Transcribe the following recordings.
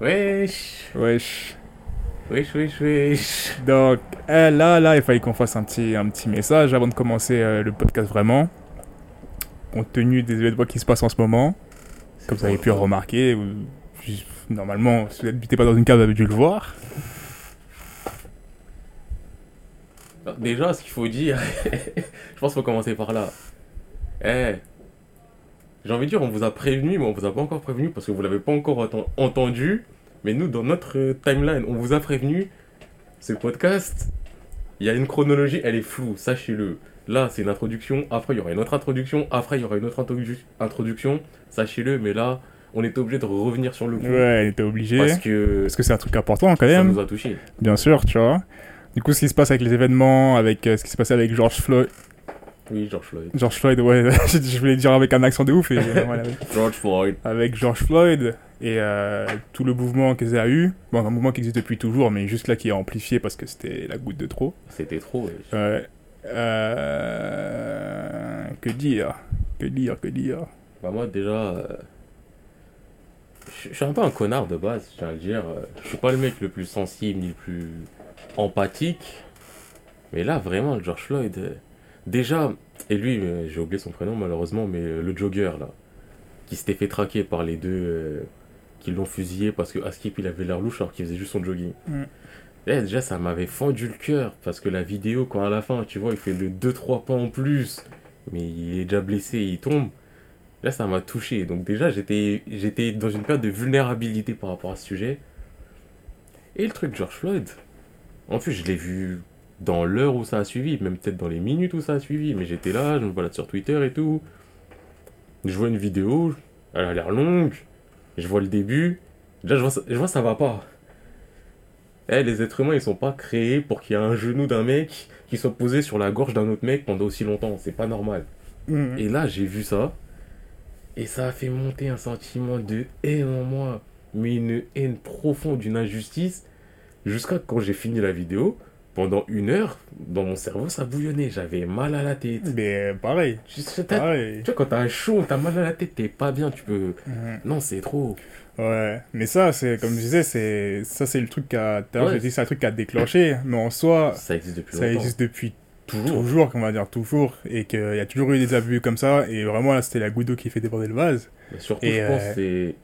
Wesh, Wesh. wesh, wesh, wesh. Donc euh, là, là, il fallait qu'on fasse un petit, un petit message avant de commencer euh, le podcast vraiment. Compte tenu des événements qui se passent en ce moment, comme vous avez pu remarquer, vous- normalement, si vous n'habitez pas dans une cave, vous avez dû le voir. Déjà, ce qu'il faut dire, je pense qu'il faut commencer par là. Eh, j'ai envie de dire, on vous a prévenu, mais on vous a pas encore prévenu parce que vous l'avez pas encore entendu. Mais nous, dans notre euh, timeline, on vous a prévenu. Ce podcast, il y a une chronologie, elle est floue, sachez-le. Là, c'est une introduction. Après, il y aura une autre introduction. Après, il y aura une autre introdu- introduction. Sachez-le, mais là, on était obligé de revenir sur le coup. Ouais, elle était obligée. Parce que Parce que c'est un truc important quand ça même, nous a touché. bien sûr, tu vois. Du coup, ce qui se passe avec les événements, avec euh, ce qui s'est passé avec George Floyd. Oui, George Floyd. George Floyd, ouais, je voulais dire avec un accent de ouf. Et, euh, voilà. George Floyd. avec George Floyd et euh, tout le mouvement qu'ils a eu. Bon, un mouvement qui existe depuis toujours, mais juste là qui est amplifié parce que c'était la goutte de trop. C'était trop. Ouais. Euh, que dire? Que dire Que dire? Bah moi déjà, euh, je suis un peu un connard de base, je tiens à le dire. Je suis pas le mec le plus sensible ni le plus empathique. Mais là, vraiment, George Floyd, déjà, et lui, j'ai oublié son prénom malheureusement, mais le jogger là, qui s'était fait traquer par les deux qui l'ont fusillé parce que Askip il avait l'air louche alors qu'il faisait juste son jogging. Mm. Eh, déjà, ça m'avait fendu le cœur parce que la vidéo, quand à la fin, tu vois, il fait le 2-3 pas en plus, mais il est déjà blessé, il tombe. Là, ça m'a touché. Donc déjà, j'étais j'étais dans une période de vulnérabilité par rapport à ce sujet. Et le truc George Floyd, en plus, je l'ai vu dans l'heure où ça a suivi, même peut-être dans les minutes où ça a suivi, mais j'étais là, je me balade sur Twitter et tout. Je vois une vidéo, elle a l'air longue, je vois le début, déjà je vois ça, je vois ça va pas. Eh, les êtres humains, ils sont pas créés pour qu'il y ait un genou d'un mec qui soit posé sur la gorge d'un autre mec pendant aussi longtemps, c'est pas normal. Mm. Et là, j'ai vu ça. Et ça a fait monter un sentiment de haine en moi. Mais une haine profonde, d'une injustice. Jusqu'à quand j'ai fini la vidéo, pendant une heure, dans mon cerveau, ça bouillonnait. J'avais mal à la tête. Mais pareil, Tu pareil. tu vois, quand t'as chaud, t'as mal à la tête, t'es pas bien, tu peux... Mm. Non, c'est trop. Ouais, mais ça, c'est comme je disais, c'est ça, c'est le truc qui a. Ouais. j'ai dit, c'est un truc qui a déclenché, mais en soi, Ça existe depuis ça longtemps. existe depuis Toujours. toujours, on va dire toujours, et qu'il y a toujours eu des abus comme ça, et vraiment là, c'était la goutte d'eau qui fait déborder le vase. Mais surtout, Et, je pense euh, c'est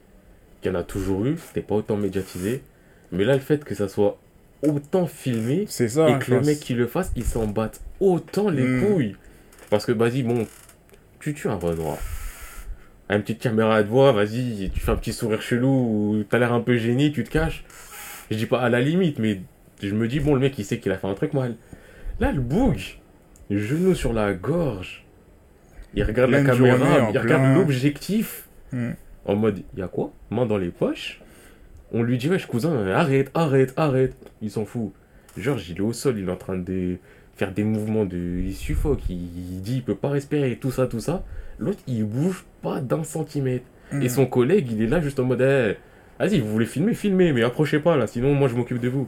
qu'il y en a toujours eu. C'était pas autant médiatisé. Mais là, le fait que ça soit autant filmé... Ça. et que le pense. mec qui le fasse, il s'en batte autant les Mm. couilles. Parce que, vas-y, bon, tu tues un Renoir. Une petite caméra à voix, vas-y, tu fais un petit sourire chelou, ou t'as l'air un peu gêné, tu te caches. Je dis pas à la limite, mais je me dis, bon, le mec, il sait qu'il a fait un truc mal. Là, le boug, genou sur la gorge. Il regarde la caméra, journée, il regarde l'objectif. Mm. En mode, il y a quoi? Main dans les poches. On lui dit, wesh, cousin, arrête, arrête, arrête. Il s'en fout. Georges, il est au sol, il est en train de faire des mouvements de. Il suffoque, il, il dit, il peut pas respirer, tout ça, tout ça. L'autre, il bouge pas d'un centimètre. Et son collègue, il est là juste en mode, Eh, vas-y, vous voulez filmer, filmez, mais approchez pas là, sinon moi je m'occupe de vous.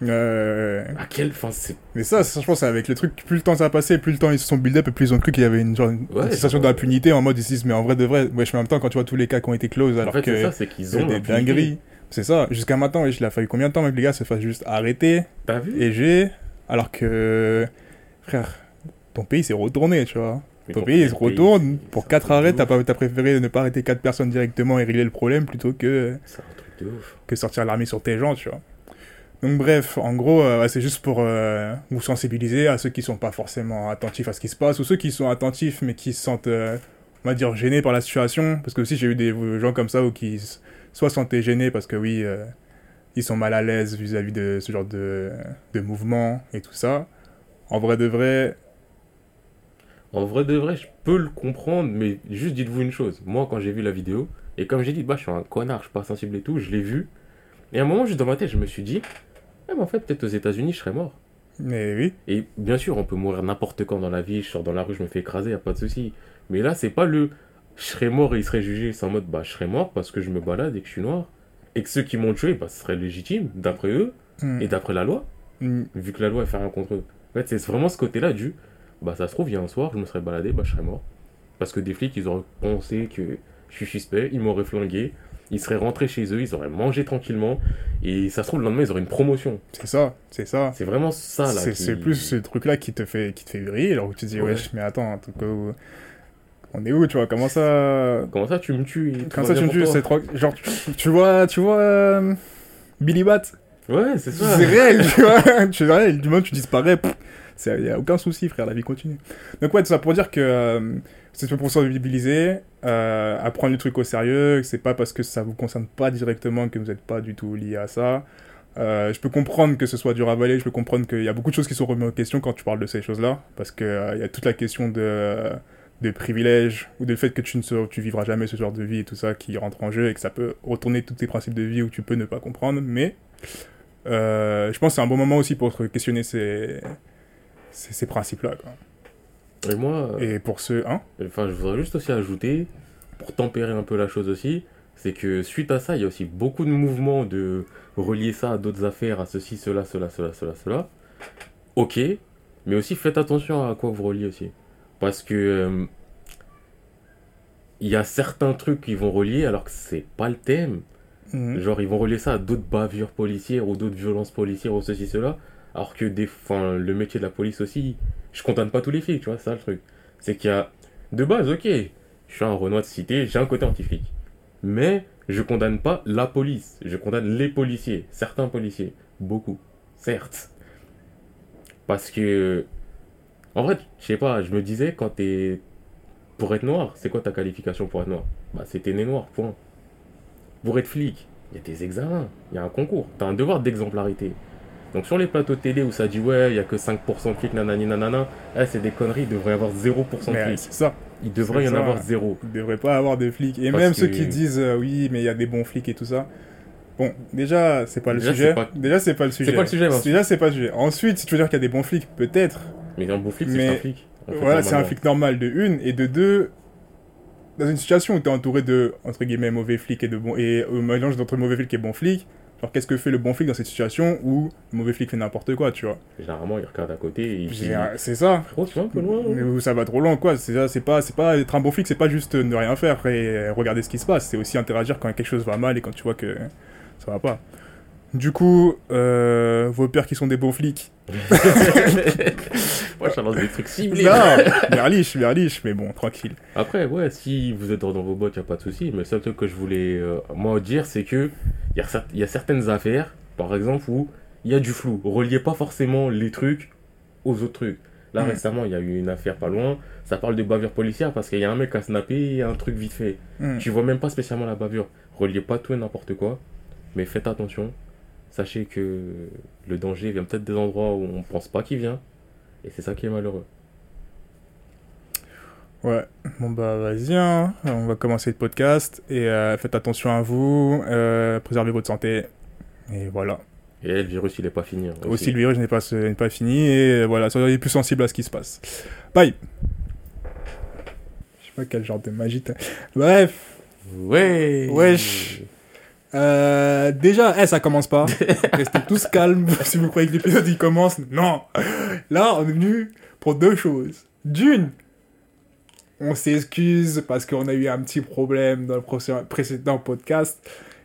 Mais Euh, à quel. Enfin, c'est. Mais ça, ça, je pense, avec le truc, plus le temps ça a passé, plus le temps ils se sont build up et plus ils ont cru qu'il y avait une, genre, une Ouais, sensation d'impunité en mode ils se disent, mais en vrai de vrai, wesh, mais en même temps, quand tu vois tous les cas qui ont été close, alors fait, que c'est ça, c'est qu'ils ont. des dingueries. C'est ça, jusqu'à maintenant, wesh, il a fallu combien de temps, mec, les gars, se fassent juste arrêter T'as vu et j'ai, alors que, frère, ton pays s'est retourné, tu vois. Mais Ton pays il se retourne, pour c'est un 4 truc de arrêts, t'as pas- t'as préféré ne pas arrêter 4 personnes directement et régler le problème plutôt que. C'est un truc de ouf. que sortir l'armée sur tes gens, tu vois. Donc bref, en gros, euh, c'est juste pour euh, vous sensibiliser à ceux qui sont pas forcément attentifs à ce qui se passe, ou ceux qui sont attentifs mais qui se sentent, euh, on va dire, gênés par la situation. Parce que aussi j'ai eu des gens comme ça ou qui soit se sentaient gênés parce que oui, ils sont mal à l'aise vis-à-vis de ce genre de, de mouvement et tout ça. En vrai de vrai, En vrai de vrai, je peux le comprendre, mais juste dites-vous une chose. Moi, quand j'ai vu la vidéo, et comme j'ai dit, bah, je suis un connard, je suis pas sensible et tout, je l'ai vu. Et à un moment, juste dans ma tête, je me suis dit, eh, mais en fait, peut-être aux États-Unis, je serais mort. mais oui, Et bien sûr, on peut mourir n'importe quand dans la vie, je sors dans la rue, je me fais écraser, y a pas de souci. Mais là, c'est pas le je serais mort et il serait jugé, c'est en mode, bah, je serais mort parce que je me balade et que je suis noir. Et que ceux qui m'ont tué, bah, ce serait légitime, d'après eux, Mm. et d'après la loi. Mm. vu que la loi elle fait rien contre eux. En fait, c'est vraiment ce côté-là du bah ça se trouve, il y a un soir, je me serais baladé, bah je serais mort. Parce que des flics, ils auraient pensé que je suis suspect, ils m'auraient flingué, ils seraient rentrés chez eux, ils auraient mangé tranquillement, et ça se trouve, le lendemain, ils auraient une promotion. C'est ça, c'est ça. C'est vraiment ça, là. C'est qui- plus ce truc-là qui te fait, qui te fait vriller, alors où tu te dis, Ouais. wesh, mais attends, en tout cas, où- on est où, tu vois, comment ça... Comment ça, tu me tues Comment ça, tu me tues, c'est trop... Genre, tu, vois, tu vois, euh, Billy Bat, Ouais, c'est ça. c'est réel, tu vois, tu réel, du moment que tu disparais, il n'y a aucun souci, frère, la vie continue. Donc ouais, tout ça pour dire que euh, c'est pour sensibiliser, euh, à prendre le truc au sérieux, que c'est pas parce que ça vous concerne pas directement que vous n'êtes pas du tout lié à ça. Euh, je peux comprendre que ce soit dur à avaler, je peux comprendre qu'il y a beaucoup de choses qui sont remises en question quand tu parles de ces choses-là, parce qu'il il y a toute la question de, de privilèges, ou du fait que tu ne se- tu vivras jamais ce genre de vie et tout ça qui rentre en jeu, et que ça peut retourner tous tes principes de vie où tu peux ne pas comprendre, mais euh, je pense que c'est un bon moment aussi pour questionner ces, ces, principes-là. Et moi, Et pour ceux... Hein enfin, je voudrais juste aussi ajouter, pour tempérer un peu la chose aussi, c'est que suite à ça, il y a aussi beaucoup de mouvements de relier ça à d'autres affaires, à ceci, cela, cela, cela, cela, cela. Ok, mais aussi faites attention à quoi vous reliez aussi. Parce que euh, il y a certains trucs qui vont relier alors que c'est pas le thème. Mhm. Genre, ils vont relier ça à d'autres bavures policières ou d'autres violences policières ou ceci, cela. Alors que des, enfin, le métier de la police aussi, je condamne pas tous les flics, tu vois, c'est ça le truc. C'est qu'il y a, de base, ok, je suis un Renoir de cité, j'ai un côté anti-flic. Mais je condamne pas la police, je condamne les policiers, certains policiers, beaucoup, certes. Parce que, en vrai, je sais pas, je me disais, quand t'es, pour être noir, c'est quoi ta qualification pour être noir? Bah, t'es né noir, point. Pour être flic, il y a des examens, il y a un concours, tu as un devoir d'exemplarité. Donc sur les plateaux télé où ça dit ouais, il y a que 5% de flics, nanani nanana, eh, c'est des conneries, il devrait y avoir 0% de euh, flics. c'est ça. Il devrait y c'est en ça. avoir zéro. Il devrait pas avoir de flics. Et Parce même ceux qui disent euh, oui, mais il y a des bons flics et tout ça. Bon, déjà, c'est pas le Déjà, sujet. c'est pas- Déjà, c'est pas le sujet. pas le sujet. Déjà, c'est pas le sujet. Ensuite, si tu veux dire qu'il y a des bons flics, peut-être. Mais un bon flic, Mais- c'est un flic. en fait, voilà, c'est un flic normal de une. Et de deux, dans une situation où tu es entouré de, entre guillemets, mauvais flics et de bons. Et au mélange d'entre mauvais flics et bons flics, genre, qu'est-ce que fait le bon flic dans cette situation où le mauvais flic fait n'importe quoi, tu vois Généralement, il regarde à côté et il dit J'ai- C'est ça. Frérot, tu vas un peu loin. Mais où ça va trop loin, quoi. C'est ça, c'est pas, c'est pas être un bon flic, c'est pas juste ne rien faire et regarder ce qui se passe. C'est aussi interagir quand quelque chose va mal et quand tu vois que ça va pas. Du coup, euh, vos pères qui sont des bons flics. Moi, je lance des trucs ciblés. Non, berliche, berliche, mais bon, tranquille. Après, ouais, si vous êtes dans, dans vos bottes, il a pas de souci. Mais le seul truc que je voulais, euh, moi, dire, c'est que il y, a cer- y a certaines affaires, par exemple, où il y a du flou. Reliez pas forcément les trucs aux autres trucs. Là, Mm. récemment, il y a eu une affaire pas loin. Ça parle de bavure policière parce qu'il y a un mec qui a snappé et un truc vite fait. Hmm. Tu vois même pas spécialement la bavure. Reliez pas tout et n'importe quoi. Mais faites attention. Sachez que le danger vient peut-être des endroits où on pense pas qu'il vient. Et c'est ça qui est malheureux. Ouais, bon bah vas-y, hein. on va commencer le podcast et euh, faites attention à vous, euh, préservez votre santé et voilà. Et le virus, il est pas fini. hein, Aussi, le virus n'est pas, n'est pas fini et voilà, soyez plus sensible à ce qui se passe. Bye. Je sais pas quel genre de magie t'as. Bref, Ouais. Wesh. Euh, déjà, eh, ça commence pas. Restez tous calmes si vous croyez que l'épisode il commence. Non. Là, on est venu pour deux choses. D'une, on s'excuse parce qu'on a eu un petit problème dans le précédent podcast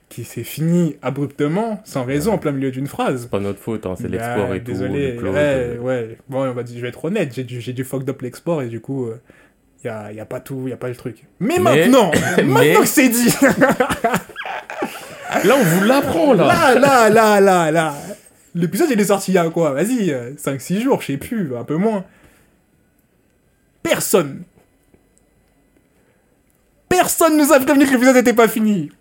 qui s'est fini abruptement, sans raison, en plein milieu d'une phrase. C'est pas notre faute, hein, c'est Bah, l'export et tout. Désolé, le cloud, ouais, euh, ouais. Bon, on va dire, je vais être honnête, j'ai du, j'ai du fucked up l'export et du coup, il y, a, y a pas tout, il y a pas le truc. Mais, Mais- maintenant, mais- maintenant que c'est dit, Là, on vous l'apprend, là. là, là, là, là, là, l'épisode il est sorti il y a quoi? Vas-y, 5-6 jours, je sais plus, un peu moins. Personne, personne nous a prévenu que l'épisode n'était pas fini.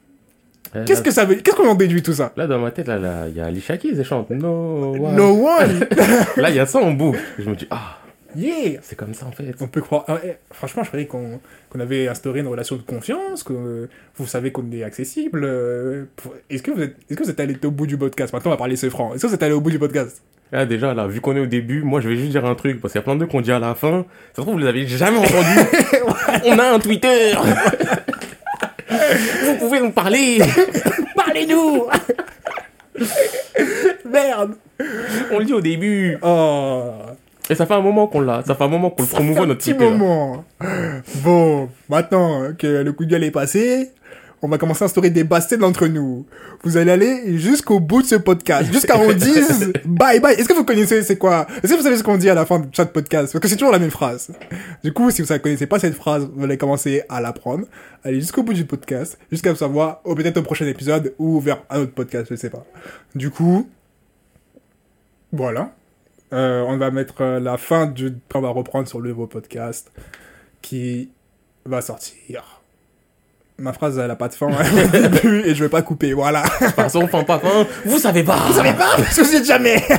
Euh, Qu'est-ce là- que ça veut Qu'est-ce qu'on en déduit tout ça? Là, dans ma tête, là, là, il y a Alicia Keys, elle chante No one. No one Là, il y a ça en boucle. Je me dis, ah, Yeah c'est comme ça, en fait. On peut croire. ah, eh, franchement, je croyais qu'on avait instauré une relation de confiance, que euh, vous savez qu'on est accessible. euh, pour- Est-ce que vous êtes, est-ce que vous êtes allé au bout du podcast? Maintenant, on va parler ce franc. Est-ce que vous êtes allé au bout du podcast? Là, déjà, là, vu qu'on est au début, moi, je vais juste dire un truc, parce qu'il y a plein de qu'on dit à la fin. Ça se trouve, vous les avez jamais entendus. On a un Twitter. vous pouvez nous parler. Parlez-nous Merde On le dit au début. Oh Et ça fait un moment qu'on l'a. Ça fait un moment qu'on le promouvoit, notre Twitter. moment Bon, maintenant que le coup de gueule est passé, on va commencer à instaurer des basses entre nous. Vous allez aller jusqu'au bout de ce podcast, jusqu'à on dise bye bye. Est-ce que vous connaissez c'est quoi? Est-ce que vous savez ce qu'on dit à la fin de chaque podcast? Parce que c'est toujours la même phrase. Du coup, si vous ne connaissez pas cette phrase, vous allez commencer à l'apprendre, aller jusqu'au bout du podcast, jusqu'à savoir, ou peut-être au prochain épisode, ou vers un autre podcast, je sais pas. Du coup, voilà. Euh, on va mettre euh, la fin du... On va reprendre sur le nouveau podcast qui va sortir. Ma phrase, elle a pas de fin hein, au début et je vais pas couper, voilà. De toute façon, fin pas fin, vous savez pas. Vous savez pas Parce que vous êtes jamais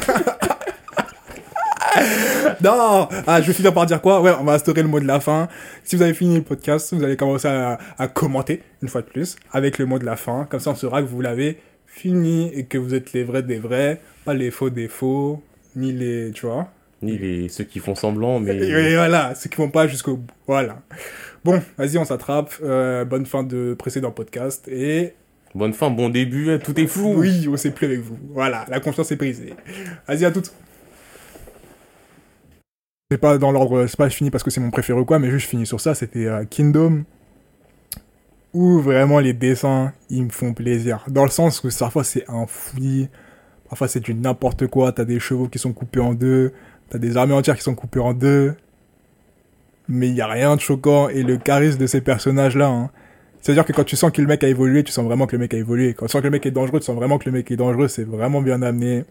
Non ah, Je vais finir par dire quoi? Ouais, on va instaurer le mot de la fin. Si vous avez fini le podcast, vous allez commencer à, à commenter, une fois de plus, avec le mot de la fin. Comme ça, on saura que vous l'avez fini et que vous êtes les vrais des vrais, pas les faux des faux, ni les... Tu vois Ni les, ceux qui font semblant, mais... Et voilà, ceux qui vont pas jusqu'au bout. Voilà. Bon, vas-y, on s'attrape. Euh, bonne fin de précédent podcast et... Bonne fin, bon début, hein, tout est flou. Oui, on sait plus avec vous. Voilà, la confiance est brisée. Vas-y, à toutes. C'est pas dans l'ordre, c'est pas fini parce que c'est mon préféré ou quoi, mais juste je finis sur ça. C'était euh, Kingdom. Où vraiment les dessins, ils me font plaisir. Dans le sens où parfois c'est un fouillis, parfois c'est du n'importe quoi. T'as des chevaux qui sont coupés en deux, t'as des armées entières qui sont coupées en deux. Mais il y a rien de choquant et le charisme de ces personnages-là. Hein. C'est-à-dire que quand tu sens que le mec a évolué, tu sens vraiment que le mec a évolué. Quand tu sens que le mec est dangereux, tu sens vraiment que le mec est dangereux. C'est vraiment bien amené.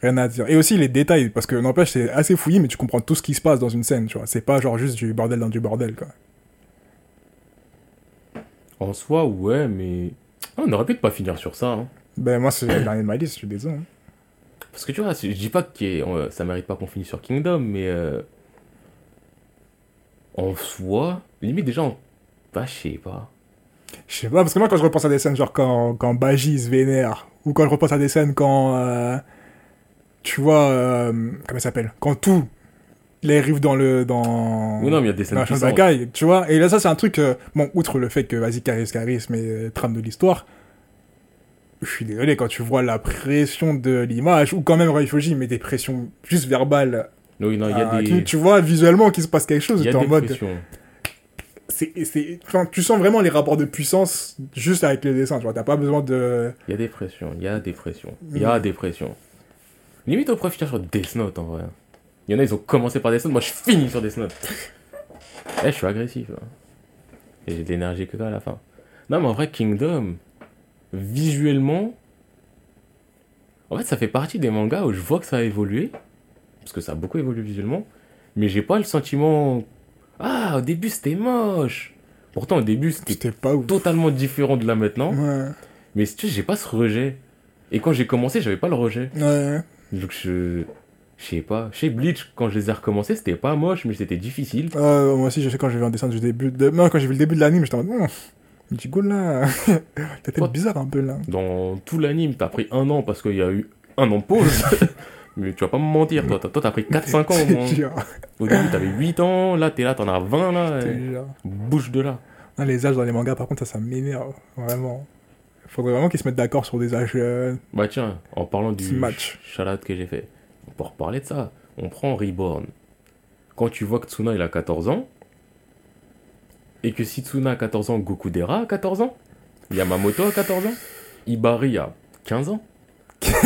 Rien à dire. Et aussi les détails, parce que n'empêche, c'est assez fouillé, mais tu comprends tout ce qui se passe dans une scène, tu vois. C'est pas genre juste du bordel dans du bordel, quoi. En soi, ouais, mais... Ah, on aurait pu pas finir sur ça, hein. Ben moi, c'est le dernier de ma liste, je suis désolé. hein. Parce que tu vois, je dis pas que euh, ça mérite pas qu'on finisse sur Kingdom, mais... euh, En soi, limite déjà, on... bah, je sais pas. Je sais pas, parce que moi, quand je repense à des scènes, genre quand, quand Baji se vénère, ou quand je repense à des scènes quand, euh, tu vois, euh, comment ça s'appelle Quand tout, les arrive dans le, dans, Oui, non, mais il y a des dans scènes la bagaille, tu vois. Et là, ça, c'est un truc, euh, bon, outre le fait que, vas-y, charisme et euh, trame de l'histoire, je suis désolé, quand tu vois la pression de l'image, ou quand même Raifuji met des pressions juste verbales, Oui, non, il y a des... qui- tu vois visuellement qu'il se passe quelque chose, t'es en mode, pressions. c'est, c'est, enfin, tu sens vraiment les rapports de puissance juste avec les dessins, tu vois. T'as pas besoin de, Il y a des pressions, il y a des pressions, il y a des pressions. Limite, on pourrait finir sur Death Note en vrai. Il y en a, ils ont commencé par Death Note, moi je finis sur Death Note. Eh, je suis agressif. hein. Et j'ai de l'énergie que à la fin. Non, mais en vrai, Kingdom, visuellement, en fait, ça fait partie des mangas où je vois que ça a évolué. Parce que ça a beaucoup évolué visuellement. Mais j'ai pas le sentiment. Ah, au début c'était moche. Pourtant, au début c'était totalement différent de là maintenant. Ouais, Mais tu sais, j'ai pas ce rejet. Et quand j'ai commencé, j'avais pas le rejet. ouais. Donc je. Je sais pas. Chez Bleach, quand je les ai recommencés, c'était pas moche, mais c'était difficile. Euh, moi aussi, je sais quand j'ai vu un dessin du début de... Non, quand j'ai vu le début de l'anime, j'étais en mode, non, du coup, là, t'as bizarre un peu, là. Dans tout l'anime, t'as pris un an parce qu'il y a eu un an de pause. mais tu vas pas me mentir, toi. Toi, t'as pris 4-5 ans. Je te moi. jure, Au début, t'avais 8 ans. Là, t'es là, t'en as 20 là. et-. Bouge de là. Ah, les âges dans les mangas, par contre, ça, ça m'énerve, vraiment. Faudrait vraiment qu'ils se mettent d'accord sur des âges euh, Bah tiens, en parlant du match. shout que j'ai fait, on peut reparler de ça. On prend Reborn. Quand tu vois que Tsuna il a 14 ans, et que si Tsuna a 14 ans, Goku Dera a 14 ans, Yamamoto a 14 ans, Ibari a 15 ans,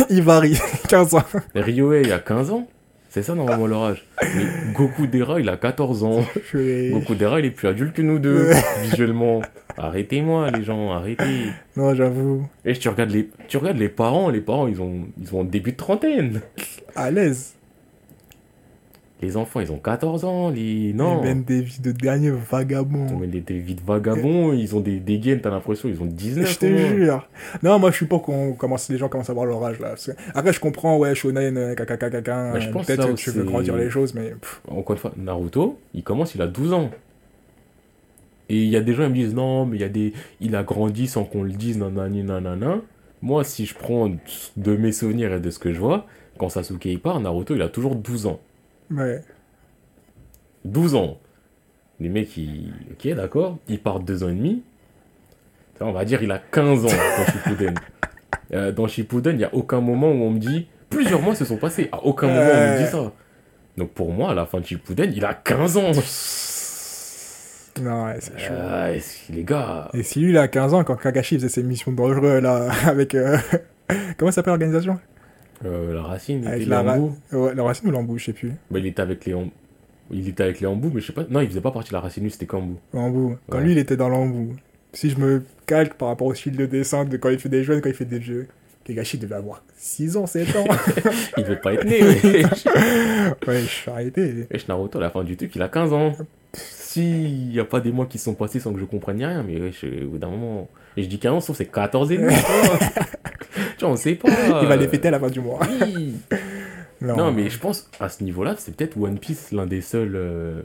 Il varie, 15 ans. Ryohei a 15 ans, c'est ça normalement leur âge. Mais Goku Dera il a 14 ans. Vais- Goku Dera il est plus adulte que nous deux, visuellement. Arrêtez-moi les gens, arrêtez. Non, j'avoue, Et tu regardes les, tu regardes les parents, les parents ils ont, ils ont un début de trentaine. à l'aise. Les enfants, ils ont 14 ans, les... Non. Ils mènent des vies de derniers Ils ont vagabonds. des, des vies de vagabonds, ils ont des dégaines, t'as l'impression, ils ont 19 Je te jure. Non, moi je suis pas qu'on commence, les gens commencent à voir leur âge là. Après, je comprends, ouais, shonen, euh, caca, caca, caca. Ouais, je pense Peut-être que tu veux grandir les choses, mais pff, Encore une fois, Naruto, il commence, il a 12 ans. Et il y a des gens qui me disent non, mais il y a des. Il a grandi sans qu'on le dise, nanani, nanana. Moi, si je prends de mes souvenirs et de ce que je vois, quand Sasuke il part, Naruto il a toujours 12 ans. Ouais. 12 ans. Les mecs, ils... ok, d'accord, ils partent 2 ans et demi. On va dire, il a 15 ans dans Shippuden. Euh, dans Shippuden, il n'y a aucun moment où on me dit, plusieurs mois se sont passés. À aucun moment on me dit ça. Donc pour moi, à la fin de Shippuden, il a 15 ans. Non, ouais, c'est chaud. Euh, est-ce- les gars, Et si lui, il a 15 ans, quand Kakashi faisait ses missions dangereuses, là, avec. euh, Comment s'appelle l'organisation? Euh, la racine, Avec la ra- Lambo. Ouais, La racine ou l'embou, je sais plus. Bah, il était avec les il était avec les Ambou, mais je sais pas. Non, il faisait pas partie de la racine, lui, c'était Kambou. L'embou. Quand Ouais. lui, il était dans l'embou. Si je me calque par rapport au style de dessin de quand il fait des jeux, quand il fait des jeux. Kakashi devait avoir 6 ans, 7 ans. Il devait pas être né. ouais, je suis arrêté. Wesh, Naruto, à la fin du truc, il a 15 ans. S'il y a pas des mois qui sont passés sans que je comprenne rien, mais wesh, au bout d'un moment. Et je dis 15 ans, sauf c'est 14 et demi. tu vois. On sait pas. Il va les euh, péter à la fin du mois. oui. Non, mais je pense, à ce niveau-là, c'est peut-être One Piece l'un des seuls euh,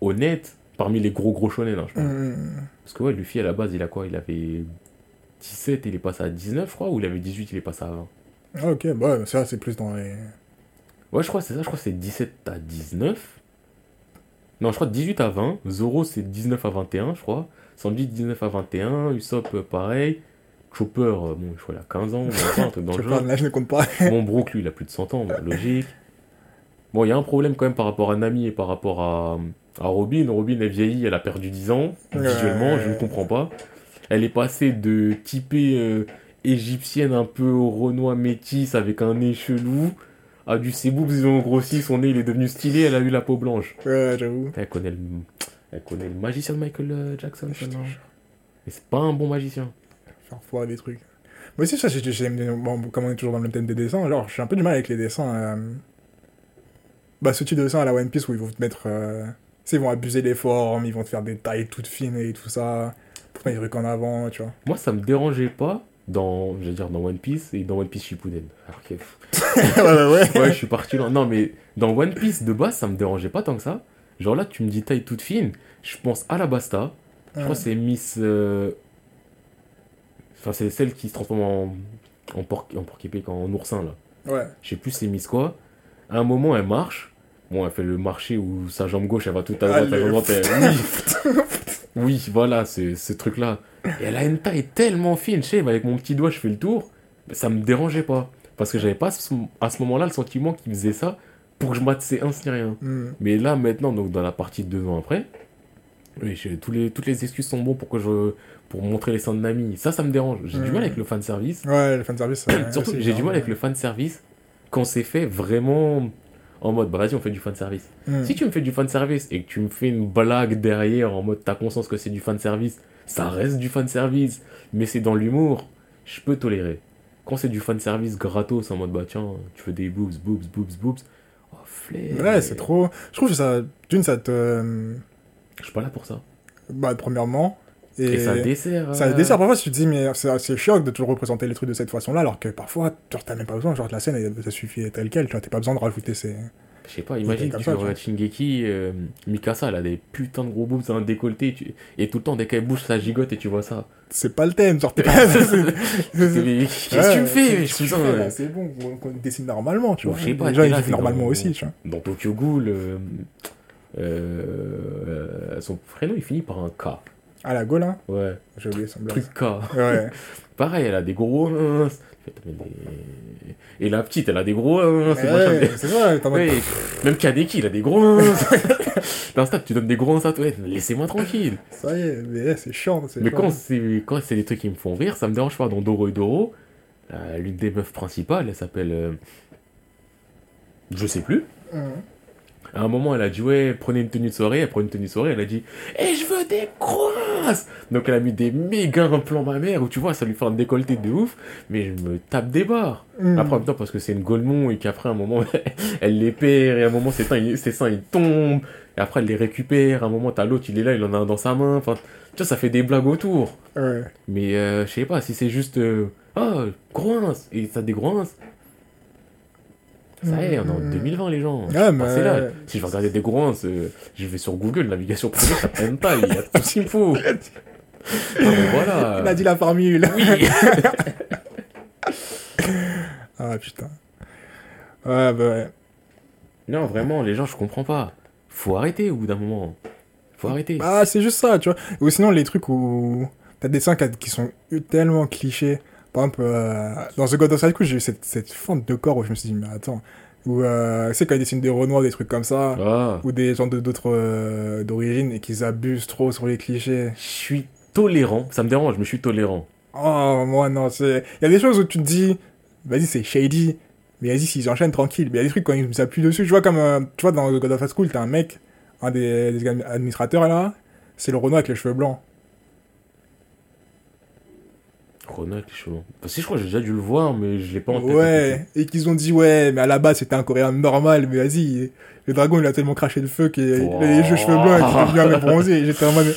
honnêtes parmi les gros gros shonen, hein, je pense. Hmm. Parce que ouais, Luffy, à la base, il a quoi? Il avait 17, il est passé à 19, je crois, ou il avait 18, il est passé à 20 Ah, ok, bah, ça, c'est plus dans les. Ouais, je crois que c'est ça, je crois que c'est 17 à 19. Non, je crois 18 à 20. Zoro, c'est 19 à 21, je crois. Sanji, 19 à 21. Usopp, euh, pareil. Chopper, euh, bon, je crois, il a 15 ans, 20 ans, un truc dans le genre. là, je ne compte pas. Bon, Brook, lui, il a plus de 100 ans, bah, logique. Bon, il y a un problème quand même par rapport à Nami et par rapport à, à Robin. Robin, elle vieillit, elle a perdu 10 ans, visuellement, je ne comprends pas. Elle est passée de typée euh, égyptienne un peu au renois métisse avec un nez chelou à du ses boobs, ils ont grossi, son nez il est devenu stylé, elle a eu la peau blanche. Ouais, j'avoue. Elle connaît le, elle connaît le magicien de Michael euh, Jackson, celle-là. Mais c'est pas un bon magicien. Faire foirer des trucs. Moi aussi, ça, j'ai- j'aime bon, comme on est toujours dans le thème des dessins, alors j'ai un peu du mal avec les dessins. euh, Bah, ce type de dessin à la One Piece où ils vont te mettre. euh, ils vont abuser les formes, ils vont te faire des tailles toutes fines et tout ça. Pour mettre des trucs en avant, tu vois. Moi, ça me dérangeait pas dans, je veux dire, dans One Piece et dans One Piece Shippuden. Alors que- ouais, ouais, ouais. Ouais, je suis parti loin. Non, mais dans One Piece de base, ça me dérangeait pas tant que ça. Genre là, tu me dis taille toute fine. Je pense à la Basta. Je crois que c'est Miss. euh, Enfin, c'est celle qui se transforme en. En porc, en porc épic, en oursin là. Ouais. Je sais plus c'est Miss quoi. À un moment, elle marche. Bon, elle fait le marché où sa jambe gauche, elle va tout à Ah, droite, à droite. elle- Oui, oui voilà, c'est ce truc-là. Et elle a une taille tellement fine, je sais, avec mon petit doigt, je fais le tour. Ça me dérangeait pas. Parce que j'avais pas ce- à ce moment-là le sentiment qu'il faisait ça pour que je mate ses 1 ni rien. Hmm. Mais là, maintenant, donc dans la partie de deux ans après, oui, tous les, toutes les excuses sont bonnes pour, que je, pour montrer les seins de Nami. Ça, ça me dérange. J'ai du Mm. mal avec le fanservice. Ouais, le fanservice. euh, Surtout, j'ai du mal avec le fanservice quand c'est fait vraiment en mode, bah vas-y, on fait du fanservice. hmm. Si tu me fais du fanservice et que tu me fais une blague derrière en mode t'as conscience que c'est du fanservice, ça reste du fanservice, mais c'est dans l'humour, je peux tolérer. Quand c'est du fanservice gratos en mode bah tiens, tu fais des boobs, boobs, boobs, boobs, Ouais, c'est trop. Je trouve que ça. D'une, ça te. Je suis pas là pour ça. Bah, premièrement. Et, Et, ça dessert. Ça euh, dessert parfois, tu te dis, mais c'est c'est chiant de toujours représenter les trucs de cette façon-là, alors que parfois, genre, t'as même pas besoin, genre, la scène, ça suffit telle quelle, tu t'as pas besoin de rajouter ces. Je sais pas, imagine tu ça, tu regardes Shingeki, euh, Mikasa, elle a des putains de gros boobs, un décolleté, tu- et tout le temps, dès qu'elle bouge, ça gigote et tu vois ça. C'est pas le thème, genre, t'es pas. Qu'est-ce que tu me fais, Ouais, tu C'est bon, on, qu'on dessine normalement, tu vois. je sais pas, les gens, ils vivent normalement dans- aussi, tu vois. dans Tokyo Ghoul, euh, euh, son prénom il finit par un K. Ah, la hein Ouais, J'ai oublié son truc K. Ouais. Pareil, elle a des gros. Et la petite, elle a des gros ins. c'est machin, Ouais, ça, Ouais, même Kadeki, il a des gros. Dans Stade, tu donnes des gros toi. Ouais, Laissez-moi tranquille. Ça y est, mais c'est chiant. Mais chiant. quand c'est quand c'est des trucs qui me font rire, ça me dérange pas. Dans Doro et Doro, euh, l'une des meufs principales, elle s'appelle. euh, Je sais plus. Mhm. À un moment, elle a dit Ouais, prenez une tenue de soirée. Elle prend une tenue de soirée. Elle a dit Et je veux des grosses Donc, elle a mis des méga implants ma mère où tu vois, ça lui fait un décolleté de ouf. Mais je me tape des barres. Mhm. Après, en même temps, parce que c'est une Golemon et qu'après, à un moment, elle les perd. Et à un moment, ses seins, ils, ses seins, ils tombent. Et après, elle les récupère. À un moment, t'as l'autre, il est là, il en a un dans sa main. Enfin, tu vois, ça fait des blagues autour. Mais euh, je sais pas, si c'est juste. euh, Ah, groince Et ça des groinces. Ça y est, on est en Mhm. 2020, les gens. Ouais, mais- C'est là. Si je veux regarder des groinces, euh, je vais sur Google, navigation privée, ça prenne pas, il y a tout ce qu'il me faut. Ah, mais voilà. Il a dit la formule. Oui. Ah putain. Ouais, bah ouais. non, vraiment, les gens, je comprends pas. Faut arrêter au bout d'un moment. Faut arrêter. Ah, c'est juste ça, tu vois. Ou sinon, les trucs où t'as des dessins qui qui sont tellement clichés. Par exemple, euh, dans The God of High School, j'ai eu cette, cette fente de corps où je me suis dit, mais attends, Ou, euh, tu sais, quand ils dessinent des Renois, des trucs comme ça. Ah, Ou des gens de- d'autres euh, d'origine et qu'ils abusent trop sur les clichés. je suis tolérant. Ça me dérange, mais je suis tolérant. Oh, moi, non, c'est. Il y a des choses où tu te dis, vas-y, c'est shady. Mais vas-y, s'ils enchaînent, tranquille. Mais il y a des trucs quand ils s'appuient dessus. Tu vois, comme, euh, tu vois, dans God of High School, t'as un mec, un des, des administrateurs là, c'est le Renoir avec les cheveux blancs. Avec les cheveux. Parce que je crois que j'ai déjà dû le voir, mais je l'ai pas en tête. Ouais, et qu'ils ont dit, ouais, mais à la base, c'était un coréen normal, mais vas-y, le dragon, il a tellement craché le feu qu'il a les cheveux blancs et qu'il est devenu un mec bronzé. J'étais en mode.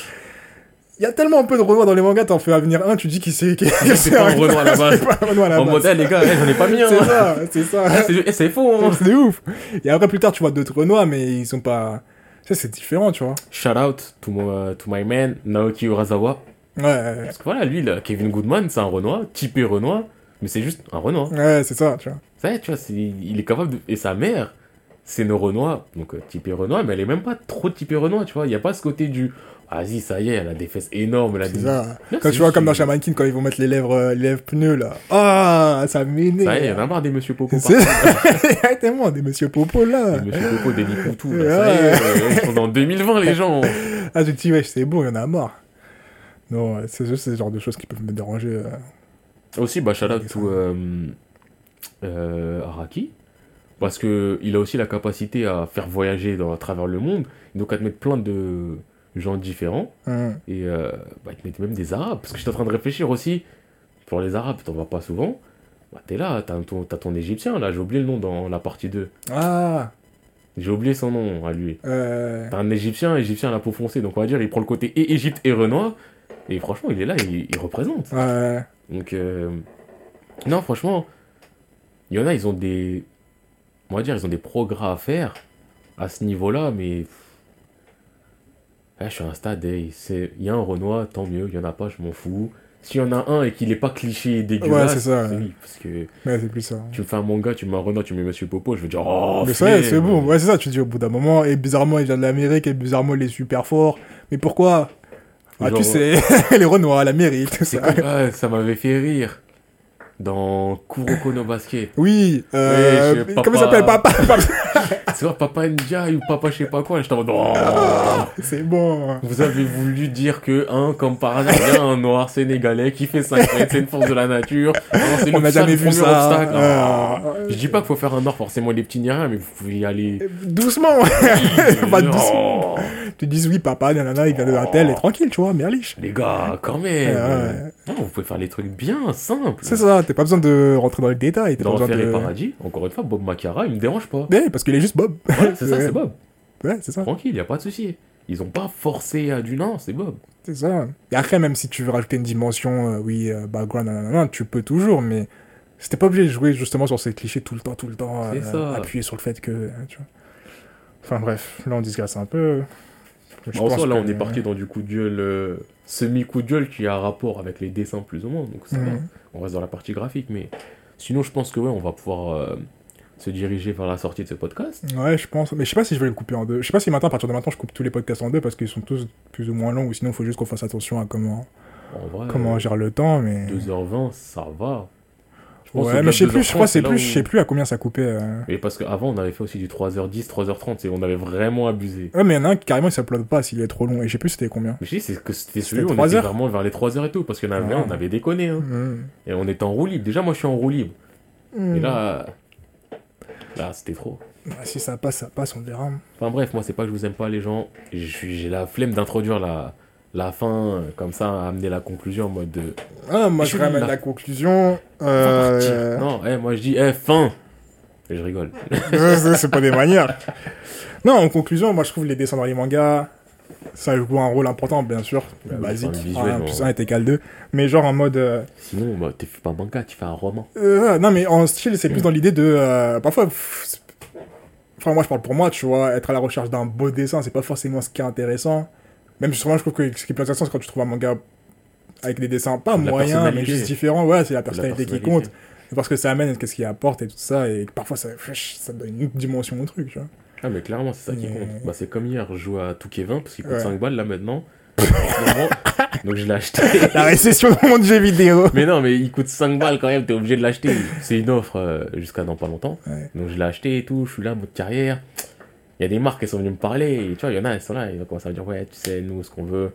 Il y a tellement un peu de Renoir dans les mangas, t'en fais venir un, tu dis qu'il c'est. qu'il- C'est pas un Renoir à la base. C'est pas un Renoir à la En base. mode, eh, les gars, eh, j'en ai pas mis un. C'est ça, c'est ça. Ah, c'est- eh, C'est faux, hein. C'est ouf. Et après, plus tard, tu vois d'autres Renois, mais ils sont pas. Ça, c'est différent, tu vois. Shout out to my, to my man, Naoki Urasawa. Ouais, Parce que voilà, lui, là, Kevin Goodman, c'est un Renoir, typé Renoir, mais c'est juste un Renoir. ouais, c'est ça, tu vois. Ça y est, tu vois, c'est- il est capable de... Et sa mère, c'est une Renoir, donc euh, typée Renoir, mais elle est même pas trop typée Renoir, tu vois. Il y a pas ce côté du... Vas-y, ça y est, elle a des fesses énormes, elle a C'est des... ça. Là, Quand tu vois, comme dans Shaman King, quand ils vont mettre les lèvres, euh, les lèvres pneus, là. Ah, ça m'énerve. Ça y est, il y en a marre des Monsieur Popo. C'est Il y a tellement des Monsieur Popo, là. Des Monsieur Popo, des Nikoutou, là, ça y est, euh, ils sont dans 2020, les gens. Ah, tu te dis, ouais, c'est bon, il y en a marre. Non, c'est juste ce genre de choses qui peuvent me déranger. euh. Aussi, bah, shout out to euh, euh, Araki. Parce que il a aussi la capacité à faire voyager dans, à travers le monde. Donc à te mettre plein de gens différents. Hum. Et euh, bah, il te mettait même des Arabes. Parce que j'étais en train de réfléchir aussi. Pour les Arabes, t'en vois pas souvent. Bah, t'es là, t'as ton, t'as ton Égyptien, là, j'ai oublié le nom dans la partie 2. Ah, J'ai oublié son nom à lui. euh... T'as un Égyptien, Égyptien à la peau foncée. Donc on va dire, il prend le côté et Égypte et Renoir. Et franchement, il est là, il, il représente. ouais. Donc, euh, non, franchement, il y en a, ils ont des. On va dire, ils ont des progrès à faire à ce niveau-là, mais. Je suis à un stade, c'est- il y a un Renoir, tant mieux, il y en a pas, je m'en fous. S'il y en a un et qu'il est pas cliché et dégueulasse, Ouais, c'est ça, ouais. oui, parce que Ouais, c'est plus ça. tu me fais un manga, tu me mets un Renoir, tu me mets Monsieur Popo, je veux dire, oh, mais ça, y est, flemme. c'est bon. Ouais, c'est ça, tu te dis au bout d'un moment. Et bizarrement, il vient de l'Amérique, et bizarrement, il est super fort. Mais pourquoi Ah, Genre, tu sais, les Renois, l'Amérique, tout C'est ça. ah, ça m'avait fait rire. Dans Kuroko no Basket. Oui, euh, Oui, je- comment ça s'appelle papa? Papa C'est vrai, Papa Ndiaye ou Papa je sais pas quoi, j'étais en mode, oh. C'est bon. Vous avez voulu dire que, hein, comme par hasard, il y a un noir sénégalais qui fait 5 mètres, c'est une force de la nature. C'est On n'a jamais vu ça. obstacle. Ah. Euh, Je dis pas qu'il faut faire un noir forcément des petits rien, mais vous pouvez y aller. Doucement. Pas Non. doucement. Tu dis oui, papa, nanana, il vient de la telle, et tranquille, tu vois, merliche. Les gars, quand même. ouais. Non, vous pouvez faire les trucs bien simples. C'est ça, t'as pas besoin de rentrer dans les détails. T'as pas Dans besoin de. Paradis, encore une fois, Bob Macara, il me dérange pas. Ouais, parce qu'il est juste Bob. Voilà, c'est ça, c'est Bob. Ouais, c'est ça. Tranquille, y a pas de souci. Ils ont pas forcé à du non, c'est Bob. C'est ça. Et après, même si tu veux rajouter une dimension, euh, oui, euh, background, nanana, tu peux toujours, mais c'était pas obligé de jouer justement sur ces clichés tout le temps, tout le temps. C'est ça. Appuyer sur le fait que. euh, Tu vois. Enfin bref, là on disgresse un peu. Je en soi, là, on est parti dans du coup de gueule, euh, semi-coup de gueule qui a un rapport avec les dessins plus ou moins, donc ça va. On reste dans la partie graphique, mais sinon, je pense que ouais, on va pouvoir euh, se diriger vers la sortie de ce podcast. Ouais, je pense. Mais je sais pas si je vais le couper en deux. Je sais pas si maintenant, à partir de maintenant, je coupe tous les podcasts en deux parce qu'ils sont tous plus ou moins longs, ou sinon il faut juste qu'on fasse attention à comment, vrai, comment on gère le temps, mais. 2h20, ça va. Pense Ouais, mais je sais plus, je crois, 2h30, c'est plus, je sais plus à combien ça coupait. euh. Mais parce qu'avant, on avait fait aussi du 3h10, 3h30, et on avait vraiment abusé. Ouais, mais il y en a un qui carrément il s'upload pas s'il est trop long, et je sais plus c'était combien. Mais je c'est que c'était celui où on 3 était vraiment vers les 3h et tout, parce qu'il y en avait Ah. un, on avait déconné, hein. Et on était en roue libre. Déjà, moi, je suis en roue libre. Mhm. Et là, là, c'était trop. Bah, Si ça passe, ça passe, on verra. Enfin bref, moi c'est pas que je vous aime pas les gens, j'ai la flemme d'introduire la, la fin, euh, comme ça, amener la conclusion en mode de... Ah, moi Je ramène la conclusion. Euh... partir. Non, eh, moi je dis, eh, fin Et je rigole. c'est pas des manières. Non, en conclusion, moi je trouve les dessins dans les mangas, ça joue un rôle important, bien sûr, Bah oui, basique. visuel, un bon. plus un est égal 2. Mais genre en mode. euh, Sinon, bah, tu fais pas un manga, tu fais un roman. euh, non, mais en style, c'est plus dans l'idée de. euh, parfois. pff, Enfin, moi je parle pour moi, tu vois, être à la recherche d'un beau dessin, c'est pas forcément ce qui est intéressant. Même justement, je trouve que ce qui est plus intéressant, c'est quand tu trouves un manga avec des dessins pas De moyens, mais juste différents. Ouais, c'est la personnalité qui compte. Parce que ça amène, qu'est-ce qu'il apporte et tout ça, et que parfois ça, ça donne une autre dimension au truc, tu vois. Ah, mais clairement, c'est ça qui Mais- compte. Bah, c'est comme hier, je joue à Touquet 20, parce qu'il coûte Ouais. 5 balles là maintenant. donc je l'ai acheté. La récession du monde du jeu vidéo. Mais non, mais il coûte 5 balles quand même, t'es obligé de l'acheter. C'est une offre euh, jusqu'à dans pas longtemps. Ouais. Donc je l'ai acheté et tout, je suis là, mode carrière. Il y a des marques qui sont venues me parler, et tu vois, il y en a, elles sont là, ils vont commencer à me dire, ouais, tu sais, nous, ce qu'on veut,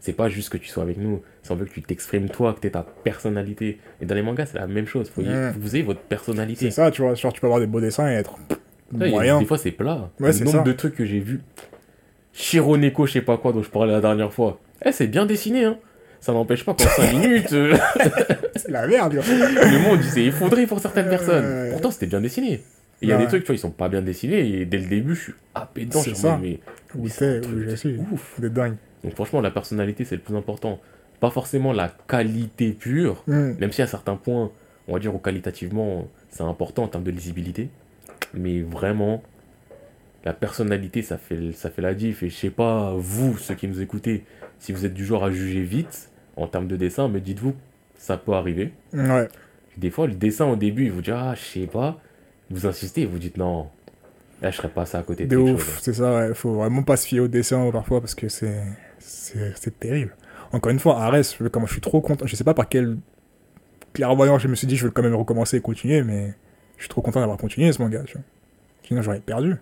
c'est pas juste que tu sois avec nous, c'est on veut que tu t'exprimes toi, que tu ta personnalité. Et dans les mangas, c'est la même chose, faut y- Ouais. vous ayez votre personnalité. C'est ça, tu vois. Genre, tu peux avoir des beaux dessins et être y a- moyen. Des fois, c'est plat. Ouais, le nombre ça. de trucs que j'ai vus. Shironeko, je sais pas quoi, dont je parlais la dernière fois. Eh, c'est bien dessiné, hein. Ça n'empêche pas qu'en 5 minutes, euh, C'est la merde, le monde il s'est effondré pour certaines personnes. Pourtant, c'était bien dessiné. Il y a Ouais. des trucs, tu vois, ils sont pas bien dessinés. Et dès le début, je suis happé dedans. C'est ça. mais, mais c'est, je suis. Ouf. De dingue. Donc, franchement, la personnalité, c'est le plus important. Pas forcément la qualité pure, Hmm. même si à certains points, on va dire, ou qualitativement, c'est important en termes de lisibilité. Mais vraiment, la personnalité, ça fait, ça fait la diff. Et je sais pas, vous, ceux qui nous écoutez, si vous êtes du genre à juger vite en termes de dessin, mais dites-vous, ça peut arriver. Ouais. Des fois, le dessin au début, il vous dit, ah, je sais pas. Vous insistez, et vous dites, non, là, je serais pas ça à côté de De ouf, c'est ça, ouais. Faut vraiment pas se fier au dessin parfois parce que c'est. C'est terrible. Encore une fois, Arès, je- comment je suis trop content. Je sais pas par quel clairvoyant je me suis dit, je vais quand même recommencer et continuer, mais je suis trop content d'avoir continué ce manga, tu vois. Sinon, j'aurais perdu.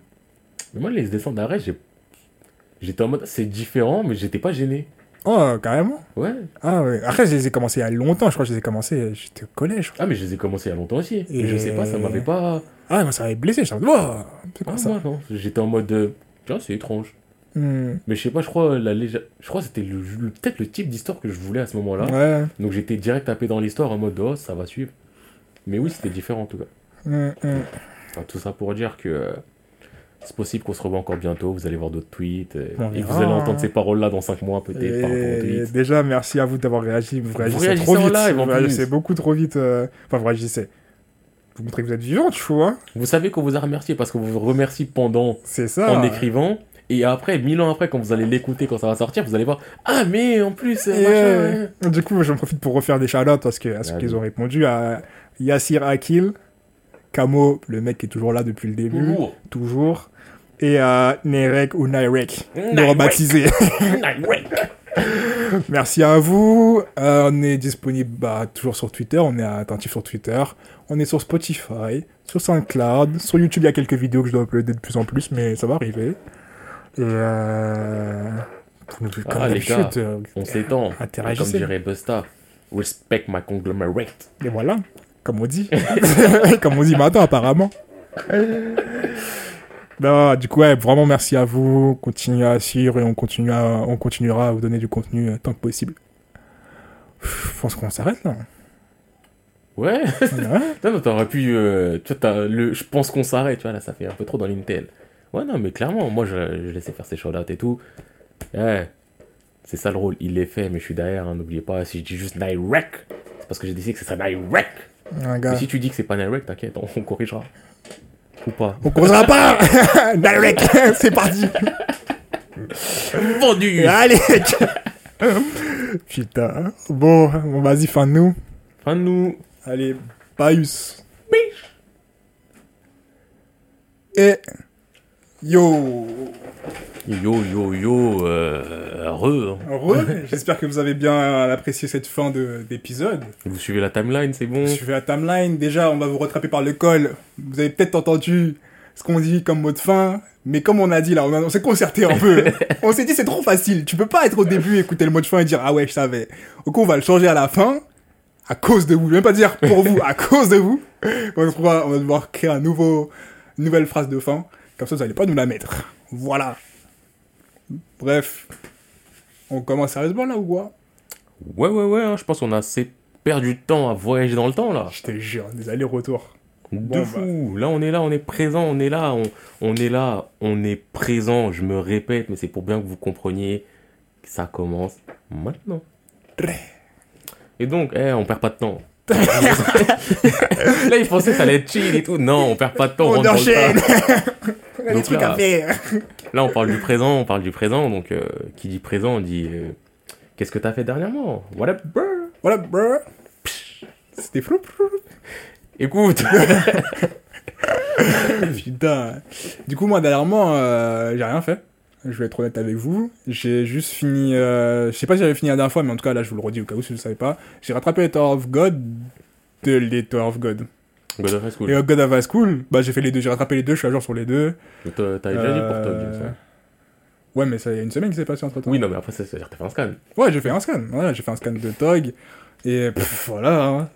Mais moi, les dessins j'ai- j'étais en mode, c'est différent, mais j'étais pas gêné. Oh, carrément? Ouais. Ah ouais. Après, je les ai commencés il y a longtemps, je crois que je les ai commencés, j'étais au collège. Ah, mais je les ai commencés il y a longtemps aussi. Et- Et je sais pas, ça m'avait pas. Ah, moi, ça m'avait blessé, je me oh, c'est Ah, pas ça. moi, non. J'étais en mode, euh, tiens, c'est étrange. Hmm. Mais je sais pas, je crois, la je crois que c'était le... le- peut-être le type d'histoire que je voulais à ce moment-là. Ouais. Donc j'étais direct tapé dans l'histoire en mode, oh, ça va suivre. Mais oui, c'était différent en tout cas. Hmm, hmm. Enfin, tout ça pour dire que euh, c'est possible qu'on se revoie encore bientôt. Vous allez voir d'autres tweets. euh, et que vous allez hein. entendre ces paroles-là dans 5 mois peut-être par déjà, merci à vous d'avoir réagi. Vous réagissez réagissez trop en vite. live, en vous réagissez beaucoup trop vite. euh, Enfin, vous réagissez. Vous montrez que vous êtes vivant, tu vois. Vous savez qu'on vous a remercié parce qu'on vous remercie pendant, C'est ça. en écrivant. Et après, mille ans après, quand vous allez l'écouter, quand ça va sortir, vous allez voir Ah, mais en plus, euh, machin, euh, ouais. Du coup, j'en profite pour refaire des shout parce que à ceux Vas-y. qu'ils ont répondu à Yassir Akil, Kamo, le mec qui est toujours là depuis le début, Toujours. toujours, et à Nerek ou Nairek, le rebaptisé. Merci à vous. Euh, on est disponible bah, toujours sur Twitter. On est attentif sur Twitter. On est sur Spotify, sur SoundCloud. Sur YouTube, il y a quelques vidéos que je dois uploader de plus en plus, mais ça va arriver. Et euh... comme Ah, les d'habitude, gars, euh, On s'étend. Comme dirait Busta, respect my conglomerate. Et voilà, comme on dit. comme on dit maintenant, apparemment. Non, du coup, ouais, vraiment merci à vous. Continuez à suivre et on, continue à- on continuera à vous donner du contenu euh, tant que possible. Je pense qu'on s'arrête là. Ouais, Ouais. non, t'aurais pu. euh, tu vois, le. Je pense qu'on s'arrête, tu vois, là, ça fait un peu trop dans l'Intel. Ouais, non, mais clairement, moi, je, je laissais faire ses shout et tout. Ouais, c'est ça le rôle, il l'est fait, mais je suis derrière, hein, n'oubliez pas, si je dis juste Nirek, c'est parce que j'ai décidé que ce serait Nirek. Mais si tu dis que c'est pas Nirek, t'inquiète, on, on corrigera. Ou pas. On causera pas Direct C'est parti Vendu Allez Putain. Bon, bon vas-y, fin de nous. Fin de nous. Allez, Paius. Et... Yo Yo, yo, yo, euh, heureux. hein. Heureux J'espère que vous avez bien apprécié cette fin de- d'épisode. Vous suivez la timeline, c'est bon Suivez la timeline. Déjà, on va vous rattraper par le col. Vous avez peut-être entendu ce qu'on dit comme mot de fin. Mais comme on a dit là, on, on s'est concerté un peu. on s'est dit c'est trop facile. Tu peux pas être au début, écouter le mot de fin et dire ah ouais, je savais. Donc on va le changer à la fin. À cause de vous. Je vais même pas dire pour vous, à cause de vous. On va, on va devoir créer un nouveau, une nouvelle phrase de fin. Comme ça, vous allez pas nous la mettre. Voilà. Bref. On commence sérieusement là ou quoi? Ouais, ouais, ouais, hein, je pense qu'on a assez perdu de temps à voyager dans le temps, là. Je te jure, des allers-retours. De Bon, fou. Là, on est là, on est présent, on est là, on, on est là, on est présent. Je me répète, mais c'est pour bien que vous compreniez que ça commence maintenant. Et donc, eh, on perd pas de temps. là, ils pensaient que ça allait être chill et tout. Non, on perd pas de temps. On enchaîne. On a des trucs là- à faire. Là, on parle du présent, on parle du présent. Donc, euh, qui dit présent, dit euh, Qu'est-ce que t'as fait dernièrement? What up, bro Voilà, bro. C'était flou. Écoute Putain. Du coup, moi, dernièrement, euh, j'ai rien fait. Je vais être honnête avec vous. J'ai juste fini. euh, je sais pas si j'avais fini la dernière fois, mais en tout cas, là, je vous le redis au cas où si vous ne savez pas. J'ai rattrapé les Tower of God de les Tower of God. God of High School. Et euh, God of High School, bah, j'ai fait les deux. J'ai rattrapé les deux, je suis à jour sur les deux. T'as déjà dit pour Tog, Euh, ça. Ouais, mais ça, il y a une semaine qui s'est passée entre temps. Oui, non, mais après, ça, ça veut dire que t'as fait un scan. Ouais, j'ai fait un scan. Voilà, j'ai fait un scan de Tog. Et pff, voilà. hein.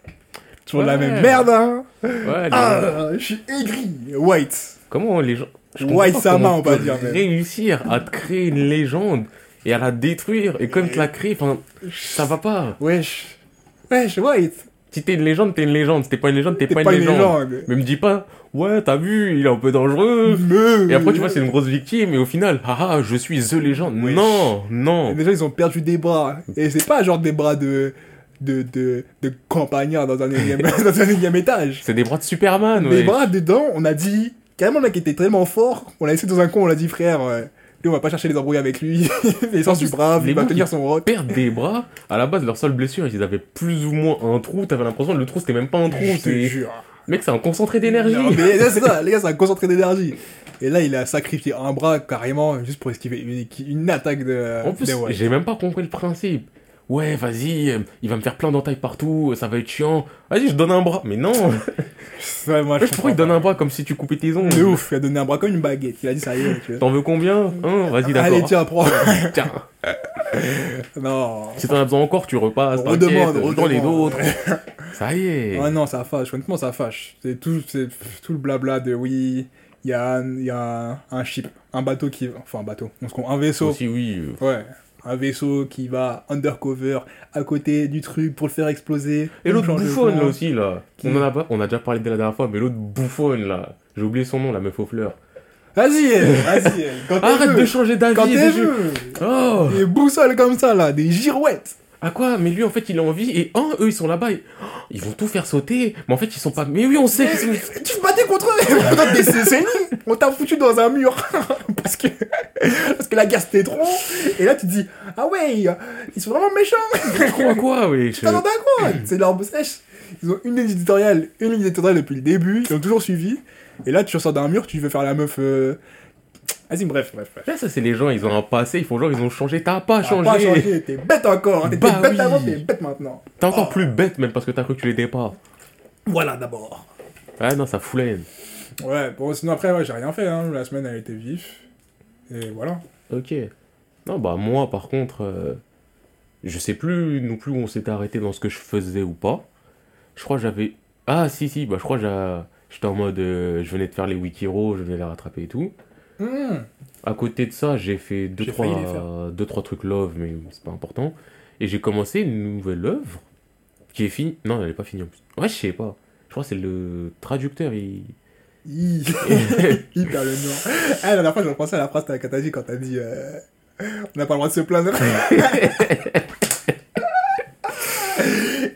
Toujours la même merde, hein. Ouais, les Ah, je suis aigri. White. Comment les gens. Je comprends White pas Sama, comment on va dire. Réussir à te créer une légende et à la détruire. Et comme tu créée, enfin, ça va pas. Wesh. Wesh, White. Si t'es une légende, t'es une légende. Si t'es pas une légende, t'es pas, pas une légende. légende. Mais me dis pas, ouais, t'as vu, il est un peu dangereux. Mais- Et après, tu vois, c'est une grosse victime, et au final, haha, je suis The Légende. Wesh. Non, non. déjà, ils ont perdu des bras. Et c'est pas genre des bras de. de. de. de campagnard dans un énième, dans un énième étage. C'est des bras de Superman, Des ouais. bras dedans, on a dit. Carrément, le mec était tellement fort. On l'a laissé dans un coin, on l'a dit, frère. euh, lui, on va pas chercher les embrouilles avec lui. En plus, du brave, il va tenir son rock. Perdre des bras, à la base, leur seule blessure, ils avaient plus ou moins un trou. T'avais l'impression que le trou, c'était même pas un trou. C'est-. Mec, c'est un concentré d'énergie. Là, c'est ça, les gars, c'est un concentré d'énergie. Et là, il a sacrifié un bras carrément juste pour esquiver une, une attaque de. En plus, j'ai même pas compris le principe. Ouais, vas-y, euh, il va me faire plein d'entailles partout, ça va être chiant. Vas-y, je donne un bras. Mais non Ouais, moi, Wesh, Pourquoi il donne un bras comme si tu coupais tes ongles De ouf, il a donné un bras comme une baguette. Il a dit ça y est. T'en veux combien Hein? Vas-y, d'accord. Allez, tiens, prends. Tiens, non. si t'en as besoin encore, tu repasses. Redemande, t'inquiète, Dans les redemande. autres. Ça y est. Ouais, non, ça fâche. Honnêtement, ça fâche. C'est tout, c'est tout le blabla de oui, il y a, y a un ship, un bateau qui. Enfin, un bateau. On se compte, un vaisseau. Aussi, oui. euh, Ouais. Un vaisseau qui va undercover à côté du truc pour le faire exploser. Et l'autre bouffonne, là aussi, là. Qui On en a pas, on a déjà parlé de la dernière fois, mais l'autre bouffonne, là. J'ai oublié son nom, la meuf aux fleurs. Vas-y, vas-y. Arrête de changer d'avis. Quand t'es. Oh Des boussoles comme ça, là. Des girouettes. À quoi? Mais lui, en fait, il a envie. Et un, eux, ils sont là-bas. et- oh, ils vont tout faire sauter. Mais en fait, ils sont pas. Mais oui, on sait qu'ils sont. Tu contre eux pendant des décennies. On t'a foutu dans un mur. parce que parce que la guerre c'était trop. Et là, tu te dis, ah ouais, ils sont vraiment méchants. Quoi, quoi, oui. je- quoi? C'est l'arbre sèche. Ils ont une ligne éditoriale, une ligne éditoriale depuis le début. Ils ont toujours suivi. Et là, tu ressors d'un mur, tu veux faire la meuf. euh, Vas-y, bref, bref, bref. Là, ça, c'est les gens, ils ont un passé, ils font genre, ils ont changé. T'as pas T'as changé. pas changé, t'es bête encore. hein. T'étais Bah bête oui. avant, t'es bête maintenant. T'es encore Oh. plus bête, même parce que t'as cru que tu l'étais pas. Voilà d'abord. Ah non, ça fout la haine. Ouais, bon, sinon après, ouais, j'ai rien fait. Hein. La semaine, elle a été vif. Et voilà. Ok. Non, bah, moi, par contre, euh, je sais plus non plus où on s'était arrêté dans ce que je faisais ou pas. Je crois que j'avais. Ah, si, si, bah, je crois que j'étais en mode. euh, je venais de faire les Wikiro, je venais les rattraper et tout. Hmm. À côté de ça, j'ai fait deux J'ai trois, deux, trois trucs love, mais c'est pas important. Et j'ai commencé une nouvelle œuvre qui est finie. Non, elle est pas finie en plus. Ouais, je sais pas. Je crois que c'est le traducteur. Il... Hyper le nom. Ah, la dernière fois, je repensais à la phrase que t'as dit quand t'as dit euh, On n'a pas le droit de se plaindre.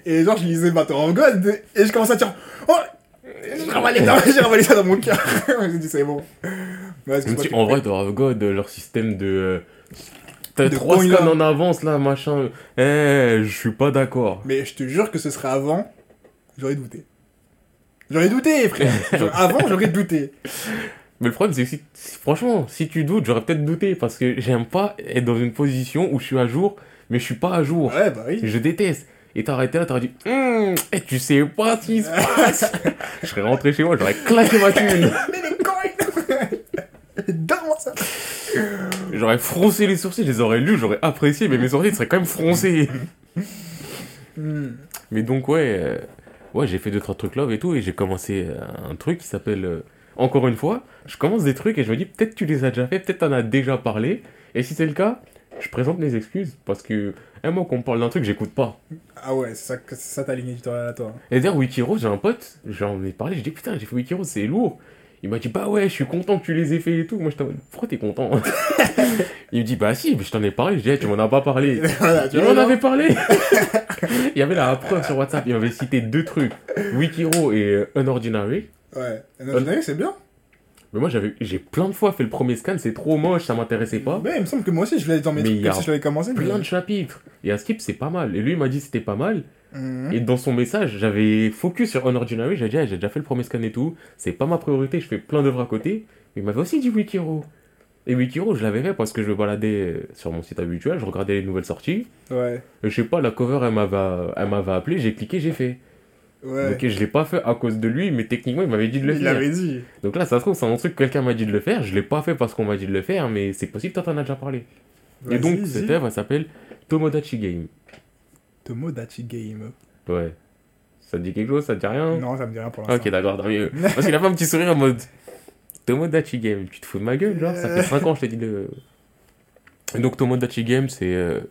et genre, je lisais Battle of God et je commençais à dire Oh J'ai ravalé, ça dans mon cœur. J'ai dit C'est bon. Si, tu- en vrai, dans God, leur système de. euh, T'as trois scans là. en avance là, machin. Eh, je suis pas d'accord. Mais je te jure que ce serait avant, j'aurais douté. J'aurais douté, frère. Avant, j'aurais douté. Mais le problème, c'est que si, franchement, si tu doutes, j'aurais peut-être douté parce que j'aime pas être dans une position où je suis à jour, mais je suis pas à jour. Ouais, bah oui. Je déteste. Et t'as arrêté là, t'aurais dit, Hum, eh, tu sais pas ce qui se passe. je serais rentré chez moi, j'aurais claqué ma thune. Mais les Donne-moi ça J'aurais froncé les sourcils, je les aurais lus, j'aurais apprécié, mais mes sourcils seraient quand même froncés. Hmm. Mais donc, ouais, euh, ouais j'ai fait deux, trois trucs love et tout, et j'ai commencé euh, un truc qui s'appelle. euh, encore une fois, je commence des trucs et je me dis, peut-être tu les as déjà fait, peut-être t'en as déjà parlé. Et si c'est le cas, je présente mes excuses parce que, un mois qu'on me parle d'un truc, j'écoute pas. Ah ouais, c'est ça, ça ta ligne éditoriale à toi. Et d'ailleurs, Wikiro, j'ai un pote, j'en ai parlé, j'ai dit, putain, j'ai fait Wikiro, c'est lourd. Il m'a dit, bah ouais, je suis content que tu les aies fait et tout. Moi, je en mode, pourquoi t'es content? Il me dit, bah si, mais je t'en ai parlé. Je dis, Eh, tu m'en as pas parlé. tu m'en non avait parlé Il y avait la preuve sur WhatsApp, il m'avait cité deux trucs, Wikiro et euh, Unordinary. Ouais. Que c'est bien. Mais moi, j'avais, j'ai plein de fois fait le premier scan, c'est trop moche, ça m'intéressait pas. Mais il me semble que moi aussi, je l'avais dans mes Mais trucs, si je l'avais commencé. mais- Plein de chapitres. Et à Skip, c'est pas mal. Et lui, il m'a dit c'était pas mal. Mhm. Et dans son message, j'avais focus sur Unordinary, j'ai dit, ah, j'ai déjà fait le premier scan et tout, c'est pas ma priorité, je fais plein d'œuvres à côté. Mais il m'avait aussi dit Wikiro. Et Wikiro, je l'avais fait parce que je me baladais sur mon site habituel, je regardais les nouvelles sorties. Ouais. Et je sais pas, la cover, elle m'avait, elle m'avait appelé, j'ai cliqué, j'ai fait. Ouais. Donc je l'ai pas fait à cause de lui, mais techniquement, il m'avait dit de le Il faire. l'avait dit. Donc là, ça se trouve, c'est un truc que quelqu'un m'a dit de le faire. Je l'ai pas fait parce qu'on m'a dit de le faire, mais c'est possible, toi, t'en as déjà parlé. Et donc, Vas-y, cette œuvre, elle s'appelle Tomodachi Game. Tomodachi Game. Ouais. Ça te dit quelque chose Ça te dit rien? Non, ça me dit rien pour Ah, l'instant. Ok, d'accord, tant mieux. Parce qu'il a pas un petit sourire en mode Tomodachi Game. Tu te fous de ma gueule, genre Ça fait 5 ans, je t'ai dit le. Donc, Tomodachi Game, c'est euh,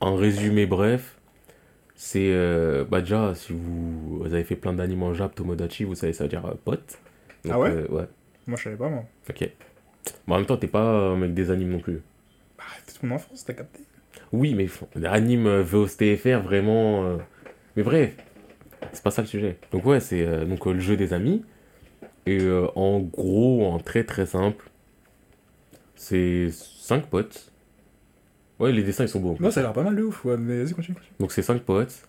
un résumé bref. C'est. euh, bah, déjà, si vous, vous avez fait plein d'animes en Jap, Tomodachi, vous savez, ça veut dire euh, pote. Donc, Ah ouais euh, Ouais, Moi, je savais pas, moi. ok. Bon, en même temps, t'es pas un mec des animes non plus. Ah, c'est mon enfance, t'as capté. Oui, mais anime euh, VOSTFR, vraiment. Mais bref, c'est pas ça le sujet. Donc, ouais, c'est donc le jeu des amis. Et euh, en gros, en très très simple, c'est 5 potes. Ouais, les dessins ils sont beaux. Non, ça a l'air pas mal de ouf. Ouais, mais vas-y, continue. continue. Donc, c'est 5 potes.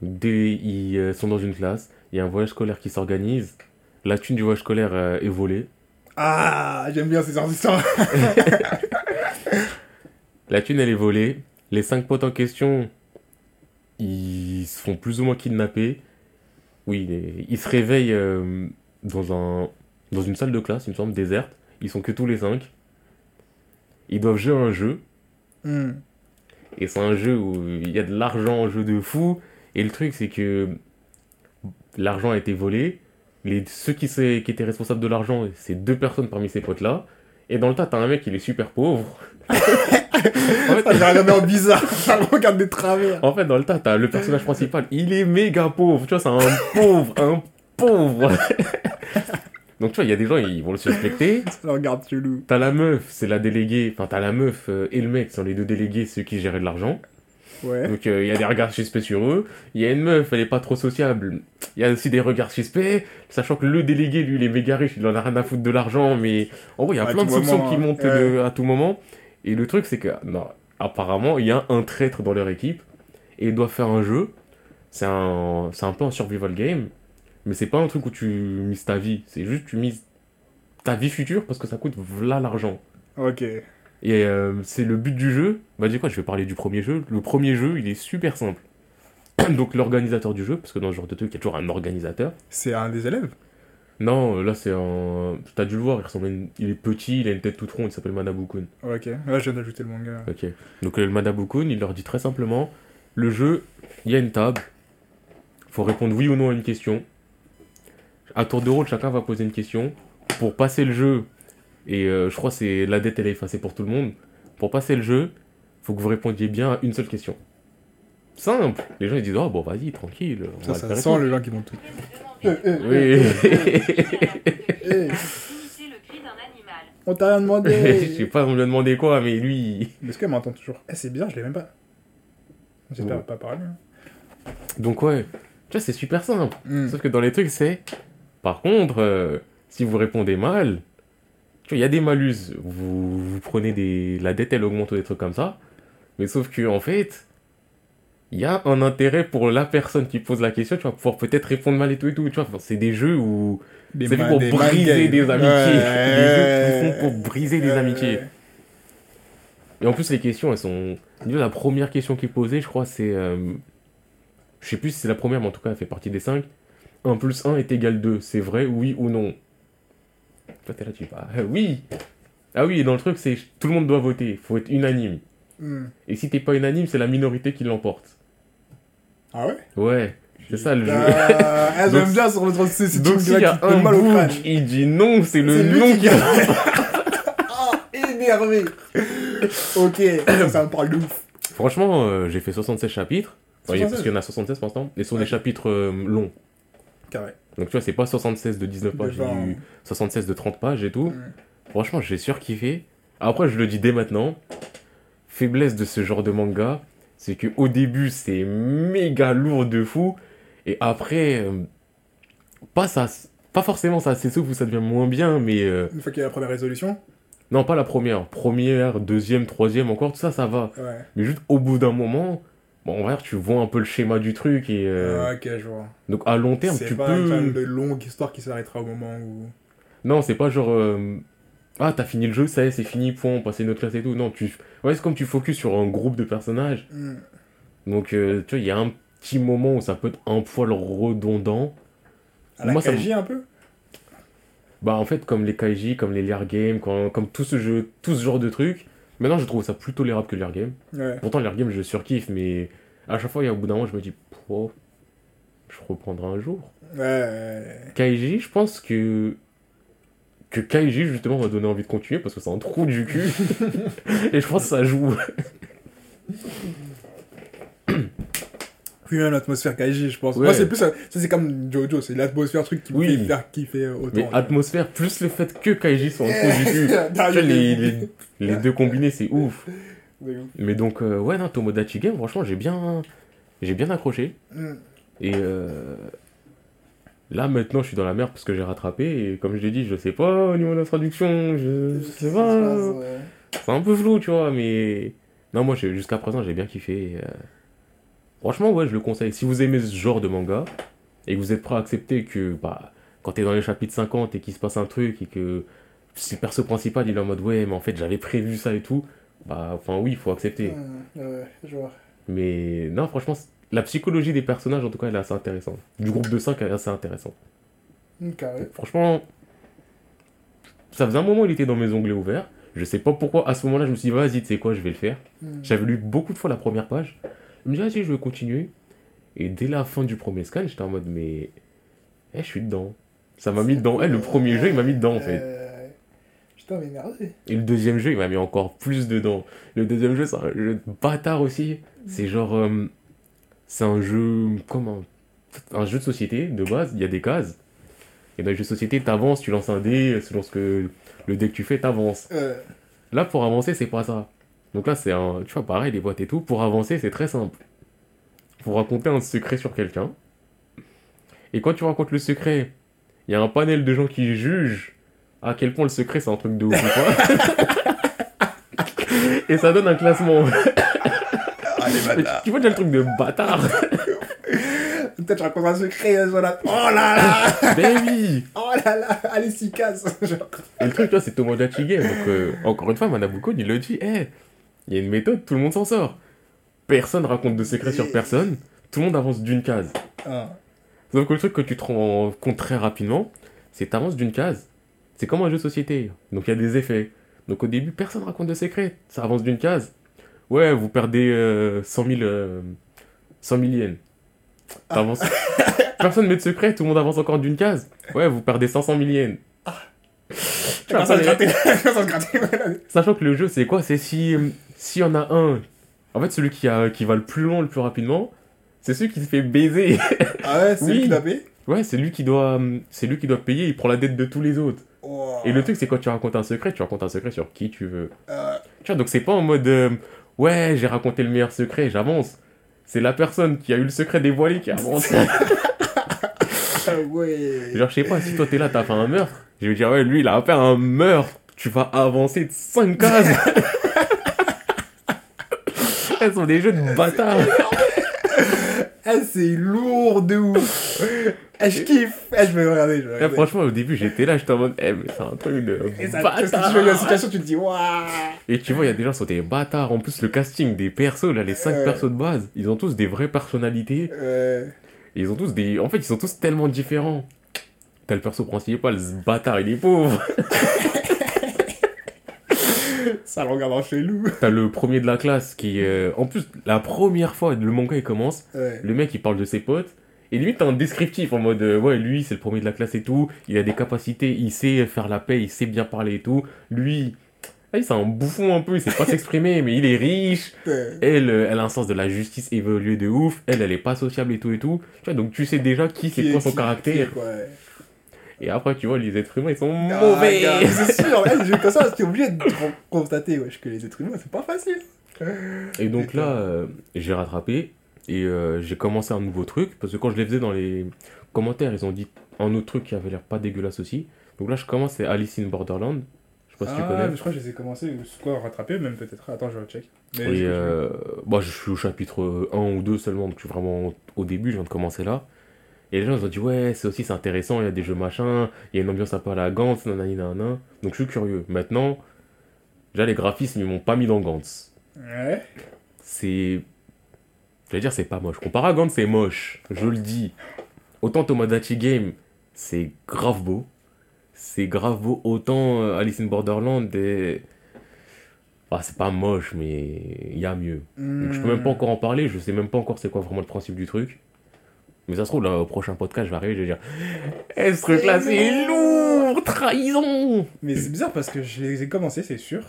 Des, ils euh, sont dans une classe. Il y a un voyage scolaire qui s'organise. La thune du voyage scolaire euh, est volée. Ah, j'aime bien ces histoires. La thune, elle est volée. Les cinq potes en question, ils se font plus ou moins kidnapper. Oui, ils se réveillent euh, dans, un, dans une salle de classe, il me semble, déserte. Ils sont que tous les cinq. Ils doivent jouer à un jeu. Hmm. Et c'est un jeu où il y a de l'argent en jeu de fou. Et le truc, c'est que l'argent a été volé. Les, ceux qui, qui étaient responsables de l'argent, c'est deux personnes parmi ces potes-là. Et dans le tas, t'as un mec, il est super pauvre. en, fait, j'ai regardé en bizarre. Ça me regarde des travers. en fait, dans le tas, t'as le personnage principal, il est méga pauvre. Tu vois, c'est un pauvre, un pauvre. Donc, tu vois, il y a des gens, ils vont le suspecter. Ça regarde chelou. T'as la meuf, c'est la déléguée. Enfin, t'as la meuf euh, et le mec, sont les deux délégués, ceux qui géraient de l'argent. Ouais. Donc euh, il y a des regards suspects sur eux. Il y a une meuf, elle est pas trop sociable. Il y a aussi des regards suspects, sachant que le délégué, lui, il est méga riche, il en a rien à foutre de l'argent, mais en gros, il y a À plein de soupçons moment, qui hein. montent de- à tout moment. Et le truc, c'est que, non, apparemment, il y a un traître dans leur équipe, et ils doivent faire un jeu. C'est un, c'est un peu un survival game, mais c'est pas un truc où tu mises ta vie, c'est juste tu mises ta vie future parce que ça coûte l'argent. Ok. Et euh, c'est le but du jeu. Bah, dis quoi, je vais parler du premier jeu. Le premier jeu, il est super simple. Donc, l'organisateur du jeu, parce que dans ce genre de truc, il y a toujours un organisateur. C'est un des élèves? Non, euh, là, c'est un. T'as dû le voir, il ressemble une- Il est petit, il a une tête toute ronde, il s'appelle Manabu-kun. Ok. Là, je viens d'ajouter le manga. Ok. Donc, euh, le Manabu-kun, il leur dit très simplement le jeu, il y a une table. faut répondre oui ou non à une question. À tour de rôle, chacun va poser une question. Pour passer le jeu, et euh, je crois que c'est la dette, elle est effacée pour tout le monde. Pour passer le jeu, faut que vous répondiez bien à une seule question. Simple. Les gens ils disent oh bon vas-y tranquille. on va Ça, le ça sent les gens qui vont tout. Oui. Imiter le cri d'un animal. on t'a rien Je demandé. sais pas on lui a demandé quoi mais lui. Mais Est-ce qu'elle m'entend toujours? Eh, c'est bizarre, je l'ai même pas. J'espère Ouais. pas parler. hein. Donc ouais. Tu vois c'est super simple. Hmm. Sauf que dans les trucs, c'est. Par contre, euh, si vous répondez mal, tu vois, il y a des malus. Vous, vous prenez des. La dette, elle augmente ou des trucs comme ça. Mais sauf que, en fait, il y a un intérêt pour la personne qui pose la question. Tu vas pouvoir peut-être répondre mal et tout et tout. Tu vois, Enfin, c'est des jeux où. Des C'est fait pour des briser des amitiés. Ouais. Des jeux qui pour briser des amitiés. Et en plus, les questions, elles sont. La première question qui est posée, je crois, c'est. euh, Je sais plus si c'est la première, mais en tout cas, elle fait partie des 5. 1 plus 1 est égal 2. C'est vrai, oui ou non? Toi, t'es là, tu vas. Ah, oui Ah oui, et dans le truc, c'est tout le monde doit voter. faut être unanime. Hmm. Et si t'es pas unanime, c'est la minorité qui l'emporte. Ah ouais? Ouais, c'est ça le jeu. Ah, ah, Donc- J'aime bien sur le c'est Donc, s'il y a qui donne un mal au crâne. book, il dit non, c'est le non qui. Ah, énervé. ok, ça, ça me parle de ouf. Franchement, euh, j'ai fait 76 chapitres. Enfin, il y a- 76. parce qu'il y en a 76 pour l'instant. Et ce sont Ouais. des chapitres euh, longs. Carré. Donc tu vois, c'est pas 76 de 19 De pages, 20. eu 76 de 30 pages et tout. Franchement, j'ai surkiffé. Après, je le dis dès maintenant. Faiblesse de ce genre de manga, c'est que au début, c'est méga lourd de fou. Et après, euh, pas ça. Pas forcément ça s'essouffle ou ça devient moins bien, mais euh, Une fois qu'il y a la première résolution? non, pas la première. Première, deuxième, troisième, encore, tout ça, ça va. Ouais. Mais juste au bout d'un moment, bon, on va dire, tu vois un peu le schéma du truc et euh, Ah, ok, je vois. donc à long terme, C'est tu pas peux. une fan de longue histoire qui s'arrêtera au moment où. Non, c'est pas genre. euh, Ah, t'as fini le jeu, ça y est, c'est fini, point, on passe à une autre classe et tout. Non, tu. Ouais, c'est comme tu focuses sur un groupe de personnages. Hmm. Donc, euh, tu vois, il y a un petit moment où ça peut être un poil redondant. À la Moi, ça KJ un peu? Bah, en fait, comme les Kaiji, comme les Liar Games, quand- comme tout ce, jeu, tout ce genre de trucs. Maintenant, je trouve ça plus tolérable que Liar Game. Ouais. Pourtant, Liar Game, je surkiffe, mais à chaque fois, il y a au bout d'un moment, je me dis, oh, je reprendrai un jour. Ouais. Kaiji, je pense que. Que Kaiji, justement, m'a donné envie de continuer parce que c'est un trou du cul. Et je pense que ça joue. Même l'atmosphère KJ, je pense. Ouais. Moi, c'est plus. Ça, c'est comme Jojo, c'est l'atmosphère truc qui me Oui. fait faire kiffer autant. Mais atmosphère, plus le fait que Kaiji soit un trou du les, les, les deux combinés, c'est ouf. Mais donc, euh, ouais, non, Tomodachi Game, franchement, j'ai bien, j'ai bien accroché. Hmm. Et euh, là, maintenant, je suis dans la merde parce que j'ai rattrapé. Et comme je l'ai dit, je sais pas au niveau de la traduction, je, je sais pas. Ouais. C'est un peu flou, tu vois, mais. Non, moi, jusqu'à présent, j'ai bien kiffé. euh. Franchement, ouais, je le conseille. Si vous aimez ce genre de manga et que vous êtes prêt à accepter que, bah, quand t'es dans les chapitres 50 et qu'il se passe un truc et que si le perso principal il est en mode ouais, mais en fait, j'avais prévu ça et tout, bah, enfin, oui, il faut accepter. Ouais, je vois. Mais non, franchement, la psychologie des personnages, en tout cas, elle est assez intéressante. Du groupe de 5, elle est assez intéressant. Carré. Franchement, ça faisait un moment il était dans mes onglets ouverts. Je sais pas pourquoi, à ce moment-là, je me suis dit, vas-y, tu sais quoi, je vais le faire. Hmm. J'avais lu beaucoup de fois la première page. Je me dis, vas-y, je vais continuer. Et dès la fin du premier scan, j'étais en mode, mais. Eh, je suis dedans. Ça m'a mis dedans. Eh, le premier jeu, il m'a mis dedans, en fait. Euh, Putain, mais merde. Et le deuxième jeu, il m'a mis encore plus dedans. Le deuxième jeu, c'est un jeu de bâtard aussi. C'est genre. euh, c'est un jeu. Comment Un jeu de société, de base, il y a des cases. Et dans les jeux de société, t'avances, tu lances un dé, selon ce que le dé que tu fais, t'avances. Euh, Là, pour avancer, c'est pas ça. Donc là, c'est un. Tu vois, pareil, les boîtes et tout. Pour avancer, c'est très simple. Faut raconter un secret sur quelqu'un. Et quand tu racontes le secret, il y a un panel de gens qui jugent à quel point le secret c'est un truc de ouf ou pas. et ça donne un classement. Ah, tu- vois déjà le truc de bâtard. Peut-être je raconte un secret, euh. Oh là là ben oui Oh là là Allez, s'y casse Genre. Et le truc, tu vois, c'est Tomodachi Game. Donc, euh, encore une fois, Manabuko, il le dit, Eh, il y a une méthode, tout le monde s'en sort. Personne raconte de secrets sur personne, tout le monde avance d'une case. Ah. Sauf que le truc que tu te rends compte très rapidement, c'est que t'avances d'une case. C'est comme un jeu de société. Donc il y a des effets. Donc au début, personne raconte de secrets. Ça avance d'une case. Ouais, vous perdez euh, 100 000, euh, 100 000 yens. T'avances. personne met de secret, tout le monde avance encore d'une case. Ouais, vous perdez 500 000 yens. Tu vois, Personne. Personne gratté. Sachant que le jeu, c'est quoi? C'est si euh, s'il y en a un, en fait, celui qui, a, qui va le plus loin, le plus rapidement, c'est celui qui se fait baiser. Ah ouais, c'est Oui. lui qui l'a payé ouais, c'est lui qui doit, c'est lui qui doit payer. Il prend la dette de tous les autres. Oh. Et le truc, c'est quand tu racontes un secret, tu racontes un secret sur qui tu veux. Euh, Tu vois, donc c'est pas en mode, euh, ouais, j'ai raconté le meilleur secret, j'avance. C'est la personne qui a eu le secret dévoilé qui avance. ah ouais. Genre, je sais pas, si toi t'es là, t'as fait un meurtre, je vais dire, ouais, lui, il a fait un meurtre. Tu vas avancer de 5 cases. Elles sont des jeux de bâtards. Ah, c'est lourd de ouf. Ah, je kiffe. Ah, je vais regarder. Je vais franchement, au début, j'étais là, j'étais en mode, eh, mais c'est un truc de Et ça, parce que bâtard. tu vois une situation, tu te dis, waouh. Et tu vois, il y a des gens qui sont des bâtards. En plus, le casting des persos, là, les 5 Ouais. persos de base, ils ont tous des vraies personnalités. Euh, ils ont tous des. En fait, ils sont tous tellement différents. T'as le perso principal, ce bâtard, il est pauvre. ça le regarde en chelou. T'as le premier de la classe qui. euh, En plus, la première fois, le manga il commence, Ouais. le mec il parle de ses potes. Et limite, t'as un descriptif en mode, euh, ouais, lui, c'est le premier de la classe et tout. Il a des capacités, il sait faire la paix, il sait bien parler et tout. Lui, ah, c'est un bouffon un peu, il sait pas s'exprimer, mais il est riche. Elle, euh, elle a un sens de la justice évolué de ouf. Elle, elle est pas sociable et tout et tout. Tu vois, donc tu sais déjà qui c'est qui est- quoi son qui- caractère. qui est, ouais. Et après, tu vois, les êtres humains, ils sont Ah, mauvais. c'est sûr, là, comme ça, tu es obligé de con- constater wesh, que les êtres humains, c'est pas facile. Et donc là, euh, j'ai rattrapé et euh, j'ai commencé un nouveau truc parce que quand je les faisais dans les commentaires, ils ont dit un autre truc qui avait l'air pas dégueulasse aussi. Donc là, je commence, c'est Alice in Borderland. Je sais pas si tu Ah, connais. je crois que je les ai commencés, ou quoi, rattraper même peut-être. Attends, je vais check. Mais Et je- euh, bah, je suis au chapitre 1 ou 2 seulement, donc je suis vraiment au début, je viens de commencer là. Et les gens ils ont dit ouais, c'est aussi c'est intéressant, il y a des jeux machin, il y a une ambiance un peu à la Gantz, nanani nanana. Donc je suis curieux. Maintenant, déjà les graphismes ils m'ont pas mis dans Gantz. Ouais. C'est. Je vais dire c'est pas moche. Comparé à Gantz c'est moche, je le dis. Autant Tomodachi Game, c'est grave beau. C'est grave beau. Autant euh, Alice in Borderland et. Ah, c'est pas moche, mais il y a mieux. Donc, je peux même pas encore en parler, je sais même pas encore c'est quoi vraiment le principe du truc. Mais ça se trouve, là, au prochain podcast, je vais arriver, je vais dire Eh, ce truc-là, c'est lourd Trahison Mais c'est bizarre parce que je les ai commencés, c'est sûr.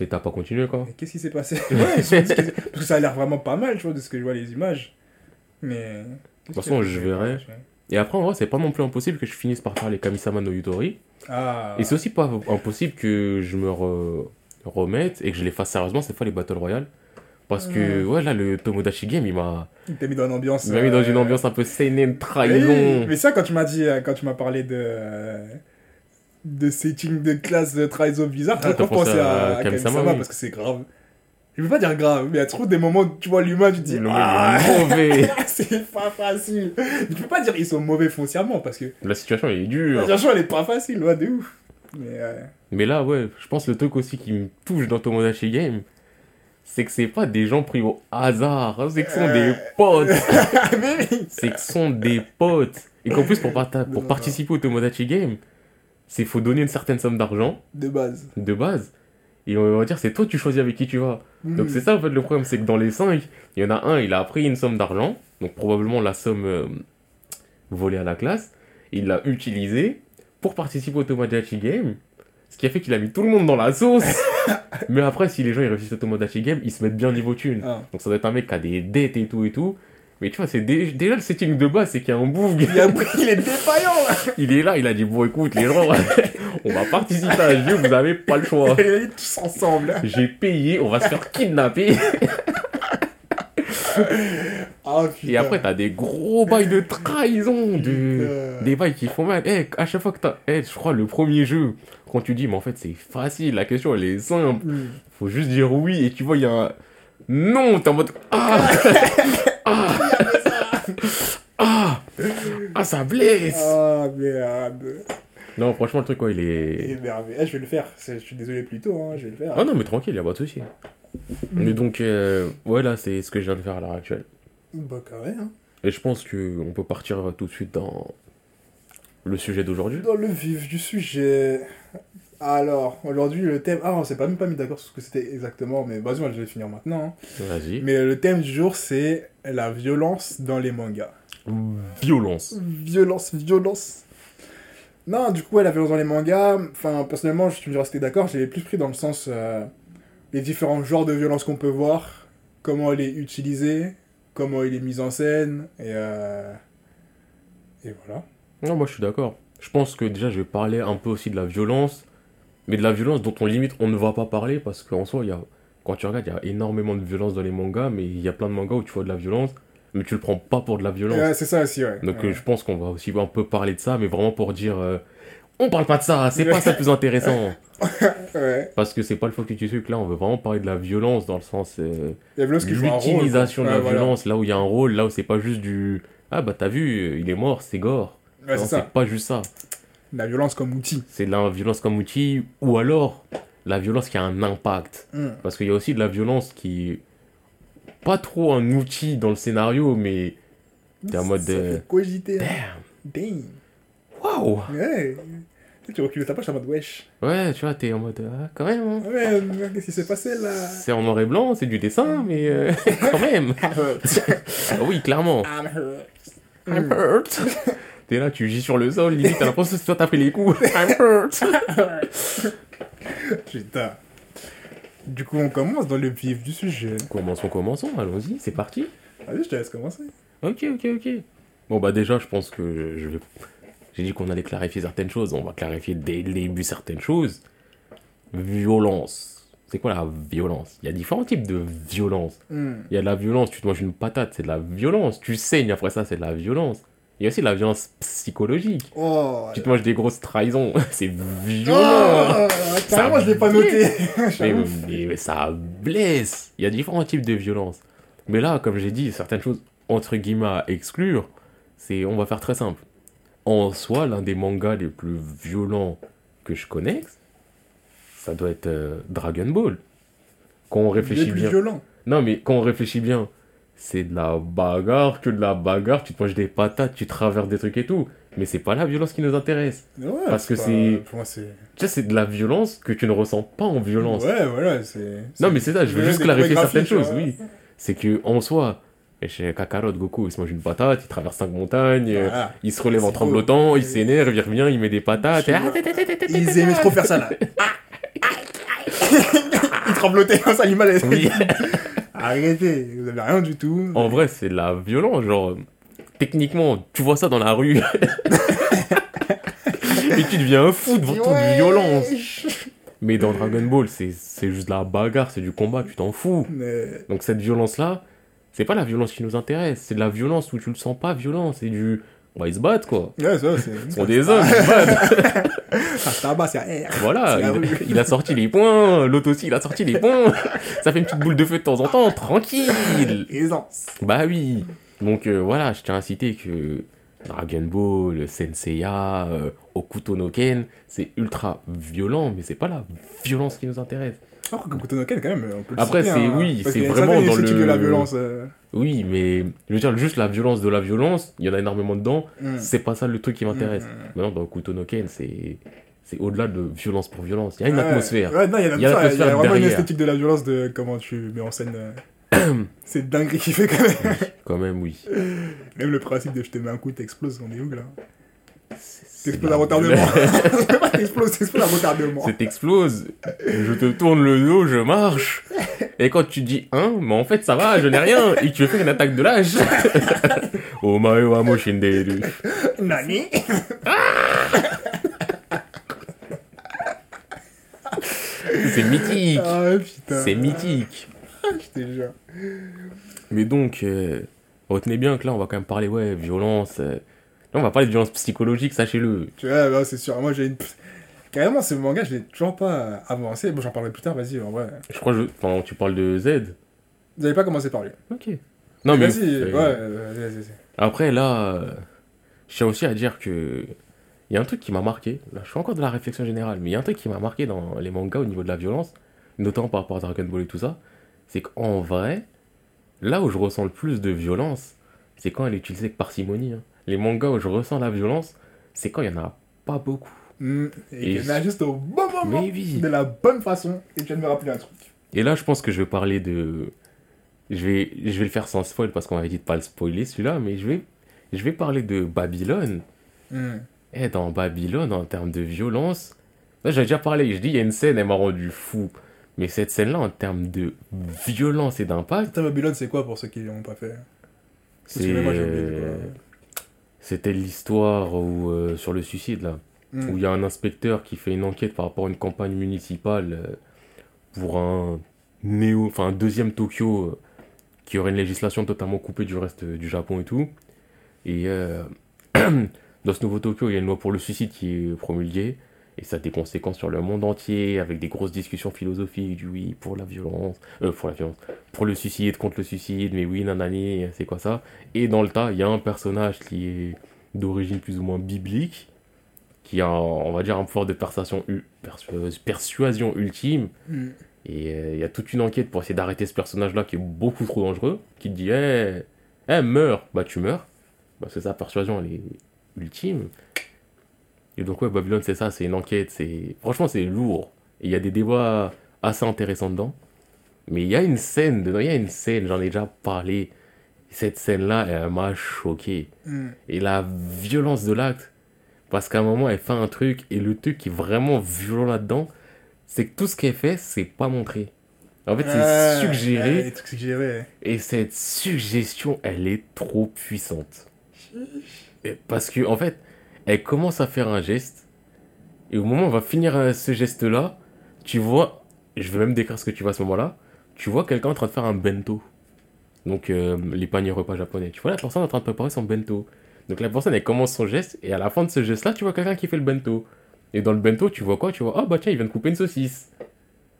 Et t'as pas continué, quoi Mais qu'est-ce qui s'est passé? Ouais, je me dis qu'est-ce qui- Parce que ça a l'air vraiment pas mal, tu vois, de ce que je vois les images. Mais. De toute façon, je verrai. Et après, en vrai, c'est pas non plus impossible que je finisse par faire les Kamisama no Yutori. Ah. Et c'est aussi pas impossible que je me re- remette et que je les fasse sérieusement cette fois les Battle Royale. Parce que, ouais, là, le Tomodachi Game, il m'a Il t'a mis dans une ambiance. il m'a mis dans une euh, ambiance un peu seinen, trahison. mais ça, quand tu m'as dit, euh, quand tu m'as parlé de. euh, de setting de classe de trahison bizarre, Ah, t'as encore pensé à, à Kami-sama, oui. parce que c'est grave. Je veux pas dire grave, mais il y a trop des moments où tu vois l'humain, tu te dis. Ah, mauvais. c'est pas facile. Tu peux pas dire qu'ils sont mauvais foncièrement parce que La situation, elle est la dure. situation elle est pas facile, ouais, de ouf. Mais euh, Mais là, ouais, je pense le truc aussi qui me touche dans Tomodachi Game, c'est que c'est pas des gens pris au hasard, hein, c'est que ce sont des potes. mais oui. c'est que ce sont des potes. Et qu'en plus, pour, pour participer au Tomodachi Game, c'est faut donner une certaine somme d'argent, de base. de base. Et on va dire, c'est toi, tu choisis avec qui tu vas. Donc c'est ça, en fait, le problème, c'est que dans les 5, il y en a un, il a pris une somme d'argent, donc probablement la somme euh, volée à la classe, il l'a utilisée pour participer au Tomodachi Game, ce qui a fait qu'il a mis tout le monde dans la sauce. Mais après, si les gens ils réussissent au Tomodachi Game, ils se mettent bien niveau thune. Ah. Donc ça doit être un mec qui a des dettes et tout et tout. Mais tu vois, c'est dé- déjà le setting de base, c'est qu'il y a un bouffe. Il, a... il est défaillant là. Il est là, il a dit Bon, écoute, les gens, on va participer à un jeu, vous avez pas le choix. Il a dit tous ensemble. J'ai payé, on va se faire kidnapper. Ah. Et après, t'as des gros bails de trahison, de... Des bails qui font mal. Eh, à chaque fois que t'as. Eh, je crois, le premier jeu, quand tu dis, mais en fait, c'est facile, la question, elle est simple. Mm. Faut juste dire oui, et tu vois, il y a un. Non, t'es en mode. Ah Ah Ah Ah, ça blesse Ah merde. Non, franchement, le truc, quoi, il est. Énervé. Eh, je vais le faire. C'est- Je suis désolé plus tôt, hein, je vais le faire. Ah non, mais tranquille, y a pas de souci. Mais donc, euh, ouais, là, c'est ce que je viens de faire à l'heure actuelle. Bah carré, hein. Et je pense que on peut partir tout de suite dans le sujet d'aujourd'hui. Dans le vif du sujet. Alors, aujourd'hui, le thème. Ah, on s'est pas même pas mis d'accord sur ce que c'était exactement, mais vas-y, moi, je vais finir maintenant. hein. Vas-y. Mais le thème du jour, c'est la violence dans les mangas. Violence. Violence, violence. Non, du coup, ouais, la violence dans les mangas, enfin, personnellement, je me diras si d'accord, je l'ai plus pris dans le sens euh, les différents genres de violence qu'on peut voir, comment elle est utilisée, comment elle est mise en scène, et, euh, et voilà. Non, moi je suis d'accord. Je pense que déjà je vais parler un peu aussi de la violence, mais de la violence dont on limite on ne va pas parler parce qu'en soi, il y a, quand tu regardes, il y a énormément de violence dans les mangas, mais il y a plein de mangas où tu vois de la violence, mais tu le prends pas pour de la violence. Ouais, c'est ça aussi, ouais. Donc Ouais. euh, je pense qu'on va aussi un peu parler de ça, mais vraiment pour dire euh, on parle pas de ça, c'est pas ça le plus intéressant. Ouais. Parce que c'est pas le focus du truc là, on veut vraiment parler de la violence dans le sens euh, l'utilisation de la voilà. violence, là où il y a un rôle, là où c'est pas juste du ah bah t'as vu, il est mort, c'est gore. Ouais, c'est pas juste ça. La violence comme outil. C'est de la violence comme outil, ou alors la violence qui a un impact. Hmm. Parce qu'il y a aussi de la violence qui est pas trop un outil dans le scénario, mais T'es en mode de- fait cogiter. hein. damn, Damn. waouh Ouais. Tu recules ta poche en mode wesh. Ouais, tu vois, t'es en mode ah, quand même. hein. Ouais, qu'est-ce qui s'est passé là? C'est en noir et blanc, c'est du dessin, mais euh, quand même. Ah oui, clairement. I'm hurt. I'm hurt. T'es là, tu gis sur le sol, limite, t'as l'impression que toi t'as pris les coups. I'm hurt. Putain. Du coup, on commence dans le vif du sujet. Commençons, commençons, allons-y, c'est parti. Vas-y, je te laisse commencer. Ok, ok, ok. Bon, bah déjà, je pense que je, je vais... J'ai dit qu'on allait clarifier certaines choses, on va clarifier dès le début certaines choses. Violence. C'est quoi la violence? Il y a différents types de violence. Hmm. Il y a de la violence, tu te manges une patate, c'est de la violence. Tu saignes après ça, c'est de la violence. Il y a aussi la violence psychologique. Oh. Tu te manges des grosses trahisons, c'est Oh, violent. carrément, je l'ai pas noté. mais, ça blesse. Il y a différents types de violence. Mais là, comme j'ai dit, certaines choses entre guillemets à exclure, c'est, on va faire très simple. En soi, l'un des mangas les plus violents que je connais, ça doit être euh, Dragon Ball. Quand on réfléchit bien. violents. Non, mais quand on réfléchit bien, c'est de la bagarre, que de la bagarre, tu te manges des patates, tu traverses des trucs et tout. Mais c'est pas la violence qui nous intéresse. Ouais, Parce que pas- c'est- Pour moi, c'est. Tu sais, c'est de la violence que tu ne ressens pas en violence. Ouais, voilà, c'est. Non, mais c'est ça, je veux juste clarifier certaines choses, vois. oui. C'est que en soi, chez Kakarot, Goku, il se mange une patate, il traverse cinq montagnes, Voilà. il se relève en tremblotant, il s'énerve, il revient, il met des patates. et- ah, Ils aimaient trop faire ça là. Ils tremblotaient quand ça l'animal. elle- Oui. Arrêtez, vous avez rien du tout. En vrai, c'est de la violence, genre. Techniquement, tu vois ça dans la rue. et tu deviens un fou devant toute Ouais. violence. Mais dans Dragon Ball, c'est c'est juste de la bagarre, c'est du combat, tu t'en fous. Mais- Donc cette violence-là, c'est pas la violence qui nous intéresse, c'est de la violence où tu le sens pas violent, c'est du... On va ils se battre quoi. Ouais, ça, c'est. Ce sont des hommes, ils se battent. Ça. Voilà, il a sorti les points, l'autre aussi il a sorti les points. Ça fait une petite boule de feu de temps en temps, tranquille. Aisance. Bah oui. Donc euh, voilà, je tiens à citer que Dragon Ball, Senseiya, euh, Okuto no Ken, c'est ultra violent, mais c'est pas la violence qui nous intéresse. Que Kokuto no Ken, quand même, on peut le Après, c'est- hein, oui, c'est vraiment dans le- de la violence. euh. Oui, mais je veux dire, juste la violence de la violence, il y en a énormément dedans, Mm. c'est pas ça le truc qui m'intéresse. Mm. Maintenant, dans Okuto no Ken, c'est c'est au-delà de violence pour violence. Il y a une Ouais, atmosphère. Ouais, non, il y a, Il y a ça, il y l'atmosphère a vraiment une esthétique de la violence de comment tu mets en scène. euh, c'est dingue qui fait quand même. Quand même, oui. Même le principe de je te mets un coup, t'exploses, on est où là? T'exploses à retardement. T'exploses, t'exploses à retardement. C'est t'explose, je te tourne le dos, je marche. Et quand tu dis 1, mais en fait ça va, je n'ai rien. Et tu veux faire une attaque de l'âge. Oh Mario Amo Shinderu. Nani? C'est mythique. Ah putain. C'est mythique. Je te jure. Mais donc, euh, retenez bien que là on va quand même parler, ouais, violence. euh. Là on va parler de violence psychologique, sachez-le. Tu vois, bah, c'est sûr. Moi j'ai une. Carrément, ce manga, je l'ai toujours pas avancé. Bon, j'en parlerai plus tard, vas-y, en vrai. Je crois que je... tu parles de Z. Vous avez pas commencé par lui. Ok. Non mais. Vas-y, ouais, euh, vas-y, vas-y. Après, là, euh, je tiens aussi à dire que il y a un truc qui m'a marqué. Là, je fais encore de la réflexion générale, mais il y a un truc qui m'a marqué dans les mangas au niveau de la violence, notamment par rapport à Dragon Ball et tout ça. C'est qu'en vrai, là où je ressens le plus de violence, c'est quand elle est utilisée avec parcimonie. hein. Les mangas où je ressens la violence, c'est quand il y en a pas beaucoup. Mm, Et Et- il y en a juste au bon moment, oui. de la bonne façon. Et tu viens de me rappeler un truc. Et là, je pense que je vais parler de. Je vais, je vais le faire sans spoil parce qu'on m'avait dit de pas le spoiler celui-là, mais je vais, je vais parler de Babylone. Mm. Et dans Babylone, en termes de violence, là j'ai déjà parlé, je dis il y a une scène, elle m'a rendu fou. Mais cette scène-là, en termes de violence et d'impact, Babylone, c'est quoi pour ceux qui l'ont pas fait? C'est. même moi, j'ai oublié, quoi. C'était l'histoire où, euh, sur le suicide, là, Mm. où il y a un inspecteur qui fait une enquête par rapport à une campagne municipale euh, pour un néo, enfin un deuxième Tokyo euh, qui aurait une législation totalement coupée du reste du Japon et tout. Et dans ce nouveau Tokyo, il y a une loi pour le suicide qui est promulguée. Et ça a des conséquences sur le monde entier, avec des grosses discussions philosophiques, du oui, pour la violence, euh, pour la violence, pour le suicide, contre le suicide, mais oui, nanani, c'est quoi ça? Et dans le tas, il y a un personnage qui est d'origine plus ou moins biblique, qui a, on va dire, un pouvoir de persuasion, ultime, Mm. et euh, il y a toute une enquête pour essayer d'arrêter ce personnage-là qui est beaucoup trop dangereux, qui te dit, hé, hey, meurs, bah tu meurs, parce que sa persuasion, elle est ultime. Et donc ouais, Babylone, c'est ça, c'est une enquête, c'est... Franchement, c'est lourd. Il y a des débats assez intéressants dedans. Mais il y a une scène dedans, il y a une scène, j'en ai déjà parlé. Cette scène-là, elle m'a choqué. Mm. Et la violence de l'acte, parce qu'à un moment, elle fait un truc, et le truc qui est vraiment violent là-dedans, c'est que tout ce qu'elle fait, c'est pas montré. En fait, c'est suggéré, ouais, suggérés. et cette suggestion, elle est trop puissante. Parce que, en fait, elle commence à faire un geste, et au moment où on va finir euh, ce geste-là, tu vois, je vais même décrire ce que tu vois à ce moment-là, tu vois quelqu'un en train de faire un bento. Donc, euh, les paniers repas japonais. Tu vois la personne en train de préparer son bento. Donc, la personne, elle commence son geste, et à la fin de ce geste-là, tu vois quelqu'un qui fait le bento. Et dans le bento, tu vois quoi? Tu vois, ah bah tiens, il vient de couper une saucisse.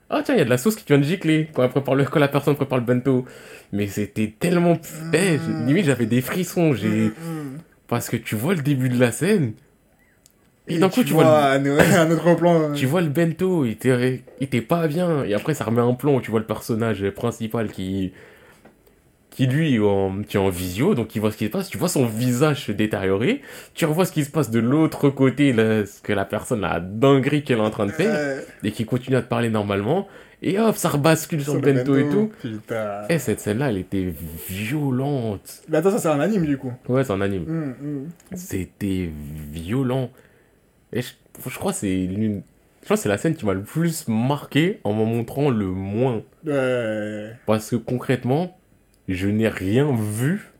Ah tiens, il y a de la sauce qui vient de gicler quand, elle prépare le, quand la personne prépare le bento. Mais c'était tellement... Eh, j'ai- limite, j'avais des frissons. J'ai... Parce que tu vois le début de la scène. Et, d'un coup, tu, vois, vois, un, un autre plan. le, tu vois le bento, il était, il était pas bien. Et après, ça remet un plan où tu vois le personnage principal qui. Qui lui en, qui est en visio, donc il voit ce qui se passe, tu vois son visage se détériorer, tu revois ce qui se passe de l'autre côté, là, ce que la personne, la dinguerie qu'elle est en train de faire, Euh, et qui continue à te parler normalement, et hop, ça rebascule sur le bento et tout. Putain. Et cette scène-là, elle était violente. Mais attends, ça c'est un anime du coup. Ouais, c'est un anime. Hum, hum. C'était violent. Et je, je crois que c'est l'une. Je crois c'est la scène qui m'a le plus marqué en me montrant le moins. Ouais. Parce que concrètement, je n'ai rien vu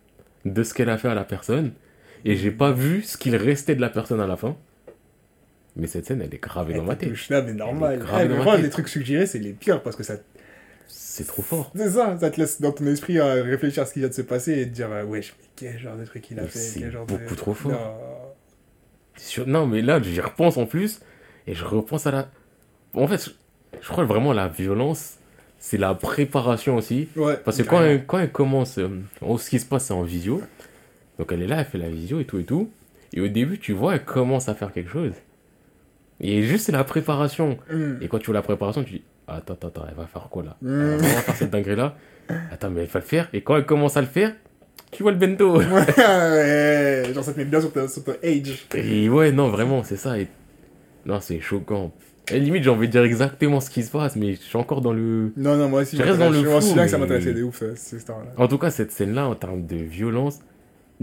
de ce qu'elle a fait à la personne. Et j'ai pas vu ce qu'il restait de la personne à la fin. Mais cette scène, elle est gravée dans ma tête. Normal. Elle est Eh, dans mais ma moi, les trucs suggérés, c'est les pires parce que ça. C'est trop fort. C'est ça, ça te laisse dans ton esprit à réfléchir à ce qui vient de se passer et te dire, euh, wesh, mais quel genre de truc il a Mais fait c'est beaucoup de... trop fort. Non. Mais là, j'y repense en plus. Et je repense à la. En fait, je, crois vraiment la violence, c'est la préparation aussi. Ouais. Parce que quand elle, quand elle commence, euh, oh, ce qui se passe, c'est en visio. Donc elle est là, elle fait la visio et tout et tout. Et au début, tu vois, elle commence à faire quelque chose. Et juste, c'est la préparation. Hum. Et quand tu vois la préparation, tu dis, attends, attends, attends, elle va faire quoi là? Mm. Elle va faire cette dinguerie-là? Attends, mais elle va le faire? Et quand elle commence à le faire, tu vois le bento. ouais, genre ça te met bien sur ton, sur ton age. Et ouais, non, vraiment, c'est ça. Et... Non, c'est choquant. Et limite, j'ai envie de dire exactement ce qui se passe, mais je suis encore dans le... Non, non, moi aussi, Je reste dans le je me flou, souviens que ça mais- m'intéressait de ouf, ça, cette histoire-là. En tout cas, cette scène-là, en termes de violence,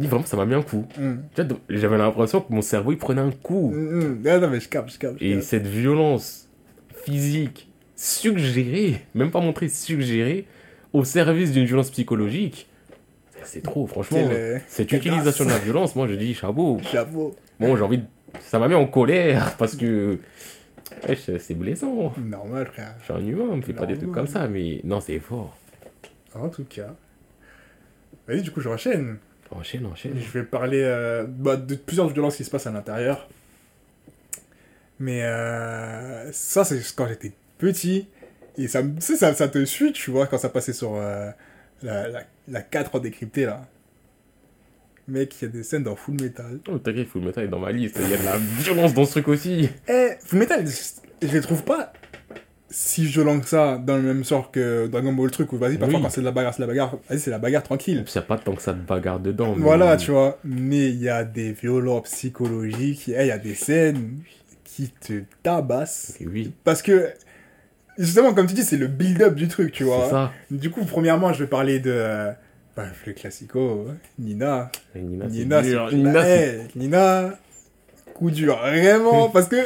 dis vraiment, ça m'a mis un coup. Vois, J'avais l'impression que mon cerveau, il prenait un coup. Hum, hum. Non, non, mais je capte, je capte. Et cette violence physique suggérée, même pas montrée, suggérée, au service d'une violence psychologique, c'est trop, franchement. Euh, Cette utilisation de la violence, moi, je dis chapeau. Chapeau. Bon, j'ai envie de... Ça m'a mis en colère, parce que... wesh, c'est blessant. Normal, frère. Je suis un humain, on me fait pas des trucs comme ça, mais non, c'est fort. En tout cas. Vas-y, du coup, je enchaîne. Enchaîne, enchaîne. Je vais parler euh, bah, de plusieurs violences qui se passent à l'intérieur. Mais euh, ça, c'est quand j'étais petit. Et ça, ça, ça te suit, tu vois, quand ça passait sur euh, la, la, la 4 en décrypté, là. Mec, il y a des scènes dans Full Metal. Oh, t'inquiète, Full Metal est dans ma liste. Il y a de la violence dans ce truc aussi. Eh, Full Metal, je les trouve pas si violents que ça, dans le même sort que Dragon Ball truc, où vas-y, parfois Oui. quand c'est de la bagarre, c'est de la bagarre. Vas-y, c'est la bagarre tranquille. Il n'y a pas tant que ça de bagarre dedans. mais- Voilà, tu vois. Mais il y a des violences psychologiques, il y a des scènes qui te tabassent. Oui, Parce que, justement, comme tu dis, c'est le build-up du truc, tu c'est vois. ça. Du coup, premièrement, je vais parler de. bah, le classico, Nina. Nina, c'est Nina, Nina, c'est- Eh, Nina, coup dur, vraiment, parce que.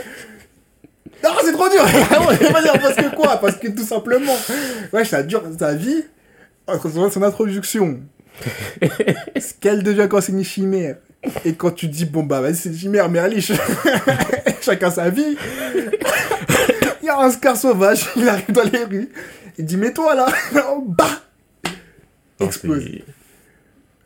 Non, c'est trop dur. Parce que quoi Parce que tout simplement, ouais, ça dure sa vie, entre son, son introduction, ce qu'elle devient quand c'est une chimère, et quand tu dis, bon bah vas-y, c'est une chimère, mais allez, ch- chacun sa vie, il y a un scar sauvage, il arrive dans les rues, il dit, mets-toi là, bah Explose. c'est-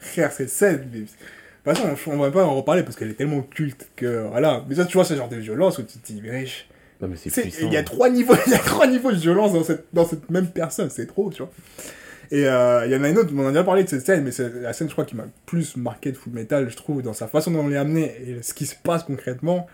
Frère, cette scène, mais... De toute façon, on va pas en reparler parce qu'elle est tellement culte que voilà. Mais ça, tu vois, ce genre de violence où tu te dis, wesh. Non, mais c'est. Il y a trois niveaux, il y a trois niveaux de violence dans cette, dans cette même personne, c'est trop, tu vois. Et euh, il y en a une autre, on en a déjà parlé de cette scène, mais c'est la scène, je crois, qui m'a le plus marqué de Full Metal, je trouve, dans sa façon dont on l'a amené et ce qui se passe concrètement.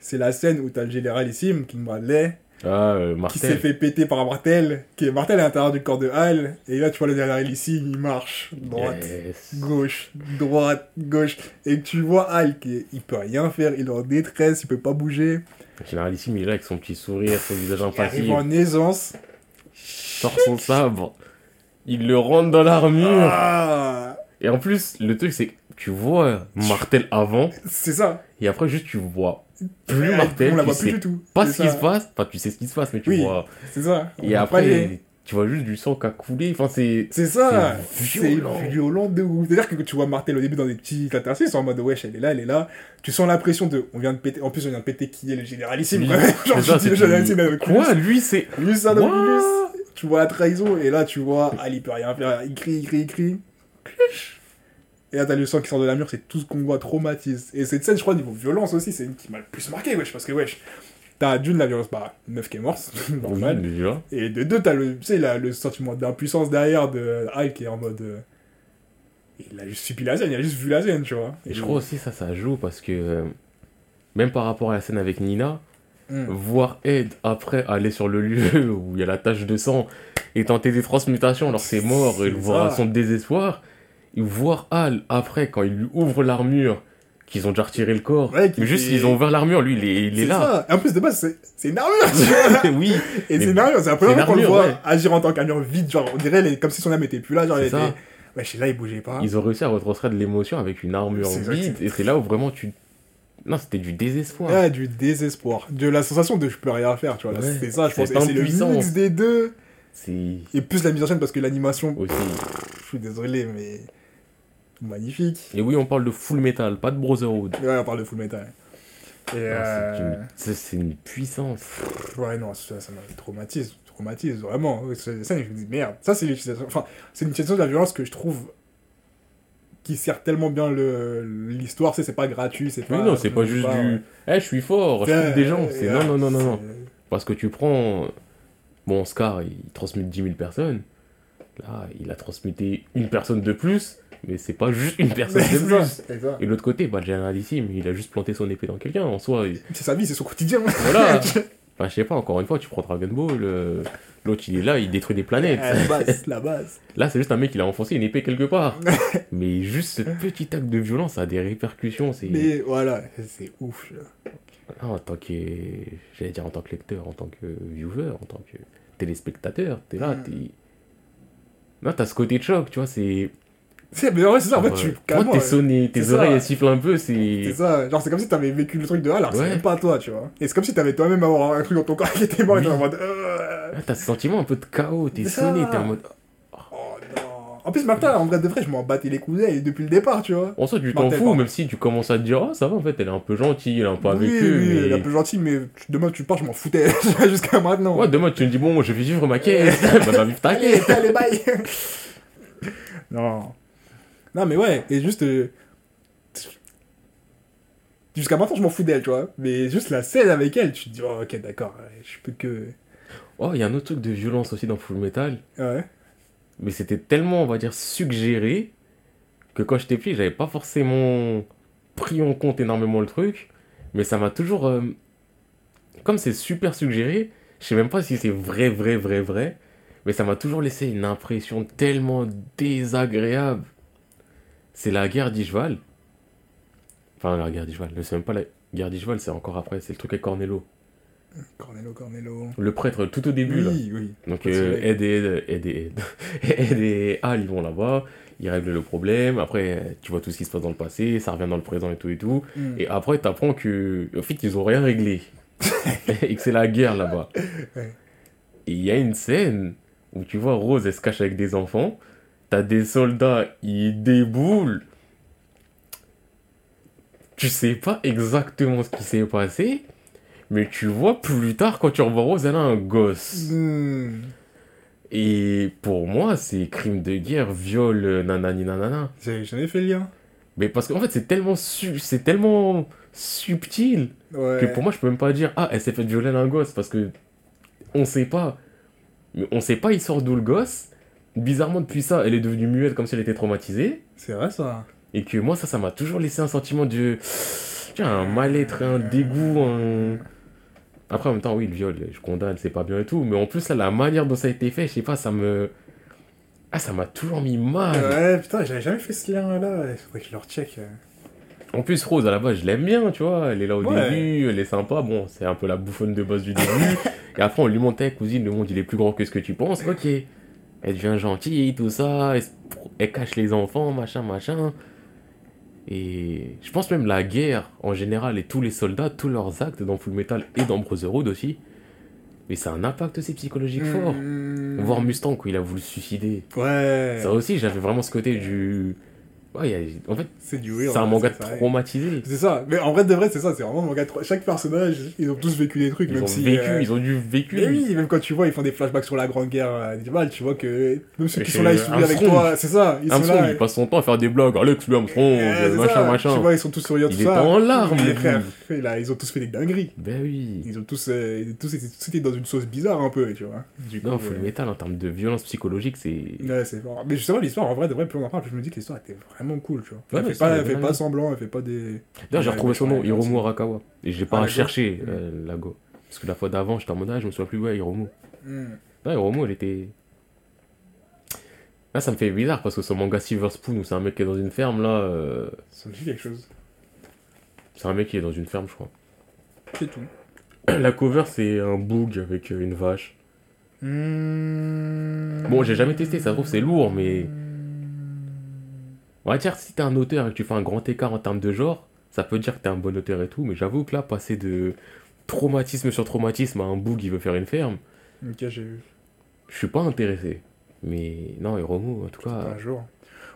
C'est la scène où t'as le généralissime, King Bradley, Ah, euh, qui s'est Martel. fait péter par Martel, qui est Martel à l'intérieur du corps de Hal, et là tu vois le généralissime, il marche, droite, Yes. gauche, droite, gauche. Et tu vois Hulk, il il peut rien faire, il est en détresse, il peut pas bouger. Généralissime, il est là avec son petit sourire, son visage Il arrive impassible. en aisance. sort son sabre. Il le rentre dans l'armure. Ah, Et en plus, le truc, c'est que tu vois Martel avant, c'est ça. et après, juste, tu vois plus Martel. On la voit plus du tout. pas C'est ce qui se passe. Enfin, tu sais ce qui se passe, mais tu Oui. vois. C'est ça. On Et après, les- tu vois juste du sang qui a coulé. Enfin, c'est. C'est ça. c'est C'est violent. violent de ouf. C'est-à-dire que tu vois Martel au début dans des petits interstices, en mode wesh, elle est là, elle est là. Tu sens la pression de. On vient de péter. En plus, on vient de péter qui est le généralissime. Oui. Genre, C'est ça, le c'est avec Quoi, lui, c'est. Lui, ça What Oculus. Tu vois la trahison, et là, tu vois, Ali il peut rien faire. Il crie, il crie, il crie. Et là, t'as le sang qui sort de la mur, c'est tout ce qu'on voit traumatise. Et cette scène, je crois, niveau violence aussi, c'est une qui m'a le plus marqué, wesh, parce que, wesh, t'as d'une la violence, bah, une meuf qui est morte, normal. Oui. Et de deux, t'as le, la- le sentiment d'impuissance derrière de Hulk qui est en mode. euh, Il a juste subi la scène, il a juste vu la scène, tu vois. Et je crois aussi ça, ça joue parce que euh, même par rapport à la scène avec Nina, Hmm. voir Ed après aller sur le lieu où il y a la tache de sang et tenter des transmutations alors c'est mort et le voir à son désespoir, voir Al après quand il lui ouvre l'armure, qu'ils ont déjà retiré le corps, Ouais, mais juste ils ont ouvert l'armure, lui il est, il est là. ça. En plus, de base, c'est une armure, tu vois. oui, Et c'est une armure, c'est la première fois qu'on le voit ouais. agir en tant qu'armure vide. Genre, on dirait les- comme si son âme était plus là. Genre, il était. Ouais, je sais là, il bougeait pas. ils ont réussi à retranscrire de l'émotion avec une armure vide et c'est là où vraiment tu... Non, c'était du désespoir. Ouais, du désespoir. De la sensation de je peux rien faire, tu vois. Ouais. C'est ça, je pense. C'est le mix des deux. Et plus la mise en scène parce que l'animation, aussi... je suis désolé, mais. Magnifique. Et oui, on parle de Full Metal, pas de Brotherhood. Ouais, on parle de Full Metal. Et euh, c'est une- C'est c'est une puissance. Ouais, non, ça, ça m'a traumatise, traumatise, vraiment. Ça, je me dis, merde. Ça, c'est l'utilisation. Enfin, c'est une utilisation de la violence que je trouve qui sert tellement bien l'histoire. C'est c'est pas gratuit, c'est pas. Oui, non, c'est pas juste du. Eh, je suis fort, je coupe des gens. C'est non, non, non, non, non. Parce que tu prends. Bon, Scar, il transmute 10 000 personnes. Là, il a transmuté une personne de plus, mais c'est pas juste une personne de plus. Et de l'autre côté, bah, Généralissime, il a juste planté son épée dans quelqu'un. En soi, il- C'est sa vie, c'est son quotidien. voilà. Enfin, je sais pas, encore une fois, tu prends Dragon Ball, euh, l'autre il est là, il détruit des planètes. la base, la base. Là, c'est juste un mec, il a enfoncé une épée quelque part. mais juste ce petit acte de violence a des répercussions. C'est. Mais voilà, c'est ouf. là. Ah, en tant que. J'allais dire en tant que lecteur, en tant que viewer, en tant que téléspectateur, t'es là, Mm. t'es. Non, t'as ce côté de choc, tu vois, c'est. C'est mais ouais, c'est ça, en fait, genre, tu. t'es sonné, tes c'est oreilles elles sifflent un peu, C'est c'est. ça, genre c'est comme si t'avais vécu le truc de alors c'est Ouais. même pas toi, tu vois. Et c'est comme si t'avais toi-même avoir un truc dans ton corps qui était mort et t'es en mode. euh, Ah, T'as ce sentiment un peu de chaos, t'es sonné, t'es en mode. Oh non. En plus, Martha, en vrai de vrai, je m'en battais les couilles depuis le départ, tu vois. En soi, tu t'en fous, même si tu commences à te dire, ah, ça va, en fait, elle est un peu gentille, elle est un peu avec oui, eux. oui, mais... elle est un peu gentille, mais demain tu pars, je m'en foutais jusqu'à maintenant. Ouais, demain, tu me dis, bon, je vais vivre ma quête, bah, va vivre ta Allez, quête. allez, bye Non. Non, mais ouais, et juste. euh, Jusqu'à maintenant, je m'en fous d'elle, tu vois. Mais juste la scène avec elle, tu te dis, oh, ok, d'accord, ouais, je peux que. Oh, il y a un autre truc de violence aussi dans Full Metal. Ouais. mais c'était tellement, on va dire, suggéré que quand j'étais petit, j'avais pas forcément pris en compte énormément le truc, mais ça m'a toujours. euh, Comme c'est super suggéré, je sais même pas si c'est vrai, vrai, vrai, vrai, mais ça m'a toujours laissé une impression tellement désagréable. C'est la guerre d'Ishval. Enfin, la guerre d'Ishval, c'est même pas la guerre d'Ishval, c'est encore après, c'est le truc avec Cornello. Cornello, Cornello. Le prêtre, tout au début, là. Oui, oui. Donc euh. Ed et Ed, Ed et Ed, Ed et Al, ils vont là-bas, ils règlent le problème, après tu vois tout ce qui se passe dans le passé, ça revient dans le présent et tout et tout, Mm. et après t'apprends que en fait ils ont rien réglé, et que c'est la guerre là-bas. Ouais. Et il y a une scène où tu vois Rose, elle se cache avec des enfants, t'as des soldats, ils déboulent, tu sais pas exactement ce qui s'est passé, mais tu vois plus tard quand tu revois Rose, elle a un gosse. Hmm. Et pour moi, c'est crime de guerre, viol, euh, nanani nanana. J'ai jamais fait le lien? Mais parce qu'en fait, c'est tellement, su- c'est tellement subtil Ouais. que pour moi, je peux même pas dire, ah, elle s'est fait violer un gosse parce que on sait pas. Mais on sait pas, il sort d'où le gosse. Bizarrement, depuis ça, elle est devenue muette comme si elle était traumatisée. C'est vrai ça. Et que moi, ça, ça m'a toujours laissé un sentiment de. Tiens, un mal-être, un dégoût, un. Après, en même temps, oui, le viol, je condamne, c'est pas bien et tout. Mais en plus, là, la manière dont ça a été fait, je sais pas, ça me. Ah, ça m'a toujours mis mal. Ouais, putain, j'avais jamais fait ce lien là. Il faudrait que je le recheck. En plus, Rose, à la base, je l'aime bien, tu vois. Elle est là au Ouais. début, elle est sympa. Bon, c'est un peu la bouffonne de base du début. et après, on lui montait, cousine, le monde, il est plus grand que ce que tu penses. Ok. Elle devient gentille, tout ça. Elle, cache les enfants, machin, machin. Et je pense même la guerre, en général, et tous les soldats, tous leurs actes dans Full Metal et dans Brotherhood aussi. Mais c'est un impact aussi psychologique fort. Hmm. Voir Mustang, quand il a voulu se suicider. Ouais. Ça aussi, j'avais vraiment ce côté du. Ouais, a- en fait, C'est du real. c'est un manga traumatisé. C'est ça. Mais en vrai, de vrai, c'est ça. C'est vraiment un manga. tra- Chaque personnage, ils ont tous vécu des trucs. Ils même ont si, vécu, euh, ils ont dû vécu. Mais oui, même quand tu vois, ils font des flashbacks sur la Grande Guerre euh, tu vois que même ceux qui sont là, ils sourient avec toi, c'est ça, ils sont Armstrong, là. il passe son temps à faire des blogs. Alex, lui, Armstrong, machin, ça. machin. Tu vois, ils sont tous souriants, tout Il ça. en larmes, là, ils ont tous fait des dingueries. Ben oui. Ils ont tous, euh, tous été, tous dans une sauce bizarre un peu, tu vois. Du Non, Full Metal, en termes de violence psychologique, c'est. Ouais, c'est fort. Mais justement, l'histoire, en vrai, de vrai, plus on en parle, plus je me dis que l'histoire était vraiment cool, tu vois. Ouais, elle fait pas, elle fait semblant, elle fait pas des. D'ailleurs, j'ai retrouvé son nom, Hiromu. Arakawa. Et j'ai pas Ah, à la go. chercher, Mm. euh, la go. Parce que la fois d'avant, j'étais en mode, ah, je me souviens plus, ouais, Hiromu. Hmm. Là, Hiromu, elle était. Là, ça me fait bizarre parce que son manga Silver Spoon, où c'est un mec qui est dans une ferme, là. euh, Ça me dit quelque chose. C'est un mec qui est dans une ferme, je crois. C'est tout. La cover, c'est un boog avec euh, une vache. Hmm. Bon, j'ai jamais testé, ça se trouve, c'est lourd, mais. On va dire, si t'es un auteur et que tu fais un grand écart en termes de genre, ça peut dire que t'es un bon auteur et tout, mais j'avoue que là, passer de traumatisme sur traumatisme à un boug qui veut faire une ferme, Ok, j'ai vu. je suis pas intéressé. Mais non, Hiromu, en tout cas. Un jour.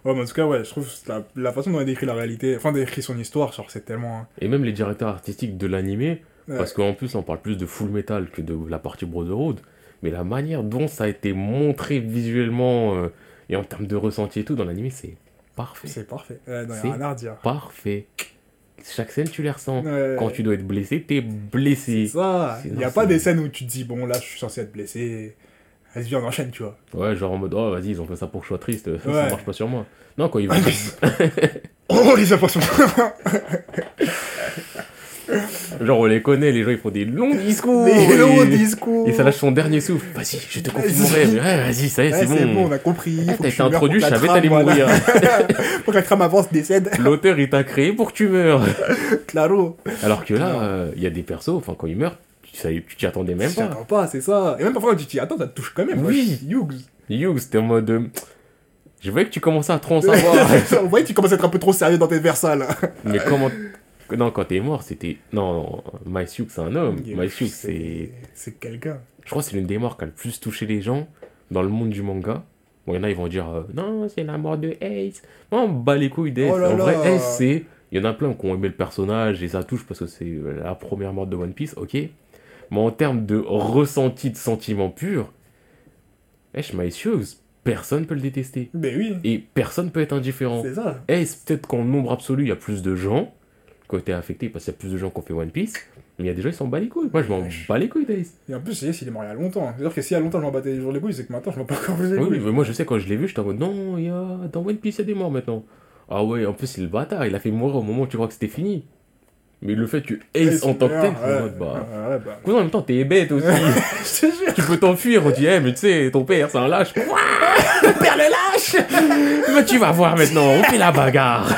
Ouais, mais en tout cas, ouais, je trouve la, la façon dont il décrit la réalité, enfin, décrit son histoire, genre, c'est tellement. Et même les directeurs artistiques de l'animé, Ouais. parce qu'en plus, on parle plus de Full Metal que de la partie Brotherhood, mais la manière dont ça a été montré visuellement euh, et en termes de ressenti et tout dans l'animé, c'est parfait. C'est parfait. Ouais, non, y a C'est- rien à redire. Parfait. Chaque scène, tu les ressens. Ouais. Quand tu dois être blessé, t'es blessé. C'est ça. Il n'y a pas des scènes où tu te dis, bon, là, je suis censé être blessé. Vas-y, viens, on enchaîne, tu vois. Ouais, genre en mode, oh vas-y, ils ont fait ça pour que je sois triste, ça marche pas sur moi. Non, quand ils vont. Oh, les impressions. genre, on les connaît, les gens ils font des longs discours. Des longs et... discours. et ça lâche son dernier souffle. Vas-y, je te confie mon rêve. Vas-y, ça y est, Ouais, c'est bon. on a compris. Ah, t'as été tu introduit, pour je savais t'allais mourir. Faut que la trame avance, décède. L'auteur il t'a créé pour que tu meurs. Claro. Alors que là, euh, il y a des persos, enfin quand ils meurent, tu tu t'y attendais même Tu pas. t'attends pas, c'est ça. Et même parfois, quand tu t'y attends, ça te touche quand même. Oui. Hughes. You, c'était en mode. euh, Je voyais que tu commençais à trop en savoir. On voit que tu commences à être un peu trop sérieux dans tes versats, là. Mais comment. Non, quand t'es mort, c'était. Non, non, c'est un homme. Hughes, c'est. C'est quelqu'un. Je crois que c'est l'une des morts qui a le plus touché les gens dans le monde du manga. Bon, il y en a, ils vont dire euh, Non, c'est la mort de Ace. Non, bat les couilles d'Ace. Oh en vrai, là. Ace, c'est. Il y en a plein qui ont aimé le personnage et ça touche parce que c'est la première mort de One Piece, ok. Mais en termes de ressenti de sentiment pur, Ace Hughes, personne peut le détester. Ben oui. Et personne peut être indifférent. C'est ça. Ace, peut-être qu'en nombre absolu, il y a plus de gens qui ont été affectés parce qu'il y a plus de gens qui ont fait One Piece. Mais il y a des gens qui s'en bat les couilles. Moi, je m'en bats les couilles d'Ace. Et en plus, Ace, il est mort il y a longtemps. C'est-à-dire que si il y a longtemps je m'en battais les jours les couilles, c'est que maintenant je m'en bats encore plus les Oui, mais moi, je sais, quand je l'ai vu, j'étais en mode non, il y a... dans One Piece, il y a des morts maintenant. Ah ouais, en plus, c'est le bâtard. Il a fait mourir au moment où tu crois que c'était fini. Mais le fait que Ace, en tant que tel, en mode bah. ouais, bah. Cousin, en même temps, t'es bête aussi. Je te jure. tu peux t'enfuir. On dit, eh, mais tu sais, ton père, c'est un lâche. Quoi Père le lâche Mais tu vas voir maintenant, on fait la bagarre.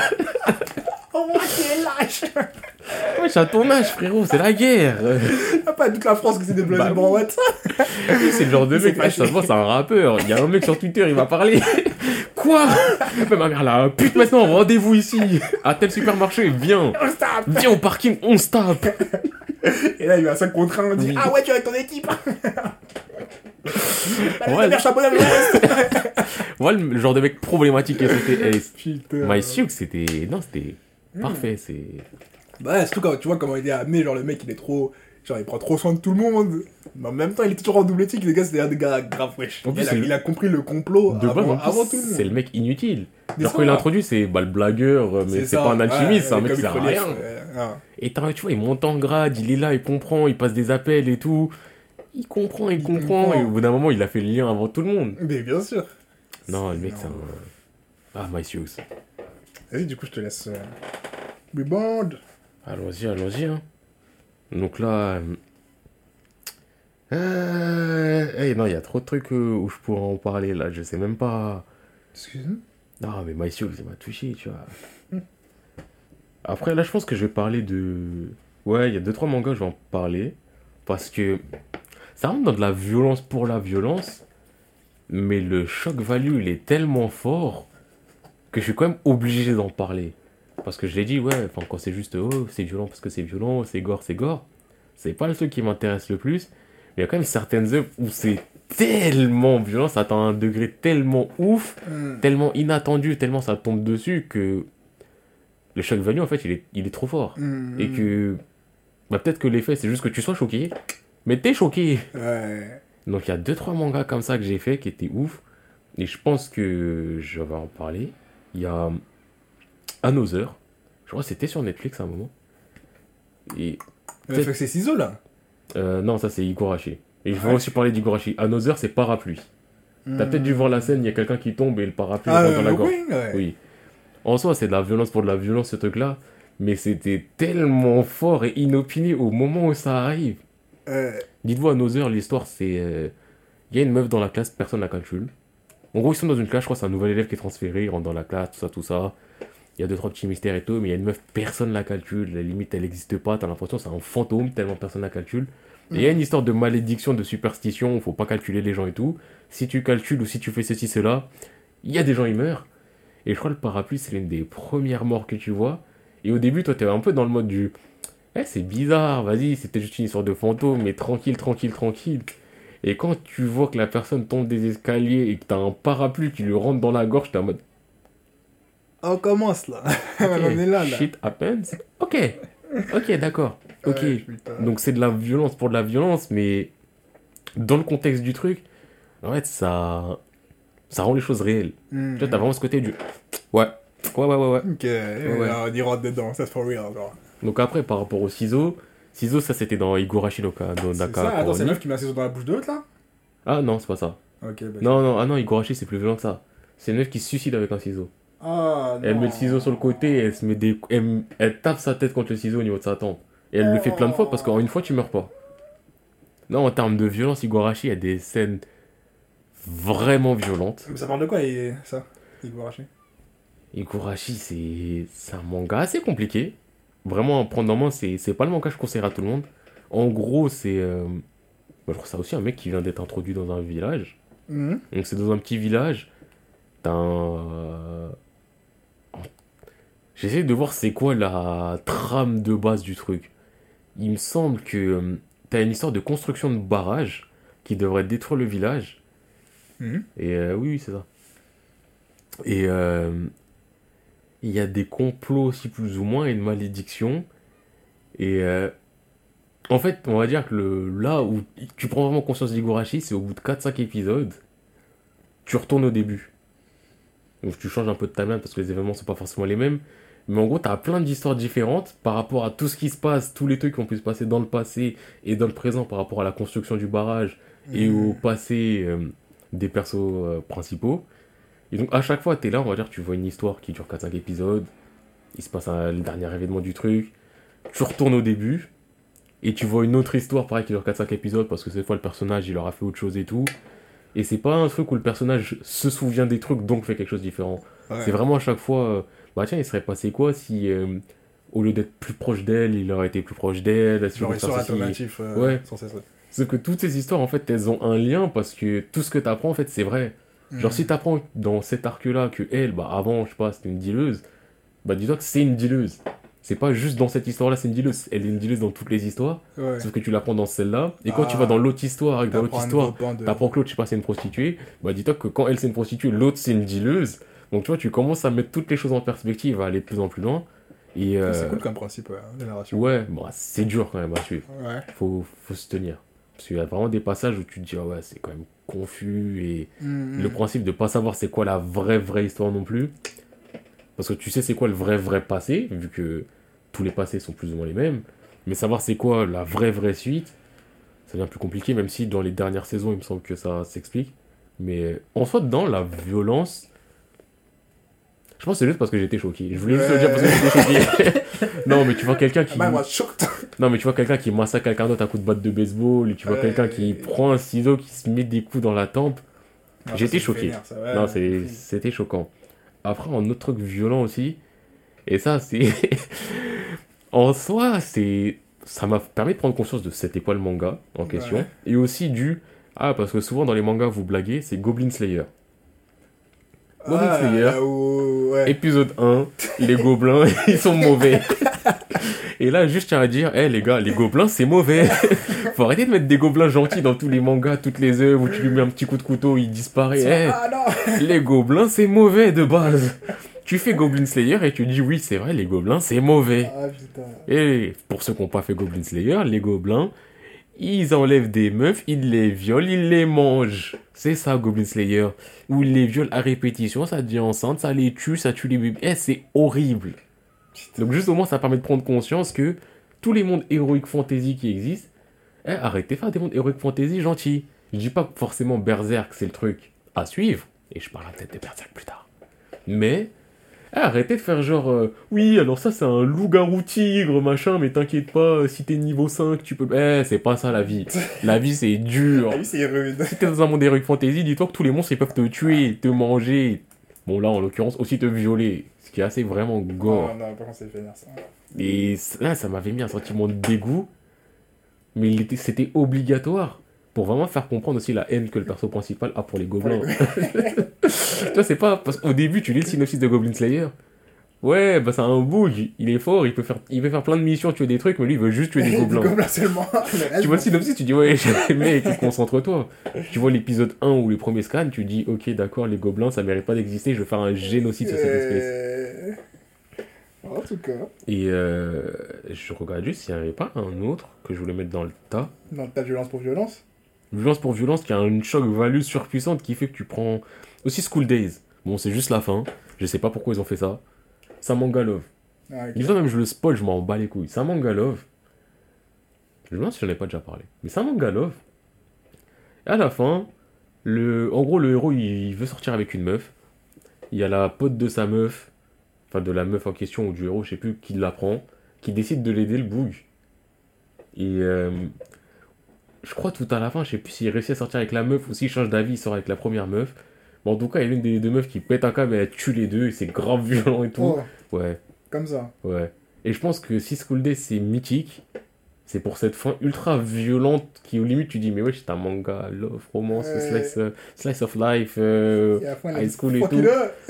Moi qui est lâche Wesh, à ton âge, frérot, c'est la guerre. Y'a pas toute la France qui s'est déplacée Bah pour. WhatsApp. C'est le genre de mec, s'est là, ça fâché. se voit, c'est un rappeur. Il y a un mec sur Twitter, il va parler. Quoi? Mais ma mère là, pute maintenant, rendez-vous ici. À tel supermarché, viens. On se tape. Viens au parking, on se tape. Et là, il y a 5 contre 1, on dit Oui. Ah ouais, tu es avec ton équipe Ouais. Ouais. Voilà le genre de mec problématique que c'était. Putain. My Sioux, c'était. Non, c'était parfait. C'est. Bah, surtout quand tu vois comment il est amené, genre le mec il est trop. Genre il prend trop soin de tout le monde. Mais en même temps, il est toujours en double éthique, les gars, c'est un des gars grave wesh. En plus, il, a, il compris le complot De avant, en plus, avant tout le monde. c'est le mec inutile. Ça quand il introduit, c'est bah, le blagueur, mais c'est pas un alchimiste, ouais, c'est un mec qui sert à rien. Et tu vois, il monte en grade, il est là, il comprend, il passe des appels et tout. Il comprend, il, Il comprend, comprend. et au bout d'un moment, il a fait le lien avant tout le monde. Mais bien sûr. Non, le mec, c'est un. Ah, My Sioux. Vas-y, du coup, je te laisse. Euh... Rebound. Allons-y, allons-y. Hein. Donc là. euh, Euh... eh, non, il y a trop de trucs euh, où je pourrais en parler là, je sais même pas. Excuse-moi. Non, mais My Sioux, il m'a touché, tu vois. Après, là, je pense que je vais parler de. Ouais, il y a deux trois mangas, je vais en parler. Parce que ça rentre dans de la violence pour la violence. Mais le shock value, il est tellement fort que je suis quand même obligé d'en parler. Parce que je l'ai dit, ouais, enfin, quand c'est juste, oh, c'est violent parce que c'est violent, c'est gore, c'est gore. C'est pas le truc qui m'intéresse le plus. il y a quand même certaines œuvres où c'est tellement violent, ça atteint un degré tellement ouf, Hmm. tellement inattendu, tellement ça tombe dessus que le choc value, en fait, il est, il est trop fort. Hmm. Et que bah, peut-être que l'effet, c'est juste que tu sois choqué, mais t'es choqué. Ouais. Donc il y a deux trois mangas comme ça que j'ai fait qui étaient ouf. Et je pense que je vais en parler. Il y a Another. Je crois que c'était sur Netflix à un moment. Et que c'est ciseaux là. euh, non, ça c'est Higurashi. Et je vais aussi parler d'Higurashi. Another, c'est parapluie. T'as peut-être dû voir la scène, il y a quelqu'un qui tombe et le parapluie Ah, rentre dans la gorge. wing, ouais. Oui. En soi, c'est de la violence pour de la violence, ce truc-là. Mais c'était tellement fort et inopiné au moment où ça arrive. Euh, Dites-vous à nos heures, l'histoire, c'est. euh, Il y a une meuf dans la classe, personne la calcule. En gros, ils sont dans une classe, je crois, c'est un nouvel élève qui est transféré, il rentre dans la classe, tout ça, tout ça. Il y a deux, trois petits mystères et tout, mais il y a une meuf, personne la calcule. La limite, elle n'existe pas, t'as l'impression c'est un fantôme, tellement personne la calcule. Et il y a une histoire de malédiction, de superstition, faut pas calculer les gens et tout. Si tu calcules ou si tu fais ceci, cela, il y a des gens, ils meurent. Et je crois que le parapluie, c'est l'une des premières morts que tu vois. Et au début, toi, t'es un peu dans le mode du. Eh, c'est bizarre, vas-y, c'était juste une histoire de fantôme, mais tranquille, tranquille, tranquille. Et quand tu vois que la personne tombe des escaliers et que t'as un parapluie qui lui rentre dans la gorge, t'es en mode. On commence là. On est là là. Shit happens. Ok, ok, d'accord. Ok. Ouais. Donc c'est de la violence pour de la violence, mais dans le contexte du truc, en fait, ça. Ça rend les choses réelles. Hmm. Tu vois, t'as vraiment ce côté du. Ouais, ouais, ouais, ouais, ouais. Ok, ouais. on y rentre dedans, ça for real. Genre. Donc après, par rapport aux ciseaux, ciseaux, ça c'était dans Higurashi no Naka ça, attends, c'est la meuf qui met un ciseau dans la bouche de l'autre là? Ah non, c'est pas ça. Bah. Non, non, ah non, Higurashi c'est plus violent que ça. C'est une meuf qui se suicide avec un ciseau. Ah, Elle non. met le ciseau sur le côté et elle se met des. Elle, elle tape sa tête contre le ciseau au niveau de sa tempe. Et elle le fait plein de fois parce qu'en une fois tu meurs pas. Non, en termes de violence, il y a des scènes vraiment violentes. Mais ça parle de quoi, ça. Higurashi, c'est c'est un manga assez compliqué. Vraiment, prendre en main, c'est pas le manga que je conseille à tout le monde. En gros, c'est. euh, bah, je crois c'est aussi un mec qui vient d'être introduit dans un village. Mhm. Donc, c'est dans un petit village. T'as un. euh, J'essaie de voir c'est quoi la trame de base du truc. Il me semble que euh, t'as une histoire de construction de barrage qui devrait détruire le village. Mhm. Et euh, oui, oui, c'est ça. Et il y a des complots aussi plus ou moins et une malédiction. Et euh, en fait, on va dire que le, là où tu prends vraiment conscience d'Higurashi, c'est au bout de 4-5 épisodes, tu retournes au début. Donc tu changes un peu de timeline parce que les événements sont pas forcément les mêmes. Mais en gros, tu as plein d'histoires différentes par rapport à tout ce qui se passe, tous les trucs qui ont pu se passer dans le passé et dans le présent par rapport à la construction du barrage et Mhm. au passé euh, des persos euh, principaux. Et donc à chaque fois, tu es là, on va dire, tu vois une histoire qui dure 4-5 épisodes, il se passe un- le dernier événement du truc, tu retournes au début, et tu vois une autre histoire, pareil, qui dure 4-5 épisodes, parce que cette fois, le personnage, il leur a fait autre chose et tout. Et c'est pas un truc où le personnage se souvient des trucs, donc fait quelque chose de différent. Ouais. C'est vraiment à chaque fois, euh, bah tiens, il serait passé quoi si, euh, au lieu d'être plus proche d'elle, il aurait été plus proche d'elle, Genre histoire ceci, alternative. euh, Ouais. Sans cesse. ouais. Sauf que toutes ces histoires, en fait, elles ont un lien parce que tout ce que tu apprends, en fait, c'est vrai. Genre, Mhm. si tu apprends dans cet arc-là que elle, bah, avant, je sais pas, c'était une dealeuse, bah, dis-toi que c'est une dealeuse. C'est pas juste dans cette histoire-là, c'est une dealeuse. Elle est une dealeuse dans toutes les histoires, Ouais. sauf que tu l'apprends dans celle-là. Et quand Ah. tu vas dans l'autre histoire, dans l'autre T'apprends histoire, de- t'apprends que l'autre, je sais pas, c'est une prostituée, bah, dis-toi que quand elle, c'est une prostituée, l'autre, c'est une dealeuse. Donc, tu vois, tu commences à mettre toutes les choses en perspective, à aller de plus en plus loin. Et, euh, C'est cool comme principe, ouais, la narration. ouais, bon, c'est dur quand même à suivre Ouais. faut, faut se tenir. Parce qu'il y a vraiment des passages où tu te dis, ah ouais, c'est quand même confus et Mhm. le principe de pas savoir c'est quoi la vraie, vraie histoire non plus. Parce que tu sais c'est quoi le vrai, vrai passé, vu que tous les passés sont plus ou moins les mêmes. Mais savoir c'est quoi la vraie, vraie suite, ça devient plus compliqué, même si dans les dernières saisons, il me semble que ça s'explique. Mais en soit, dedans, la violence. Je pense que c'est juste parce que j'étais choqué. Je voulais juste le dire parce que j'étais choqué. non, mais tu vois quelqu'un qui. Ah bah, moi, choc. Non, mais tu vois quelqu'un qui massacre quelqu'un d'autre à coup de batte de baseball, tu vois quelqu'un qui prend un ciseau, qui se met des coups dans la tempe. Ah, J'étais choqué. non, c'était choquant. Après, un autre truc violent aussi, et ça, c'est. en soi, c'est. Ça m'a permis de prendre conscience de c'était quoi le manga en question, Ouais. et aussi du. Ah, parce que souvent dans les mangas, vous blaguez, c'est Goblin Slayer. Goblin Ah, ouais. Épisode 1, les gobelins, ils sont mauvais. Et là, juste tiens à dire, hé les gars, les gobelins, c'est mauvais. Faut arrêter de mettre des gobelins gentils dans tous les mangas, toutes les œuvres où tu lui mets un petit coup de couteau, il disparaît. Eh, Ah les gobelins, c'est mauvais de base. Tu fais Goblin Slayer et tu dis, oui, c'est vrai, les gobelins, c'est mauvais. Ah. Et pour ceux qui n'ont pas fait Goblin Slayer, les gobelins, ils enlèvent des meufs, ils les violent, ils les mangent. C'est ça, Goblin Slayer. Où ils les violent à répétition, ça devient enceinte, ça les tue, ça tue les bébés. Eh, c'est horrible. Donc juste au moins, ça permet de prendre conscience que tous les mondes héroïques fantasy qui existent, eh, arrêtez de faire des mondes héroïques fantasy gentils. Je dis pas forcément Berserk, c'est le truc à suivre. Et je parlerai peut-être de Berserk plus tard. Mais... eh, arrêtez de faire genre, euh, oui, alors ça c'est un loup-garou tigre, machin, mais t'inquiète pas, si t'es niveau 5, tu peux... Eh, c'est pas ça la vie. La vie c'est dur. Ah oui, c'est rude. Si t'es dans un monde heroic fantasy, dis-toi que tous les monstres ils peuvent te tuer, te manger. Bon là en l'occurrence aussi te violer. Ce qui est assez vraiment gore. Non, non, par contre, c'est vénère ça. Et là ça m'avait mis un sentiment de dégoût. Mais c'était obligatoire. Pour vraiment faire comprendre aussi la haine que le perso principal a pour les gobelins. tu vois, c'est pas. Parce qu'au début tu lis le synopsis de Goblin Slayer. Ouais, bah c'est un bug, il est fort, il peut faire, il peut faire plein de missions, tuer des trucs, mais lui il veut juste tuer des gobelins. gobelins seulement. Le Tu vois le synopsis, tu dis ouais, mec, concentre-toi. Tu vois l'épisode 1 ou les premiers scans, tu dis ok, d'accord, les gobelins ça mérite pas d'exister, je vais faire un génocide sur cette espèce. En tout cas, Et euh, je regarde juste s'il n'y avait pas un autre que je voulais mettre dans le tas? dans le tas de violence pour violence. Violence pour violence qui a une choc value surpuissante qui fait que tu prends. Aussi School Days. Bon, c'est juste la fin. Je sais pas pourquoi ils ont fait ça. Samanga Love. Ah, ok. Dis-toi même, je le spoil, je m'en bats les couilles. Samanga Love. Je me demande si j'en ai pas déjà parlé. Mais Samanga Love. À la fin, le... en gros, le héros, il veut sortir avec une meuf. Il y a la pote de sa meuf, enfin de la meuf en question ou du héros, je sais plus, qui l'apprend, qui décide de l'aider, le boug. Et euh, je crois tout à la fin, je sais plus s'il réussit à sortir avec la meuf ou s'il change d'avis, il sort avec la première meuf. Mais en tout cas, il y a une des deux meufs qui pète un câble et elle tue les deux et c'est grave violent et tout. Oh, Ouais. comme ça. Ouais. Et je pense que si School Days c'est mythique, c'est pour cette fin ultra violente qui, au limite, tu dis, mais wesh, c'est un manga, love, romance, Ouais. slice, euh, slice of life, euh, high school et tout.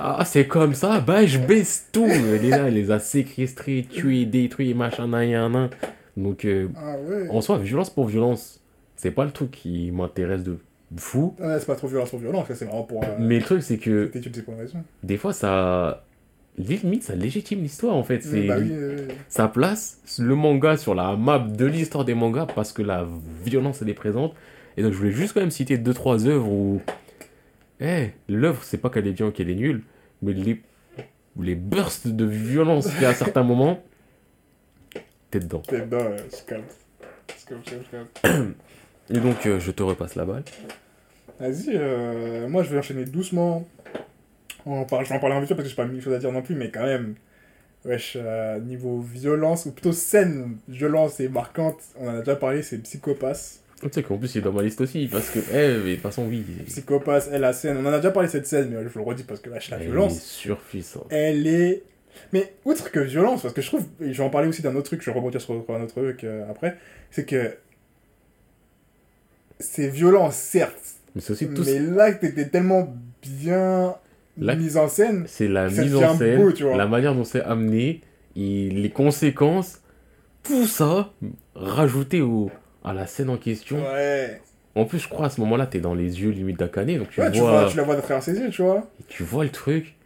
ah, c'est comme ça, bah, je baisse tout. Elle est là, elle les a séquestrés, tués, détruits, machin, nan, nan, nan. Donc, euh, Ah ouais. en soi, violence pour violence, c'est pas le truc qui m'intéresse de fou. Ah, c'est pas trop violence pour violence, c'est vraiment pour. Euh, Mais le truc, c'est que des fois, ça. Limite, ça légitime l'histoire en fait. C'est Bah oui, euh, ça place le manga sur la map de l'histoire des mangas parce que la violence elle est présente. Et donc je voulais juste quand même citer deux trois œuvres où, eh, l'œuvre c'est pas qu'elle est bien ou qu'elle est nulle, mais les les bursts de violence qu'il y a à certains moments, t'es dedans. t'es dedans, c'est calme, c'est calme. Et donc euh, je te repasse la balle. Vas-y, euh, moi je vais enchaîner doucement. On parle, je vais en parler en vite parce que j'ai pas mille choses à dire non plus, mais quand même, wesh, euh, niveau violence, ou plutôt scène, violence et marquante, on en a déjà parlé, c'est Psychopass. Tu sais qu'en plus il est dans ma liste aussi parce que, eh, mais de toute façon oui, Psychopass, elle, la scène, on en a déjà parlé cette scène, mais je le redis parce que wesh, la elle est surpuissante. elle est. Mais outre que violence, parce que je trouve, et je vais en parler aussi d'un autre truc, je vais rebondir sur un autre truc euh, après, c'est que c'est violent, certes, Mais c'est aussi tout. mais là, t'étais tellement bien Là- mise en scène. C'est la mise en scène, beau, tu vois. la manière dont c'est amené, et les conséquences, tout ça rajouté au, à la scène en question. Ouais. En plus, je crois à ce moment-là, t'es dans les yeux limite d'Akane, donc tu, ouais, tu, vois, tu la vois de travers ses yeux, tu vois. tu vois le truc,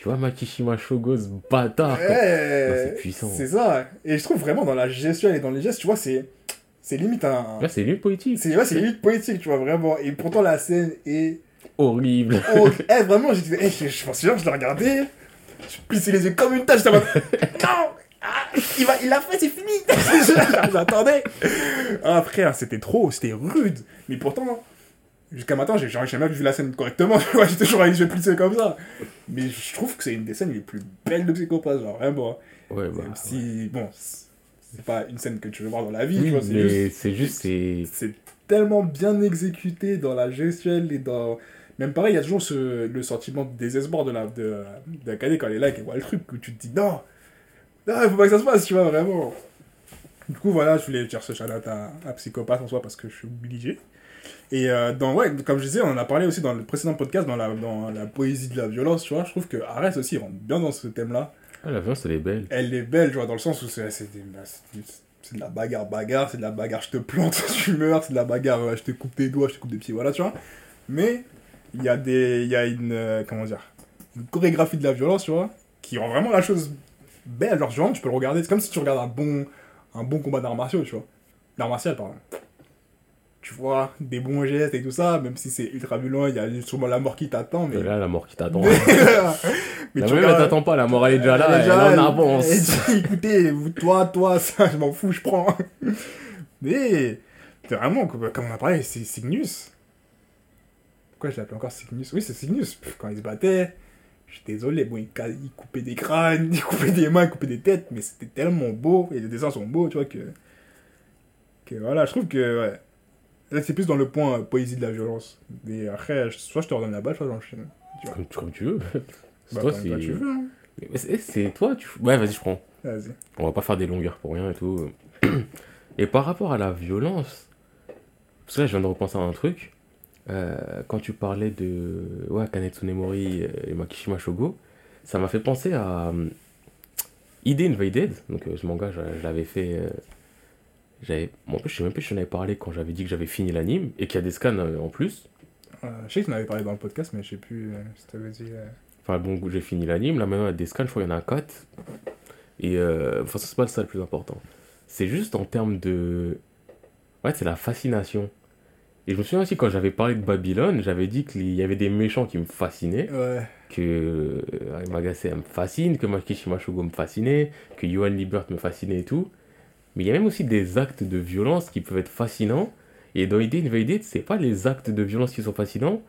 tu vois Makishima Shogo, ce bâtard. Ouais. C'est puissant. C'est ça. Et je trouve vraiment dans la gestuelle et dans les gestes, tu vois, c'est c'est limite un. Là, c'est limite politique. C'est ouais, c'est limite poétique, tu vois, vraiment. Et pourtant, la scène est. Horrible. Oh, eh, vraiment, j'étais. eh, je, je pense que je l'ai regardé. Je plissais les yeux comme une tâche. J'étais en mode. Non Ah, il va- il l'a fait, c'est fini J'attendais Ah, frère, c'était trop, c'était rude. Mais pourtant, jusqu'à maintenant, j'ai jamais vu la scène correctement. J'ai toujours les yeux plissés comme ça. Mais je trouve que c'est une des scènes les plus belles de Psychopathe, genre, vraiment. Ouais, bah. Même si, bon, c'est pas une scène que tu veux voir dans la vie, Oui, c'est mais juste c'est juste, c'est. c'est tellement bien exécuté dans la gestuelle et dans même pareil il y a toujours ce, le sentiment de désespoir de la de, de Akane quand elle est là et qu'elle voit le truc où tu te dis non non faut pas que ça se passe tu vois vraiment du coup voilà je voulais dire ce shout à, à Psychopathe en soi parce que je suis obligé et euh, dans ouais comme je disais on en a parlé aussi dans le précédent podcast dans la dans la poésie de la violence tu vois je trouve que Arès aussi rentre bien dans ce thème là Ah, la violence, elle est belle. Elle est belle, tu vois, dans le sens où c'est c'est bah, de la bagarre, bagarre, c'est de la bagarre, je te plante, tu meurs, c'est de la bagarre, euh, je te coupe tes doigts, je te coupe des pieds, voilà, tu vois. Mais il y a des, il y a une, euh, comment dire, une chorégraphie de la violence, tu vois, qui rend vraiment la chose belle. Genre, genre, tu peux le regarder, c'est comme si tu regardes un bon, un bon combat d'arts martiaux, tu vois. D'arts martiaux, pardon. Tu vois, des bons gestes et tout ça, même si c'est ultra violent, il y a sûrement la mort qui t'attend, mais... Et là, la mort qui t'attend. mais tu elle regardes- t'attend pas, la mort, elle est déjà là, elle elle déjà est en avance. elle dit, écoutez, toi, toi, ça, je m'en fous, je prends. Mais, c'est vraiment, comme on a parlé, c'est Cygnus. Pourquoi je l'appelle encore Cygnus? Oui, c'est Cygnus. Pff, Quand il se battait, je suis désolé, bon, il, il coupait des crânes, il coupait des mains, il coupait des têtes, mais c'était tellement beau, et les dessins sont beaux, tu vois, que. que voilà, je trouve que, ouais. Là, c'est plus dans le point euh, poésie de la violence. Mais après, je- soit je te redonne la balle, soit j'enchaîne. Comme, comme tu veux. C'est Bah, toi, comme c'est. toi, tu veux, hein. Mais C'est c'est toi, tu. Ouais, vas-y, je prends. Vas-y. On va pas faire des longueurs pour rien et tout. Et par rapport à la violence, parce que là je viens de repenser à un truc. Euh, quand tu parlais de ouais, Kanetsune Mori et Makishima Shogo, ça m'a fait penser à euh, ID Invaded. Donc euh, ce manga, je, je l'avais fait. euh, j'avais, bon, en plus, je sais même plus si j'en avais parlé quand j'avais dit que j'avais fini l'anime et qu'il y a des scans euh, en plus. Euh, je sais que tu en avais parlé dans le podcast, mais je sais plus euh, si tu avais dit. euh, Enfin, bon, j'ai fini l'anime. Là, maintenant, il y a des scans, je crois qu'il y en a 4. Et, enfin, c'est pas ça le plus important. C'est juste en termes de. Ouais, c'est la fascination. Et je me souviens aussi, quand j'avais parlé de Babylone, j'avais dit qu'il y avait des méchants qui me fascinaient. Ouais. Que euh, Magase me fascine, que Makishima Shogo me fascinait, que Johan Liebert me fascinait et tout. Mais il y a même aussi des actes de violence qui peuvent être fascinants. Et dans Idea Invaded, c'est pas les actes de violence qui sont fascinants,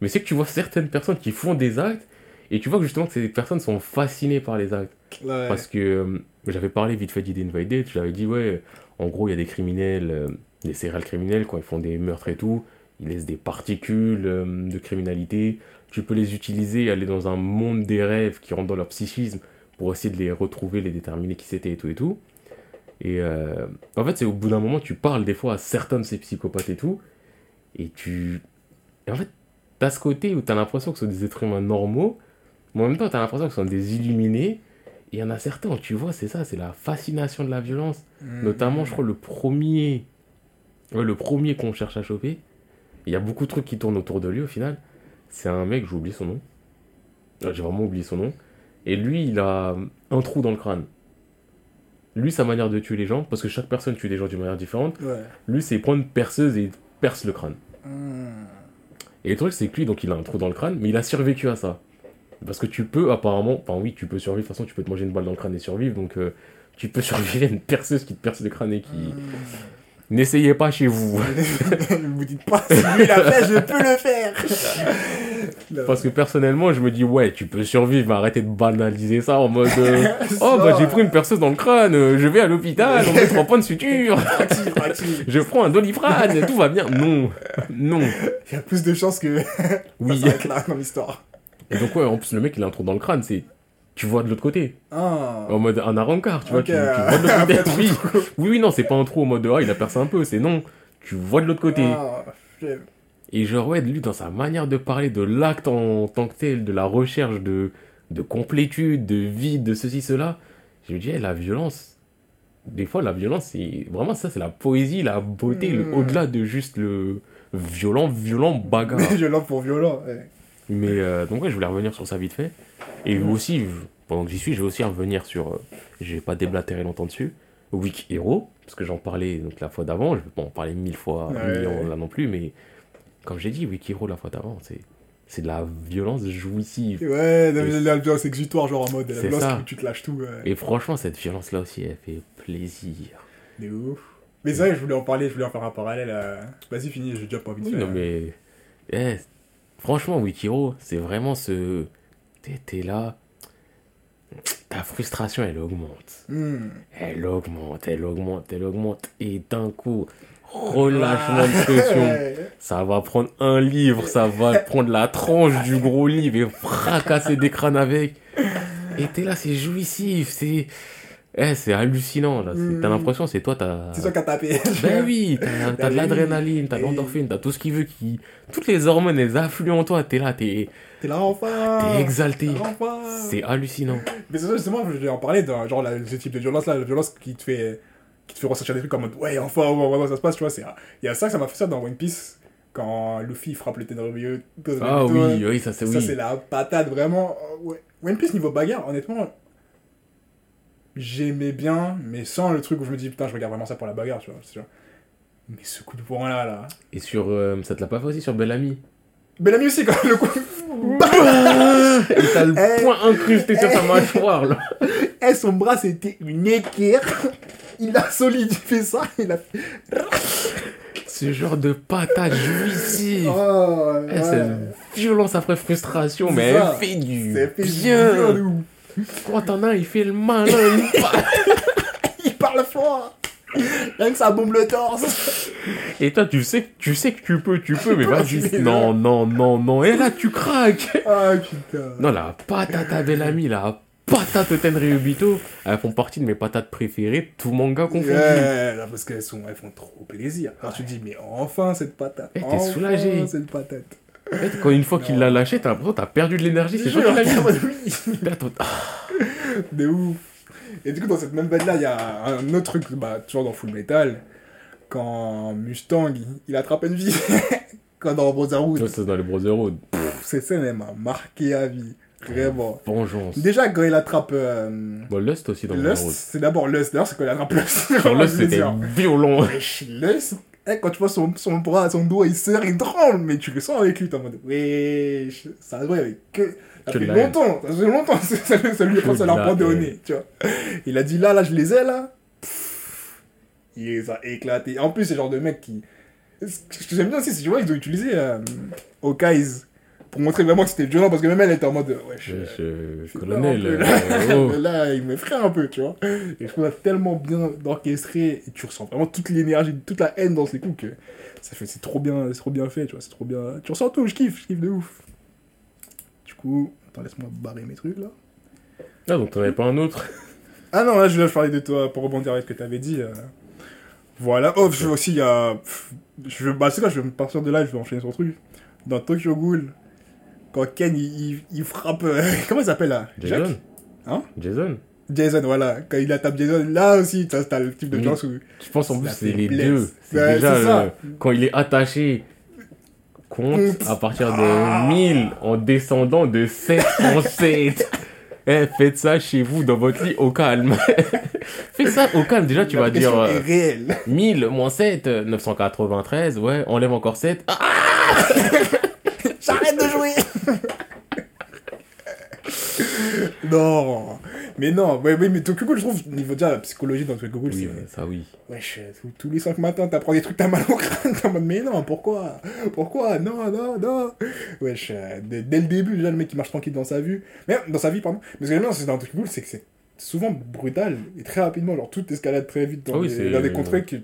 mais c'est que tu vois certaines personnes qui font des actes et tu vois que justement que ces personnes sont fascinées par les actes. Ouais. Parce que euh, j'avais parlé vite fait d'Idea Invaded, j'avais dit, ouais, en gros, il y a des criminels, euh, des serial criminels, quand ils font des meurtres et tout, ils laissent des particules euh, de criminalité. Tu peux les utiliser, aller dans un monde des rêves qui rentre dans leur psychisme pour essayer de les retrouver, les déterminer qui c'était et tout et tout. Et euh, en fait, c'est au bout d'un moment, tu parles des fois à certains de ces psychopathes et tout, et tu. Et en fait, t'as ce côté où t'as l'impression que ce sont des êtres humains normaux, mais en même temps, t'as l'impression que ce sont des illuminés. Et il y en a certains où tu vois, c'est ça, c'est la fascination de la violence. Mm. Notamment, je crois, le premier. Ouais, le premier qu'on cherche à choper. Il y a beaucoup de trucs qui tournent autour de lui au final. C'est un mec, j'ai oublié son nom. Ouais, J'ai vraiment oublié son nom. Et lui, il a un trou dans le crâne. Lui, sa manière de tuer les gens, parce que chaque personne tue des gens d'une manière différente, Ouais. lui, c'est prendre une perceuse et il perce le crâne. Mm. Et le truc, c'est que lui, donc, il a un trou dans le crâne, mais il a survécu à ça. Parce que tu peux, apparemment, enfin oui, tu peux survivre, de toute façon, tu peux te manger une balle dans le crâne et survivre, donc euh, tu peux survivre à une perceuse qui te perce le crâne et qui. N'essayez pas chez vous. Ne vous dites pas, si lui l'a fait, je peux le faire. Parce que personnellement, je me dis, ouais, tu peux survivre, mais arrêtez de banaliser ça en mode. euh, oh, bah j'ai pris une perceuse dans le crâne, euh, je vais à l'hôpital, on met trois points de suture, je prends un doliprane, tout va bien. Non, non. Il y a plus de chances que Oui. ça là dans l'histoire. Et donc, ouais, en plus, le mec, il a un trou dans le crâne, c'est. Tu vois de l'autre côté. Ah. En mode un arancard, tu vois, tu, tu vois de l'autre côté. Oui. oui, oui, non, c'est pas un trou en mode ah, il a percé un peu, c'est non. Tu vois de l'autre côté. Ah. Et genre, ouais, lui, dans sa manière de parler de l'acte en tant que tel, de la recherche de, de complétude, de vide, de ceci, cela, je me dis, eh, la violence, des fois, la violence, c'est vraiment ça, c'est la poésie, la beauté, le- Mm. au-delà de juste le violent, violent bagarre. violent pour violent. ouais. Mais euh, donc, ouais, je voulais revenir sur ça vite fait. Et aussi, je- pendant que j'y suis, je vais aussi revenir sur. euh, je vais pas déblatérer longtemps dessus. Week Hero, parce que j'en parlais donc la fois d'avant, je vais pas en parler mille fois, Ouais. là non plus, mais comme j'ai dit, Week Hero la fois d'avant, c'est. C'est de la violence jouissive. Ouais, la, la, violence exutoire, genre en mode la C'est violence ça. où tu te lâches tout. Ouais. Et franchement, cette violence-là aussi, elle fait plaisir. De ouf. Mais c'est vrai, je voulais en parler, je voulais en faire un parallèle. à- Vas-y, finis, j'ai déjà pas envie de Oui, faire. non, mais. eh, franchement, Wikiro, c'est vraiment ce. T'es t'es là. Ta frustration, elle augmente. Hmm. Elle augmente, elle augmente, elle augmente. Et d'un coup, relâchement de pression. Ça va prendre un livre, ça va prendre la tranche du gros livre et fracasser des crânes avec. Et t'es là, c'est jouissif, c'est. Eh, c'est hallucinant, là. C'est- Mm. T'as l'impression, c'est toi, t'as. C'est toi qui as tapé. Ben oui, t'as t'as de oui. l'adrénaline, t'as de l'endorphine, t'as tout ce qui veut qui. Toutes les hormones, elles affluent en toi, t'es là, t'es T'es là enfin. t'es exalté. C'est hallucinant. Mais c'est ça, justement, je vais en parler, genre, ce type de violence-là, la violence qui te fait, qui te fait ressentir des trucs comme, ouais, enfin, ouais, ouais, ouais, ça se passe, tu vois, c'est, il y a ça que ça m'a fait ça dans One Piece, quand Luffy frappe le Tenryubito. Ah oui, oui, ça c'est Ça, oui. c'est la patate, vraiment. Euh, Ouais. One Piece, niveau bagarre, honnêtement, j'aimais bien, mais sans le truc où je me dis, putain, je regarde vraiment ça pour la bagarre, tu vois. vois. Mais ce coup de poing là, là. Et sur. euh, ça te l'a pas fait aussi sur Bellamy Bellamy aussi, quand le coup. Et t'as le Eh, point incrusté sur sa mâchoire, là. Eh, son bras, c'était une équerre. Il a solidifié ça, il a fait. Ce genre de patate jouissive. Oh, Eh, ouais. Cette violence après frustration, C'est mais ça. elle fait du C'est fait bien. bien de ouf. Quand t'en as, il fait le malin. il parle. Il parle fort. Rien que ça bombe le torse. Et toi, tu sais, que- tu sais que tu peux, tu peux, mais vas-y. Non, non, non, non. Et là, tu craques. Ah putain. Non, la patate à Bellamy, la patate au Tenryubito, elles font partie de mes patates préférées, tout manga confondu. Ouais, là, parce qu'elles sont, elles font trop plaisir. Alors tu te dis, mais enfin cette patate. Eh, t'es enfin, soulagé. cette patate. En fait, Quand une fois qu'il l'a lâché, t'as l'impression que t'as perdu de l'énergie, c'est Je toi qui l'as mis. Là, ah, De ouf. Et du coup, dans cette même veine-là, il y a un autre truc, bah, toujours dans Full Metal, quand Mustang, il, il attrape une vie. quand dans Brotherhood. C'est dans les Brotherhood. Cette scène, elle m'a marqué à vie. Vraiment. Vengeance. Déjà, quand il attrape euh, Bon, Lust aussi dans Lust, Brotherhood. c'est d'abord Lust. D'ailleurs, c'est quand il attrape Lust. Lust, c'était violent. Lust. Eh, quand tu vois son, son bras, son doigt, il serre, il tremble, mais tu le sens avec lui, t'es en mode, wesh, ça se voit avec que. Ça fait longtemps, ça fait longtemps, ça, lui de ça leur la au nez, tu vois. Il a dit là, là, je les ai là. Pff, il les a éclatés. En plus, c'est le genre de mec qui. Ce que j'aime bien aussi, c'est tu vois, ils ont utilisé euh, Okai's pour montrer vraiment que c'était violent, parce que même elle était en mode, wesh. Je- euh, je- colonel. euh, là, oh. Là, il m'effraie un peu, tu vois. Et je trouve ça tellement bien orchestré, et tu ressens vraiment toute l'énergie, toute la haine dans ces coups que ça fait, c'est trop bien, c'est trop bien fait, tu vois, c'est trop bien. Tu ressens tout, je kiffe, je kiffe de ouf. Du coup, attends, laisse-moi barrer mes trucs là. Ah, donc t'en avais pas un autre? Ah non, là, je voulais parler de toi pour rebondir avec ce que tu avais dit. euh. Voilà. Oh, je veux aussi, il y a. Je veux... Bah, c'est quoi, je vais partir de là, je vais enchaîner sur le truc. Dans Tokyo Ghoul, quand Ken il, il- il frappe. euh, Comment il s'appelle là? Jason Hein? Jason Jason, voilà. Quand il attaque Jason, là aussi, t'as t'as le type de violence où. Je pense en plus c'est les blesse. deux. C'est Ouais, déjà c'est quand il est attaché compte à partir de Ah. 1000 en descendant de 7 en 7. Eh, faites ça chez vous dans votre lit au calme. Fais ça au calme. Déjà, tu la vas dire euh, est réelle. 1000 moins 7, euh, 993. Ouais, enlève encore 7. Ah, Non Mais non, ouais, ouais, mais Tokyo Ghoul, je trouve, niveau déjà la psychologie dans Tokyo Ghoul, oui, c'est. ça oui. Wesh, tous- les 5 matins, t'apprends des trucs, t'as mal au crâne, t'es en mode, mais non, pourquoi? Pourquoi? Non, non, non Wesh, euh, dès, dès le début, déjà, le mec qui marche tranquille dans sa vie, mais dans sa vie, pardon. Mais ce que j'aime bien, dans Tokyo Ghoul, c'est que c'est souvent brutal et très rapidement, genre tout escalade très vite dans, oui, des, dans des contrées sais,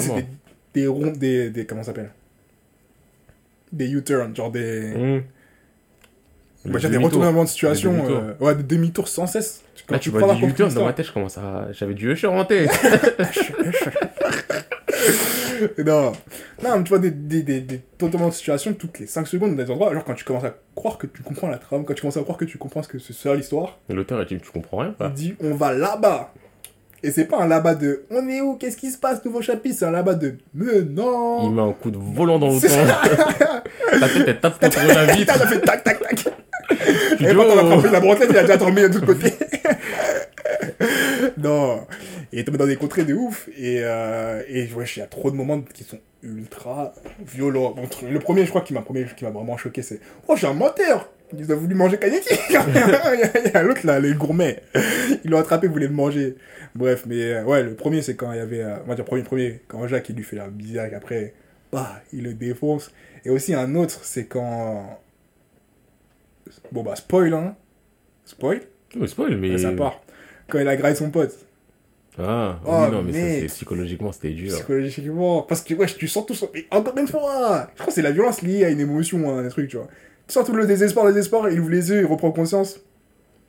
c'est des, des ronds, des, des. Comment ça s'appelle? Des U-turns, genre des. Hum. Bah, Le j'ai des retournements de situation, demi-tour. euh, ouais, des demi-tours sans cesse. Quand Là, tu prends vois du U-turn dans ma tête, je commence à. J'avais du Usher en tête. non, non, mais tu vois des, des, des, des retournements de situation toutes les 5 secondes dans des endroits, genre quand tu commences à croire que tu comprends la trame, quand tu commences à croire que tu comprends ce que c'est ça l'histoire, L'auteur, il dit Tu comprends rien il pas dit on va là-bas. Et c'est pas un là-bas de on est où, qu'est-ce qui se passe, nouveau chapitre, c'est un là-bas de mais Il non met un coup de volant dans le temps. Ta tête, elle tape contre la vitre. T'as fait tac tac tac Tu Et quand on a frappé la bretelle, il a déjà tombé de l'autre côté. non. Il est tombé dans des contrées de ouf. Et, euh, et ouais, il y a trop de moments qui sont ultra violents. Bon, le premier, je crois, qui m'a premier- qui m'a vraiment choqué, c'est Oh, j'ai un menteur Ils ont voulu manger Kaneki Il y a- a l'autre là, les gourmets. Ils l'ont attrapé, voulaient le manger. Bref, mais euh, ouais, le premier, c'est quand il y avait. euh, on va dire, premier, premier, quand Jacques, il lui fait la bizarre, et après, bah, il le défonce. Et aussi, un autre, c'est quand. Bon, bah, spoil, hein. Spoil? Oh, spoil, mais. Ça part. Quand il a graillé son pote. Ah, Oh, oui, non, mais ça, mec. c'est psychologiquement, c'était dur. Psychologiquement. Parce que, wesh, tu sens tout ça. Mais encore une fois, je crois que c'est la violence liée à une émotion, hein, un truc, tu vois. Tu sens tout le désespoir, le désespoir, il ouvre les yeux, il reprend conscience.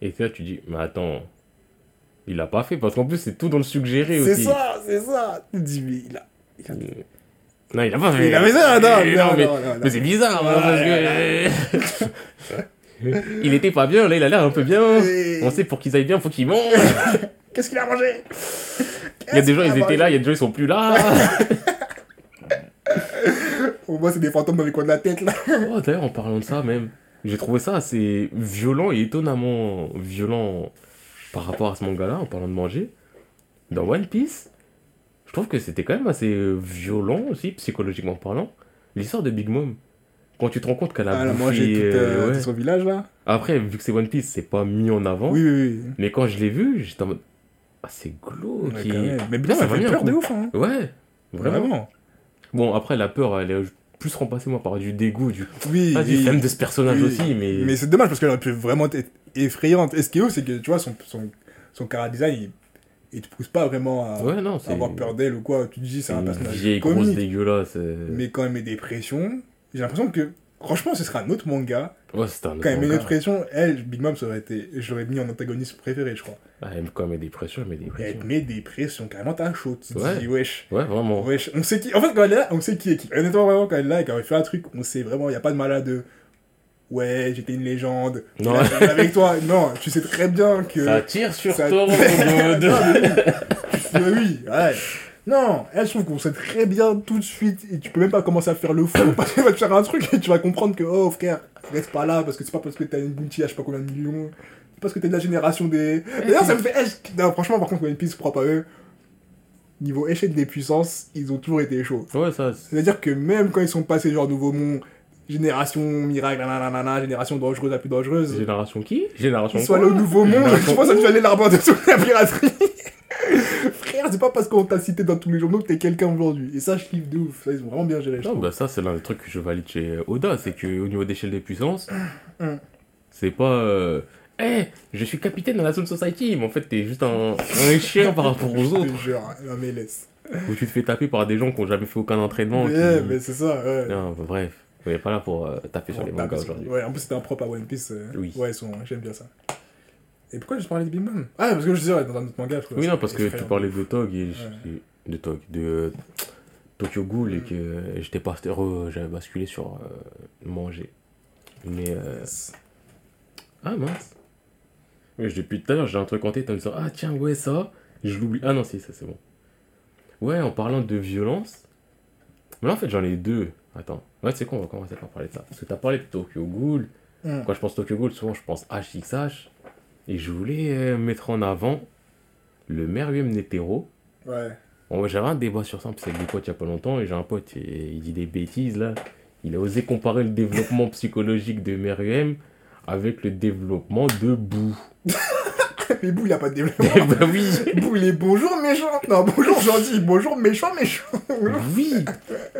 Et là, tu dis Mais attends, Il l'a pas fait parce qu'en plus, c'est tout dans le suggéré C'est aussi. ça, c'est ça. Tu dis, mais il a. il a- Non, il a pas fait. Il a fait ça, non, non, mais, mais c'est bizarre, hein, Ouais, parce que. il était pas bien, là, il a l'air un peu bien. Et- On sait pour qu'ils aillent bien, faut qu'ils mangent. Qu'est-ce qu'il a mangé? Il y a des gens, ils étaient là, il y a des gens, ils sont plus là. Au moins, c'est des fantômes dans les coins de la tête, là. Oh, d'ailleurs, en parlant de ça, même, j'ai trouvé ça assez violent et étonnamment violent par rapport à ce manga-là, en parlant de manger. Dans One Piece, je trouve que c'était quand même assez violent aussi, psychologiquement parlant. L'histoire de Big Mom. Quand tu te rends compte qu'elle a Ah, bouffé, mangé tout, euh, euh, ouais. tout son village, là. Après, vu que c'est One Piece, c'est pas mis en avant. Oui, oui, oui. Mais quand je l'ai vu, j'étais en mode. Ah, c'est glauque. Ouais, et-. Mais bien, ça ça fait peur de ouf, hein. Ouais, vraiment. Vraiment. Bon, après, la peur, elle est plus remplacée, moi, par du dégoût, du. Oui, Ah, du de ce personnage Oui. aussi, mais. Mais c'est dommage parce qu'elle aurait pu vraiment être effrayante. Et ce qui est ouf, c'est que tu vois, son, son, son design, il, il te pousse pas vraiment à, Ouais, non, à c'est. avoir peur d'elle ou quoi. Tu te dis, c'est un personnage vieille grosse comique. dégueulasse. euh. Mais quand elle met des pressions, j'ai l'impression que, franchement, ce sera un autre manga. Ouais, c'était un Quand elle met manga. des pressions, elle, Big Mom, ça aurait été, je l'aurais mis en antagoniste préféré, je crois. Ah, elle- quand elle met des pressions, elle met des Et elle pressions. te met des pressions, carrément, t'as chaud. Tu te Ouais. dis, wesh. Ouais, vraiment. Wesh, on sait qui. En fait, quand elle est là, on sait qui est qui. Honnêtement, vraiment, quand elle est là et qu'elle fait un truc, on sait vraiment, il n'y a pas de malade de. Ouais, j'étais une légende. Non. avec toi. Non, tu sais très bien que. Ça tire sur ça- oui. Mais oui, ouais. Non, elle, je trouve qu'on sait très bien tout de suite et tu peux même pas commencer à faire le fou parce qu'elle va te faire un truc et tu vas comprendre que, oh frère, reste pas là parce que c'est pas parce que t'as une bounty à je sais pas combien de millions, c'est parce que t'es de la génération des. D'ailleurs, ça me fait. eh, non, franchement, par contre, One Piece, propre à eux, niveau échelle des puissances, ils ont toujours été chauds. Ouais, ça. c'est- C'est-à-dire que même quand ils sont passés genre Nouveau Monde, génération miracle, nanana, génération dangereuse la plus dangereuse, Génération qui? Génération allés quoi? au Nouveau Monde, Génération je pense que tu allais l'arbre de toute la piraterie. Frère, c'est pas parce qu'on t'a cité dans tous les journaux que t'es quelqu'un aujourd'hui. Et ça, je kiffe de ouf. Ça, ils ont vraiment bien géré. Non, bah ça, c'est l'un des trucs que je valide chez Oda, c'est qu'au niveau d'échelle des puissances, Mm. c'est pas. Euh... Eh, je suis capitaine dans la Zone Society, mais en fait, t'es juste un, un chien par rapport aux Je autres. te jure, mais laisse. Où tu te fais taper par des gens qui ont jamais fait aucun entraînement. Mais, qui- mais c'est ça, ouais. Non, bah, bref, on est pas là pour euh, taper sur les mangas aujourd'hui. Ouais, en plus, c'était un propre à One Piece. euh, Oui. Ouais, ils sont... j'aime bien ça. Et pourquoi je parlais de Big Mom? Ah, parce que je disais, ouais, dans un autre manga. je Oui, non, parce que tu parlais de Tog et. De Tog, de Tokyo Ghoul et que euh, j'étais pas. re- J'avais basculé sur euh, manger. Mais. euh, Ah mince. Oui, depuis tout à l'heure, j'ai un truc en tête en me disant Ah tiens, ouais, ça. Je l'oublie. Ah non, si, ça c'est bon. Ouais, en parlant de violence. Mais là, en fait, j'en ai deux. Attends. Ouais, tu sais quoi, on va commencer par parler de ça. Parce que t'as parlé de Tokyo Ghoul. Hmm. Quand je pense Tokyo Ghoul, souvent je pense HXH. Et je voulais euh, mettre en avant le Meruem Netero. Ouais. Bon, j'avais un débat sur ça, parce que avec des potes il y a pas longtemps, et j'ai un pote, et il dit des bêtises là. Il a osé comparer le développement psychologique de Meruem avec le développement de Bou. Mais Bou, il a pas de développement. Ben oui Bou, il est bonjour méchant. Non, bonjour gentil. Bonjour méchant méchant. Oui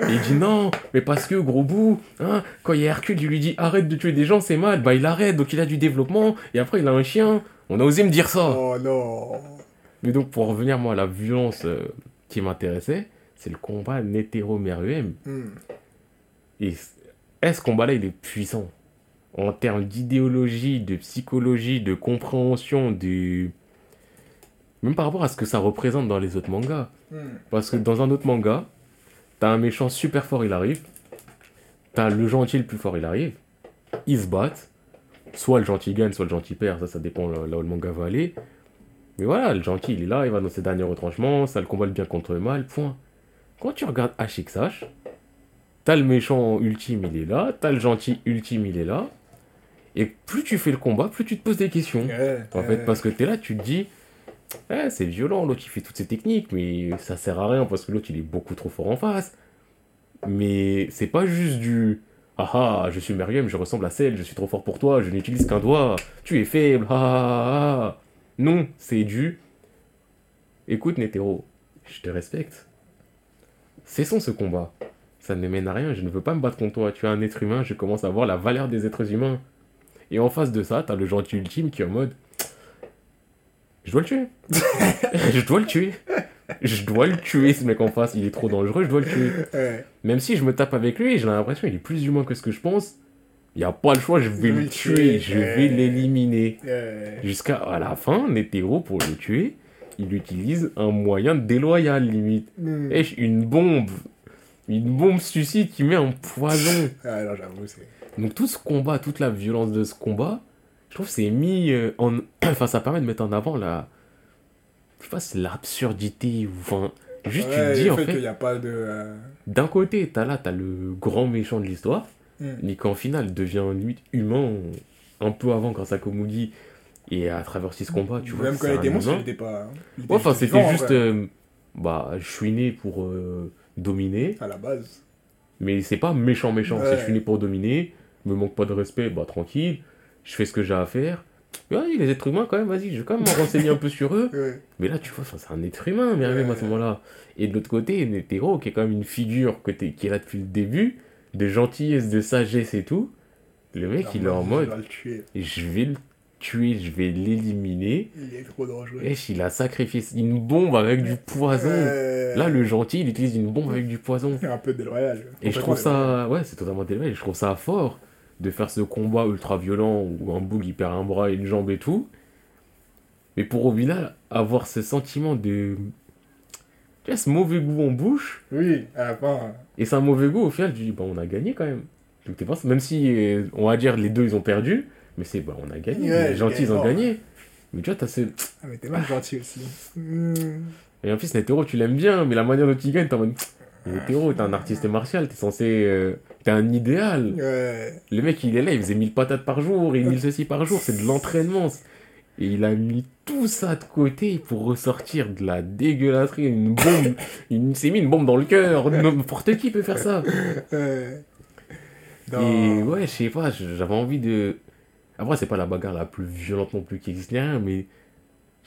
Et il dit non, mais parce que gros Bou, hein, quand il y a Hercule, il lui dit arrête de tuer des gens, c'est mal, bah il arrête, donc il a du développement, et après il a un chien. On a osé me dire ça Oh non. Mais donc, pour revenir, moi, à la violence euh, qui m'intéressait, c'est le combat Netero-Meruem. Hmm. Et c- est-ce combat-là, il est puissant? En termes d'idéologie, de psychologie, de compréhension, du... Même par rapport à ce que ça représente dans les autres mangas. Hmm. Parce que dans un autre manga, t'as un méchant super fort, il arrive. T'as le gentil le plus fort, il arrive. Ils se battent. Soit le gentil gagne, soit le gentil perd. Ça, ça dépend là, là où le manga va aller. Mais voilà, le gentil, il est là, il va dans ses derniers retranchements. Ça le combat le bien contre le mal, point. Quand tu regardes HXH, t'as le méchant ultime, il est là. T'as le gentil ultime, il est là. Et plus tu fais le combat, plus tu te poses des questions. Ouais, En fait, parce que t'es là, tu te dis, eh, c'est violent, l'autre il fait toutes ces techniques, mais ça sert à rien parce que l'autre il est beaucoup trop fort en face. Mais c'est pas juste du ah ah, je suis Meriem, je ressemble à celle, je suis trop fort pour toi, je n'utilise qu'un doigt, tu es faible, ah ah ah. Non, c'est du écoute Netero, je te respecte. Cessons ce combat. Ça ne mène à rien, je ne veux pas me battre contre toi, tu es un être humain, je commence à voir la valeur des êtres humains. Et en face de ça, t'as le gentil ultime qui est en mode Je dois le tuer. je dois le tuer. Je dois le tuer, ce mec en face. Il est trop dangereux, je dois le tuer. Ouais. Même si je me tape avec lui, j'ai l'impression qu'il est plus humain que ce que je pense. Il n'y a pas le choix, je vais le le tuer, tuer. je vais l'éliminer. Euh, Jusqu'à à la fin, Netero, pour le tuer, il utilise un moyen déloyal, limite. hmm. Une bombe. Une bombe suicide qui met un poison. Ah, non, j'avoue, c'est. Donc tout ce combat, toute la violence de ce combat, je trouve que c'est mis euh, en... Enfin, ça permet de mettre en avant la... Je sais pas, c'est l'absurdité. ou Enfin, juste tu te dis, en fait fait, qu'il n'y a pas de. euh, d'un côté, t'as là, t'as le grand méchant de l'histoire, hmm. mais qu'en final devient limite humain un peu avant grâce à Komugi. Et à travers ce combat, tu vois, Même quand il était monstre, il était pas. il était Ouais, enfin, c'était juste... euh, bah, je suis né pour euh, dominer. À la base. Mais c'est pas méchant méchant, c'est je suis né pour dominer, me manque pas de respect, bah tranquille, je fais ce que j'ai à faire. Ouais, les êtres humains quand même, vas-y, je vais quand même me renseigner un peu sur eux. Ouais. Mais là, tu vois, c'est un être humain, mais même à ce moment-là. Et de l'autre côté, Netero, qui est quand même une figure que qui est là depuis le début, de gentillesse, de sagesse et tout. Le mec, il est en Je mode, vais le tuer. je vais le tuer, je vais l'éliminer. Il est trop dangereux. Et il a sacrifié une bombe avec du poison. Euh, Là, le gentil, il utilise une bombe avec du poison. Un peu déloyal. Et je trouve ça, ouais, c'est totalement déloyal. Je trouve ça fort de faire ce combat ultra violent où un boug il perd un bras et une jambe et tout. Mais pour au final avoir ce sentiment de. Tu vois, ce mauvais goût en bouche. Oui, à la fin. Et c'est un mauvais goût, au final, tu dis, bah, on a gagné quand même. Donc, t'es pas- même si, euh, on va dire, les deux ils ont perdu, mais c'est, bah, on a gagné. Ouais, les gentils ils ont gagné. Mais tu vois, t'as ce. Ah, mais t'es mal gentil aussi. Et en plus, Netero, tu l'aimes bien, mais la manière dont il gagne, t'es en mode. Netero, t'es un artiste martial, t'es censé. euh, Un idéal. Ouais. Le mec, il est là, il faisait 1000 patates par jour, et 1000 ceci par jour, c'est de l'entraînement. Et il a mis tout ça de côté pour ressortir de la dégueulasserie, une bombe. il s'est mis une bombe dans le cœur. N'importe qui peut faire ça. Et ouais, je sais pas, j'avais envie de. Après, c'est pas la bagarre la plus violente non plus qui existe, rien, mais.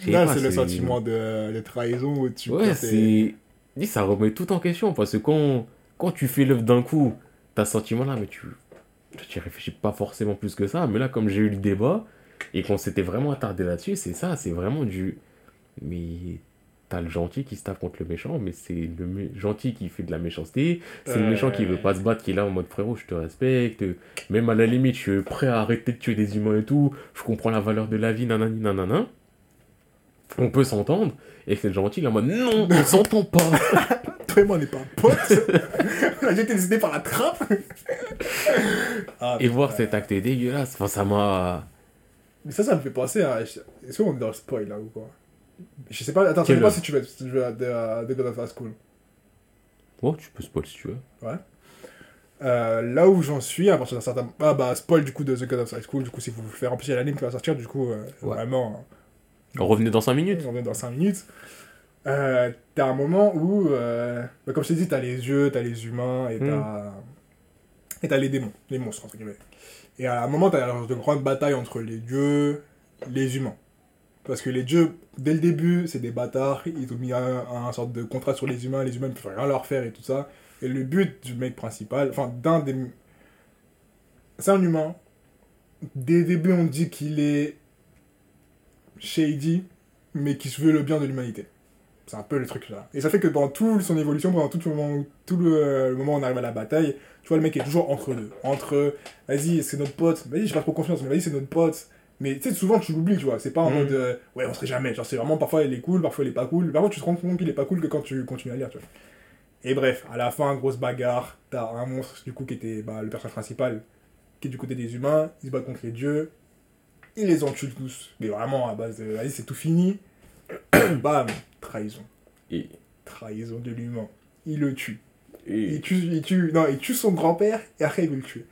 Là, c'est le sentiment de, de trahison où tu Ouais, c'est. Ça remet tout en question, parce que quand, quand tu fais l'œuvre d'un coup, t'as sentiment-là, mais tu. Tu réfléchis pas forcément plus que ça. Mais là, comme j'ai eu le débat, et qu'on s'était vraiment attardé là-dessus, c'est ça, c'est vraiment du. Mais. T'as le gentil qui se tape contre le méchant, mais c'est le gentil qui fait de la méchanceté. C'est le méchant qui veut pas se battre, qui est là en mode frérot, je te respecte. Même à la limite, je suis prêt à arrêter de tuer des humains et tout. Je comprends la valeur de la vie, nanani, nanana. On peut s'entendre. Et c'est le gentil, il est en mode non, on s'entend pas. Toi et moi, on n'est pas potes. J'ai été décidé par la trappe. Ah, Et voir cet acte dégueulasse, enfin, ça m'a. Mais ça, ça me fait penser à. Est-ce qu'on est dans le spoil là ou quoi? Je sais pas. Attends, je sais pas si tu veux, si tu veux à, de God of High School. Oh, tu peux spoil si tu veux. Euh, là où j'en suis, à partir d'un certain. Ah bah, spoil du coup de The God of High School. Du coup, si vous voulez faire en plus, il y a l'anime qui va sortir. Du coup, euh, Ouais. vraiment. Revenez dans 5 minutes. On dans 5 minutes. Euh, t'as un moment où, euh, bah, comme je t'ai dit, t'as les yeux, t'as les humains et t'as. Et t'as les démons, les monstres, entre guillemets. Et à un moment, t'as de grandes batailles entre les dieux, les humains. Parce que les dieux, dès le début, c'est des bâtards, ils ont mis un, un sorte de contrat sur les humains, les humains ne peuvent rien leur faire et tout ça. Et le but du mec principal, enfin, d'un des. C'est un humain. Dès le début, on dit qu'il est shady, mais qui se veut le bien de l'humanité. C'est un peu le truc là. Et ça fait que pendant toute son évolution, pendant tout le moment, où- tout le, euh, le moment où on arrive à la bataille, tu vois, le mec est toujours entre deux. Entre, vas-y, c'est notre pote, vas-y, j'ai pas trop confiance, mais vas-y, c'est notre pote. Mais tu sais, souvent tu l'oublies, tu vois. C'est pas en Mm. mode, euh, ouais, on serait jamais. Genre, c'est vraiment parfois il est cool, parfois il est pas cool. Par contre, tu te rends compte qu'il est pas cool que quand tu continues à lire, tu vois. Et bref, à la fin, grosse bagarre. T'as un monstre, du coup, qui était bah, le personnage principal, qui est du côté des humains. Il se bat contre les dieux. Il les encule tous. Mais vraiment, à base de, vas-y, c'est tout fini. Bam, trahison. Et. Trahison de l'humain. Il le tue. et- Il tue, il tue, non, il tue son grand-père et après il veut le tuer.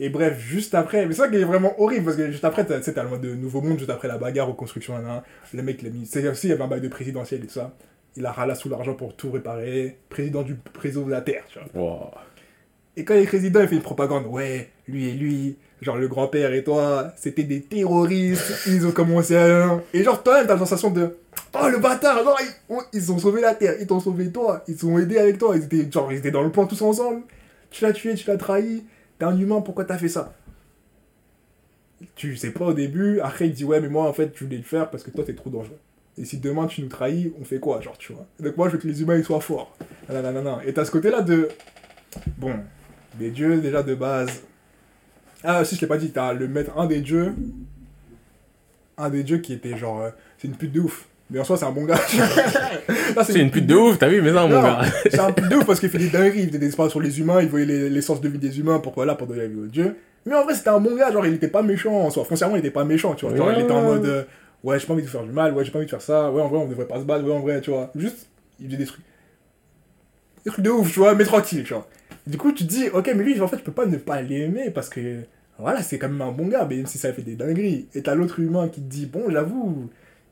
Et bref, juste après, mais c'est ça qui est vraiment horrible parce que juste après, tu sais, t'as le mode de Nouveau Monde, juste après la bagarre, reconstruction, nan, nan. le mec, il a mis. C'est aussi, il y avait un bail de présidentiel et tout ça. Il a ralassé tout l'argent pour tout réparer. Président du président de la Terre, tu vois. Wow. Et quand il est président, il fait une propagande. Ouais, lui et lui, genre le grand-père et toi, c'était des terroristes, ils ont commencé à. Et genre, toi-même, t'as la sensation de. Oh le bâtard, genre, ils, ils ont sauvé la terre, ils t'ont sauvé toi, ils t'ont aidé avec toi, ils étaient, genre, ils étaient dans le plan tous ensemble. Tu l'as tué, tu l'as trahi, t'es un humain, pourquoi t'as fait ça? Tu sais pas au début, après il dit ouais, mais moi en fait, je voulais le faire parce que toi t'es trop dangereux. Et si demain tu nous trahis, on fait quoi, genre, tu vois? Donc moi je veux que les humains ils soient forts. Nanana. Et t'as ce côté-là de. Bon, les dieux déjà de base, Ah, si, je l'ai pas dit, t'as le maître, un des dieux. Un des dieux qui était genre. euh, c'est une pute de ouf. Mais en soi, c'est un bon gars. Là, C'est une pute de ouf, t'as vu, mais ça, mon Non, gars. c'est un pute de ouf parce qu'il fait des dingueries. Il faisait des expériences sur les humains, il voyait les- l'essence de vie des humains pour, voilà, pour donner la vie aux dieux. Mais en vrai, c'était un bon gars. Genre, il était pas méchant en soi. Foncièrement, il était pas méchant, tu vois. Genre, il était en ouais, mode. euh, ouais, j'ai pas envie de faire du mal. Ouais, j'ai pas envie de faire ça. Ouais, en vrai, on devrait pas se battre. Ouais, en vrai, tu vois. Juste, il faisait des trucs. Des trucs de ouf, tu vois, mais tranquille, tu vois. Du coup, tu te dis, ok, mais lui, en fait, je peux pas ne pas l'aimer parce que. Voilà, c'est quand même un bon gars, mais même si ça fait des dingueries. Et t'as l'autre humain qui te dit, bon, j'avoue,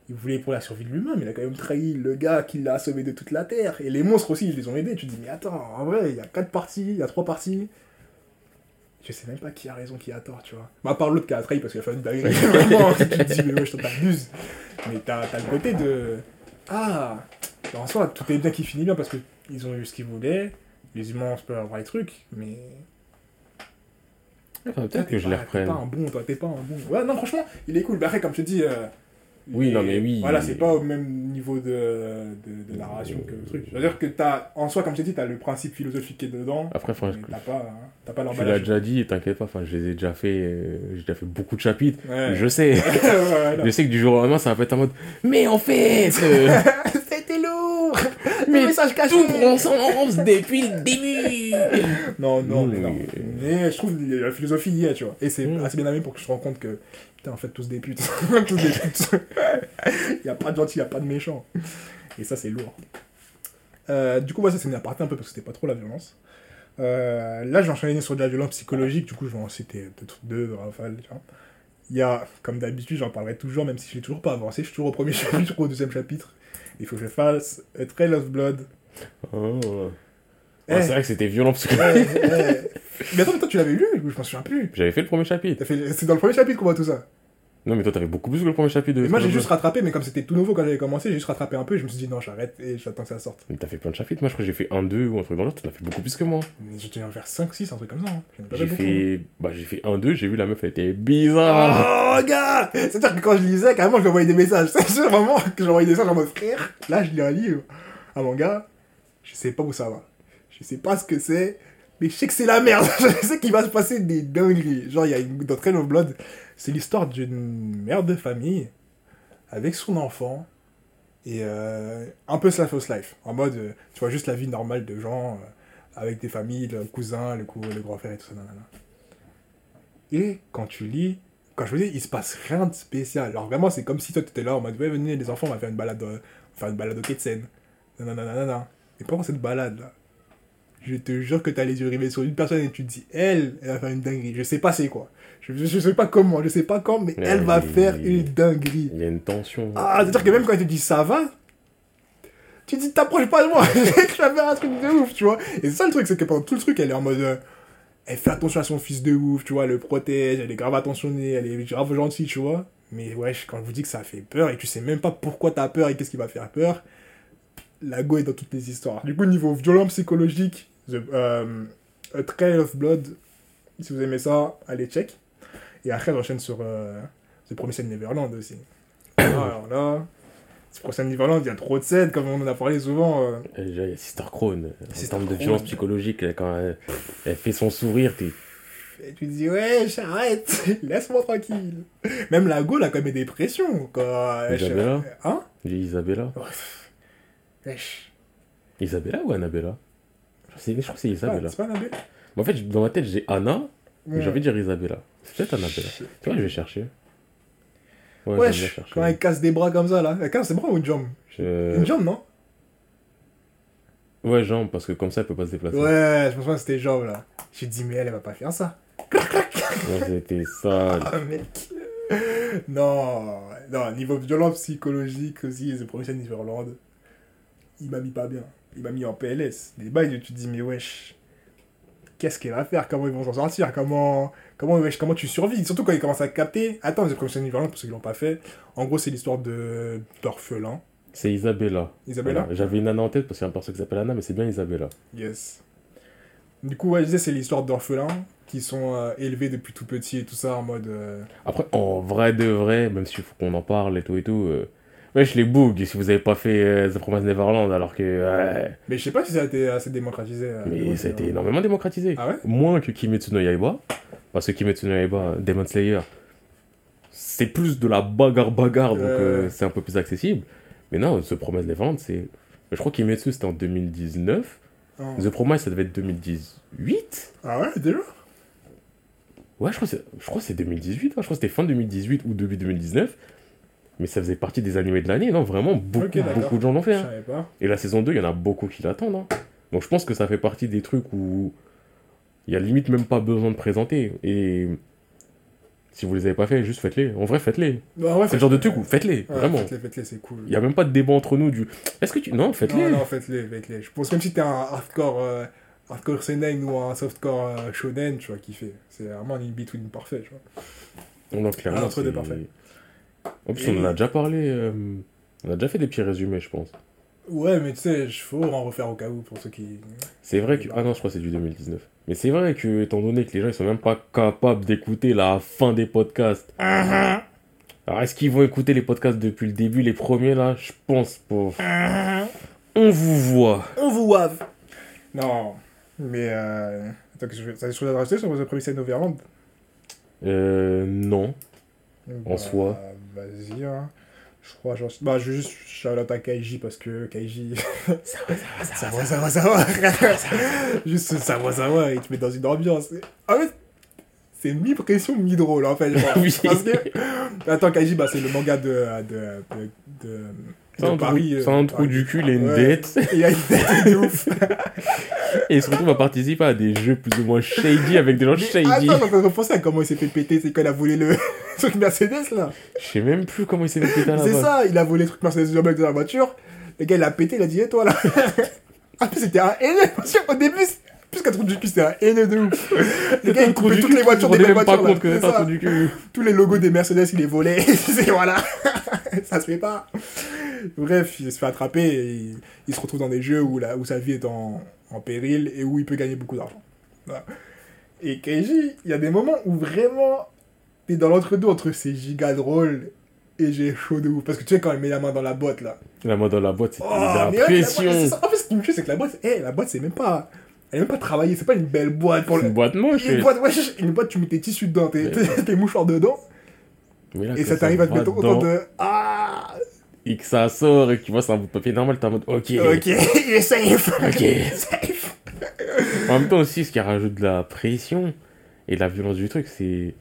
il voulait pour la survie de l'humain, mais il a quand même trahi le gars qui l'a sauvé de toute la Terre. Et les monstres aussi, ils les ont aidés. Tu te dis, mais attends, en vrai, il y a quatre parties, il y a trois parties. Je sais même pas qui a raison, qui a tort, tu vois. Mais à part l'autre qui a trahi parce qu'il a fait une dinguerie. Tu te dis, mais ouais, je t'abuse. Mais t'as t'as le côté de. Ah En soi, tout est bien qui finit bien parce qu'ils ont eu ce qu'ils voulaient. Les humains, on peut avoir les trucs, mais. Enfin, Peut-être que je les reprenne. T'es pas un bon, toi, t'es pas un bon. Ouais, non, franchement, il est cool. Mais après, comme je te dis. euh, Oui, les- non, mais oui. Voilà, c'est pas au même niveau de, de, de narration que le truc. C'est-à-dire que t'as. En soi, comme je te dis, t'as le principe philosophique qui est dedans. Après, franchement, t'as pas, t'as pas tu l'as déjà dit, t'inquiète pas, enfin, je les ai déjà fait, euh, j'ai déjà fait beaucoup de chapitres. Ouais. Je sais. Je sais que du jour au lendemain, ça va pas être en mode Mais en fait, euh, C'était lourd mais message caché tout prend sens depuis le début. Non, non, Mmh. mais non. Mais je trouve que la philosophie y est, tu vois. Et c'est Mmh. assez bien amené pour que je me rende compte que, putain, en fait, tous des putes. tous des putes. Il y a pas de gentils, il y a pas de méchants. Et ça, c'est lourd. Euh, du coup, ouais, ça, c'est une aparté un peu parce que c'était pas trop la violence. Euh, là, je vais enchaîner sur de la violence psychologique. Du coup, je vais en citer deux, deux de rafale, tu vois. Il y a, comme d'habitude, j'en parlerai toujours, même si je l'ai toujours pas avancé. Je suis toujours au premier chapitre ou au deuxième chapitre. Il faut que je fasse A Trail of Blood. Oh. Eh. Ouais, c'est vrai que c'était violent parce que Ouais, ouais. Mais attends, mais toi, tu l'avais lu? Je m'en souviens plus. j'avais fait le premier chapitre. T'as fait- C'est dans le premier chapitre qu'on voit tout ça. Non, mais toi, t'avais beaucoup plus que le premier chapitre de. Et moi, j'ai juste rattrapé, mais comme c'était tout nouveau quand j'avais commencé, j'ai juste rattrapé un peu. Je me suis dit, non, j'arrête et j'attends que ça sorte. Mais t'as fait plein de chapitres. Moi, je crois que j'ai fait un, deux ou un truc dans l'autre. T'en as fait beaucoup plus que moi. Mais dû en faire 5, 6, un truc comme ça. hein. J'ai fait. Bah, j'ai fait un, deux. J'ai vu la meuf, elle était bizarre. Oh, gars C'est-à-dire que quand je lisais, carrément, je lui envoyais des messages. C'est sûr, vraiment, que j'envoyais des messages en mode frère. Là, je lis un livre, un manga. Je sais pas où ça va. Je sais pas ce que c'est. Mais je sais que c'est la merde. je sais qu'il va se passer des dingueries. Genre, il y a une, dans Trail of Blood, c'est l'histoire d'une mère de famille avec son enfant. Et euh, un peu Slash of Life. En mode, euh, tu vois, juste la vie normale de gens euh, avec des familles, le cousin, le, cou le grand frère et tout ça. nanana. Et quand tu lis, quand je vous dis, il se passe rien de spécial. Alors vraiment, c'est comme si toi, tu étais là en mode, ouais, venez les enfants, on va faire une balade, faire une balade au quai de Seine. Nanana. Et pendant cette balade là, je te jure que t'as les yeux rivés sur une personne et tu te dis, elle, elle va faire une dinguerie. Je sais pas c'est quoi. Je, sais pas comment, je sais pas quand, mais Mais elle va il- faire une dinguerie. Il y a une tension. Ah, c'est-à-dire que même quand elle te dit ça va, tu te dis t'approches pas de moi, je vais faire un truc de ouf, tu vois. Et c'est ça le truc, c'est que pendant tout le truc, elle est en mode. euh, elle fait attention à son fils de ouf, tu vois, elle le protège, elle est grave attentionnée, elle est grave gentille, tu vois. Mais wesh, quand je vous dis que ça fait peur et tu sais même pas pourquoi t'as peur et qu'est-ce qui va faire peur, la go est dans toutes les histoires. Du coup, niveau violence psychologique, The, euh, A Trail of Blood, si vous aimez ça, allez check. Et après, j'enchaîne sur euh, The Promised Neverland aussi. Ah, Alors là, The Promised Neverland, il y a trop de scènes, comme on en a parlé souvent. euh, Et Déjà, il y a Sister Crone. En termes de violence psychologique, quand elle, elle fait son sourire, t'es. Et tu te dis, ouais, j'arrête, laisse-moi tranquille. Même la go, elle a quand même des pressions. Quoi. Isabella Hein? J'ai Isabella. Wesh. Isabella ou Annabella? Je, crois que c'est Ah, Isabella. C'est pas Annabelle Mais en fait, dans ma tête, j'ai Anna, mais Ouais. j'ai envie de dire Isabella. C'est peut-être Annabella. Tu vois, je vais chercher. Ouais, bien Wesh, chercher. quand elle casse des bras comme ça, là. Elle casse des bras ou une jambe? Je- Une jambe, non? Ouais, jambe, parce que comme ça, elle peut pas se déplacer. Ouais, je souviens que c'était jambe, là. J'ai dit, mais elle, elle va pas faire ça. Ouais, C'était ça. Ah, mec. Non, non, niveau violence psychologique aussi, The Promised Neverland, il m'a mis pas bien. Il m'a mis en PLS. Des bails tu te dis, mais wesh, qu'est-ce qu'elle va faire? Comment ils vont s'en sortir? Comment, comment, tu survis? Surtout quand ils commencent à capter. Attends, The Promised Neverland, pour ceux qui l'ont pas fait, en gros, c'est l'histoire de d'orphelin. C'est Isabella. Isabella? Voilà. J'avais une Anna en tête parce qu'il y a un perso qui s'appelle Anna, mais c'est bien Isabella. Yes. Du coup, ouais, je disais, c'est l'histoire d'orphelins qui sont euh, élevés depuis tout petit et tout ça en mode. euh, Après, en vrai de vrai, même s'il faut qu'on en parle et tout et tout, euh, wesh, les bugs, si vous avez pas fait euh, The Promised Neverland, alors que. ouais, Mais je sais pas si ça a été assez démocratisé. mais ça a été énormément démocratisé. Ah ouais? Moins que Kimetsu no Yaiba, Qui mettent sur les bas, Demon Slayer, c'est plus de la bagarre-bagarre, donc Ouais. euh, c'est un peu plus accessible. Mais non, The Promised Neverland, c'est. Je crois Kimetsu c'était en 2019. Oh. The Promise, ça devait être 2018 Ah ouais, déjà? Ouais, je crois que c'est je crois que c'est 2018. hein. Je crois que c'était fin 2018 ou début 2019. Mais ça faisait partie des animés de l'année. Non, vraiment, beaucoup, beaucoup de gens l'ont fait. Je hein. savais pas. Et la saison 2, il y en a beaucoup qui l'attendent. hein. Donc je pense que ça fait partie des trucs où il y a limite même pas besoin de présenter. Et si vous les avez pas fait, juste faites-les. En vrai, faites-les. Bah ouais, C'est le genre de truc où faites-les, Ouais, vraiment. Faites-les, faites-les, c'est cool. Il y a même pas de débat entre nous du. Est-ce que tu. Non, faites-les. Non, non, faites-les, faites-les. Je pense même si t'es un hardcore, euh, hardcore seinen ou un softcore euh, shonen, tu vas kiffer. C'est vraiment un in-between parfait, tu vois. Non, clairement. Ah, entre deux, c'est- parfait. En plus, on en a déjà parlé. euh, On a déjà fait des petits résumés, je pense. Ouais, mais tu sais, il faut en refaire au cas où pour ceux qui... C'est vrai que. Ah non, je crois que c'est du 2019. Mais c'est vrai que, étant donné que les gens ils sont même pas capables d'écouter la fin des podcasts. Uh-huh. Alors, est-ce qu'ils vont écouter les podcasts depuis le début, les premiers là? Je pense pas. On vous voit. On vous wave Non, mais... Euh... Attends, que je... t'as des choses à rajouter sur The Promised Neverland Euh. Non. Bah, soi. Vas-y, hein. Je crois, genre... Bah, je vais juste shout out à Kaiji parce que Kaiji... Ça va, ça va, Ça va, ça va, ça va. Juste ça va, ça va, il te met dans une ambiance. En fait, c'est mi-pression, mi-drôle, en fait. Parce que... Attends, Kaiji, bah, c'est le manga de... de, de, de, C'est un, de trou, Paris. euh, c'est un trou du cul, il a une Ouais. dette. Il a une tête de ouf. Et il se retrouve à participer à des jeux plus ou moins shady avec des gens shady. Attends, on peut repenser à comment il s'est fait péter, c'est quand il a volé le truc Mercedes, là. Je sais même plus comment il s'est fait péter à la C'est ça, il a volé le truc Mercedes de la voiture. Le gars, il a pété, il a dit, et toi, là? Après, c'était un. Parce qu'au début, plus qu'un trou du cul, c'était un haineux de ouf. Le gars, il Trou coupait du toutes les voitures tu des belles pas voitures, là. que C'est du cul. tous les logos des Mercedes, il les volait. c'est voilà. ça se fait pas. Bref, il se fait attraper et il, il se retrouve dans des jeux où, la, où sa vie est en, en péril et où il peut gagner beaucoup d'argent. Voilà. Et Keiji, il y a des moments où vraiment t'es dans l'entre-deux entre ces giga drôles et j'ai chaud de ouf. Parce que tu sais, quand il met la main dans la boîte là. La main dans la boîte, c'était Oh, la c'est pression. ça. En fait, ce qui me tue, c'est que la boîte, eh, la boîte, c'est même pas. Elle même pas travaillée, c'est pas une belle boîte pour le. une boîte moche. Une boîte, ouais, une boîte, tu mets tes tissus dedans, tes, tes, tes mouchoirs dedans. là, Et ça t'arrive à te mettre autant de. Ah Et que ça sort et que tu vois, c'est un bout de papier normal, t'es en mode ok. Ok, il est safe Ok. Safe En même temps aussi, ce qui rajoute de la pression et de la violence du truc, c'est.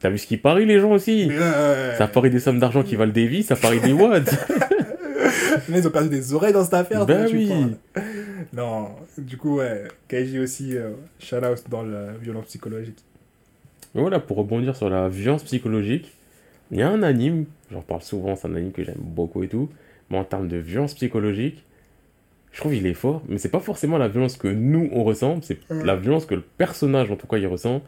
T'as vu ce qui parie les gens aussi? Là, Ça parie des sommes d'argent qui valent des vies, ça parie des watts. là, ils ont perdu des oreilles dans cette affaire. Ben oui. Non, du coup, ouais, Kaiji aussi, euh, shout out dans la violence psychologique. Mais voilà, pour rebondir sur la violence psychologique, il y a un anime, j'en parle souvent, c'est un anime que j'aime beaucoup et tout, mais en termes de violence psychologique, je trouve il est fort, mais c'est pas forcément la violence que nous on ressent, c'est Mm. la violence que le personnage en tout cas il ressent.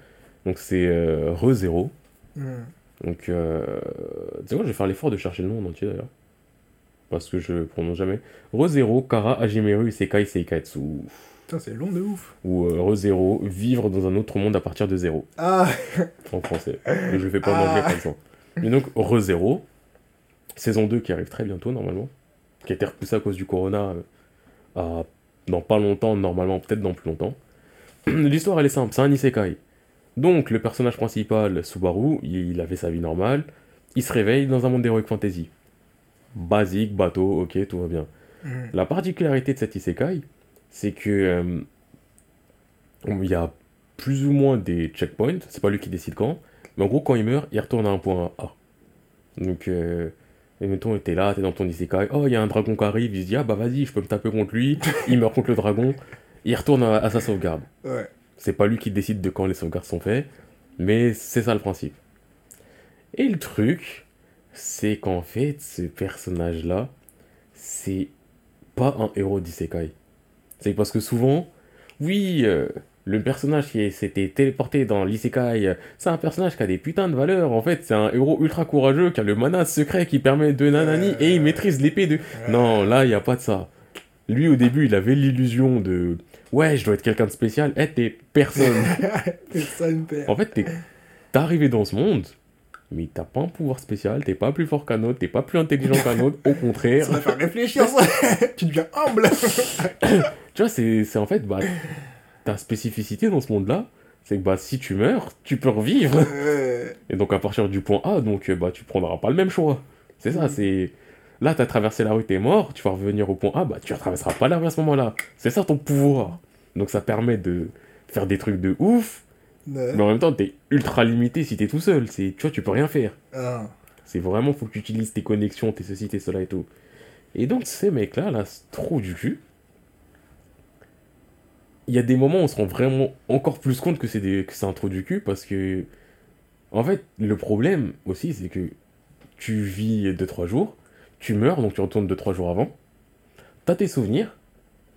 Donc c'est euh, ReZero. Hmm. Donc, euh, tu sais quoi, je vais faire l'effort de chercher le nom en entier d'ailleurs. Parce que je prononce jamais. ReZero, Kara Hajimeru Isekai Seikatsu. Putain, c'est long de ouf. Ou euh, ReZero, vivre dans un autre monde à partir de zéro. Ah, en français. Mais je fais pas en Ah. anglais comme ça. Mais donc, ReZero, saison 2 qui arrive très bientôt normalement, qui a été repoussée à cause du corona euh, à- dans pas longtemps, normalement peut-être dans plus longtemps. L'histoire elle est simple, c'est un isekai. Donc le personnage principal, Subaru, il avait sa vie normale, il se réveille dans un monde d'heroic fantasy. Basique, bateau, ok, tout va bien. Hmm. La particularité de cet isekai, c'est que euh, il y a plus ou moins des checkpoints, c'est pas lui qui décide quand, mais en gros quand il meurt, il retourne à un point A. Donc, euh, et mettons, t'es là, t'es dans ton isekai, oh il y a un dragon qui arrive, il se dit ah bah vas-y, je peux me taper contre lui, il meurt contre le dragon, il retourne à, à sa sauvegarde. ouais. C'est pas lui qui décide de quand les sauvegardes sont faites, mais c'est ça le principe. Et le truc, c'est qu'en fait, ce personnage-là, c'est pas un héros d'isekai. C'est parce que souvent, oui, euh, le personnage qui s'était téléporté dans l'isekai, euh, c'est un personnage qui a des putains de valeurs. En fait, c'est un héros ultra courageux qui a le mana secret qui permet de nanani Euh. et il maîtrise l'épée de. Non, là, il n'y a pas de ça. Lui, au début, il avait l'illusion de. Ouais, je dois être quelqu'un de spécial. Eh, t'es personne. Personne perd. En fait, t'es t'es arrivé dans ce monde, mais t'as pas un pouvoir spécial, t'es pas plus fort qu'un autre, t'es pas plus intelligent qu'un autre, au contraire. Ça va faire réfléchir, ça. tu deviens humble. Tu vois, c'est en fait, bah, ta spécificité dans ce monde-là, C'est que bah, si tu meurs, tu peux revivre. Et donc à partir du point A, donc euh, bah, tu prendras pas le même choix. C'est ça, Mhm. c'est... Là, tu as traversé la rue, t'es mort, tu vas revenir au point A, bah tu ne traverseras pas la rue à ce moment-là. C'est ça ton pouvoir. Donc ça permet de faire des trucs de ouf, Ouais. mais en même temps, t'es ultra limité si t'es tout seul. C'est, tu vois, tu peux rien faire. Ah. C'est vraiment, faut que tu utilises tes connexions, tes ceci, tes cela et tout. Et donc, ces mecs-là, là, trop du cul. Il y a des moments où on se rend vraiment encore plus compte que c'est des... que c'est un trou du cul parce que, en fait, le problème aussi, c'est que tu vis 2-3 jours, tu meurs, donc tu retournes 2-3 jours avant, t'as tes souvenirs,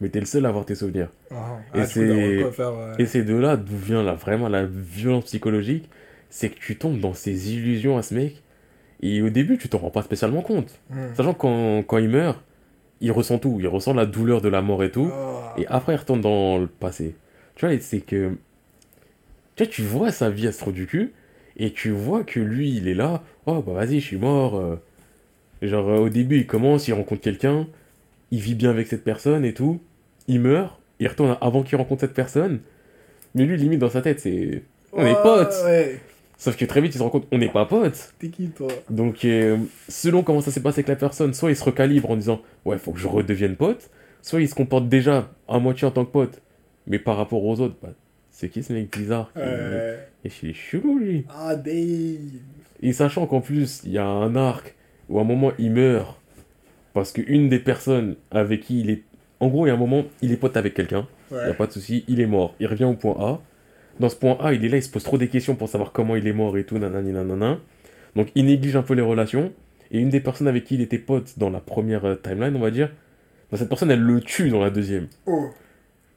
mais t'es le seul à avoir tes souvenirs. Ah. Et Ah, du coup, il y a c'est- ouais. Et c'est de là d'où vient là, vraiment la violence psychologique, c'est que tu tombes dans ces illusions à ce mec, et au début, tu t'en rends pas spécialement compte. Hmm. Sachant que quand, quand il meurt, il ressent tout. Il ressent la douleur de la mort et tout. Ah. Et après, il retourne dans le passé. Tu vois, et c'est que. Tu vois, tu vois sa vie à trou du cul. Et tu vois que lui, il est là. Oh, bah vas-y, je suis mort. euh. Genre, euh, au début, il commence, il rencontre quelqu'un. Il vit bien avec cette personne et tout. Il meurt. Il retourne avant qu'il rencontre cette personne. Mais lui, limite, dans sa tête, c'est. On est potes. Ouais. Sauf que très vite, il se rend compte, on n'est pas potes. T'es qui, toi? Donc, euh, selon comment ça s'est passé avec la personne, soit il se recalibre en disant Ouais, faut que je redevienne pote, soit il se comporte déjà à moitié en tant que pote, mais par rapport aux autres, bah, c'est qui ce mec bizarre qui-. Et il est chelou lui? Ah. Et sachant qu'en plus, il y a un arc où à un moment il meurt parce qu'une des personnes avec qui il est. En gros, il y a un moment, il est pote avec quelqu'un, il n'y a pas de souci, il est mort, il revient au point A. Dans ce point A, il est là, il se pose trop des questions pour savoir comment il est mort et tout, nanani nanana. Donc il néglige un peu les relations. Et une des personnes avec qui il était pote dans la première euh, timeline, on va dire, bah, cette personne, elle le tue dans la deuxième. Oh.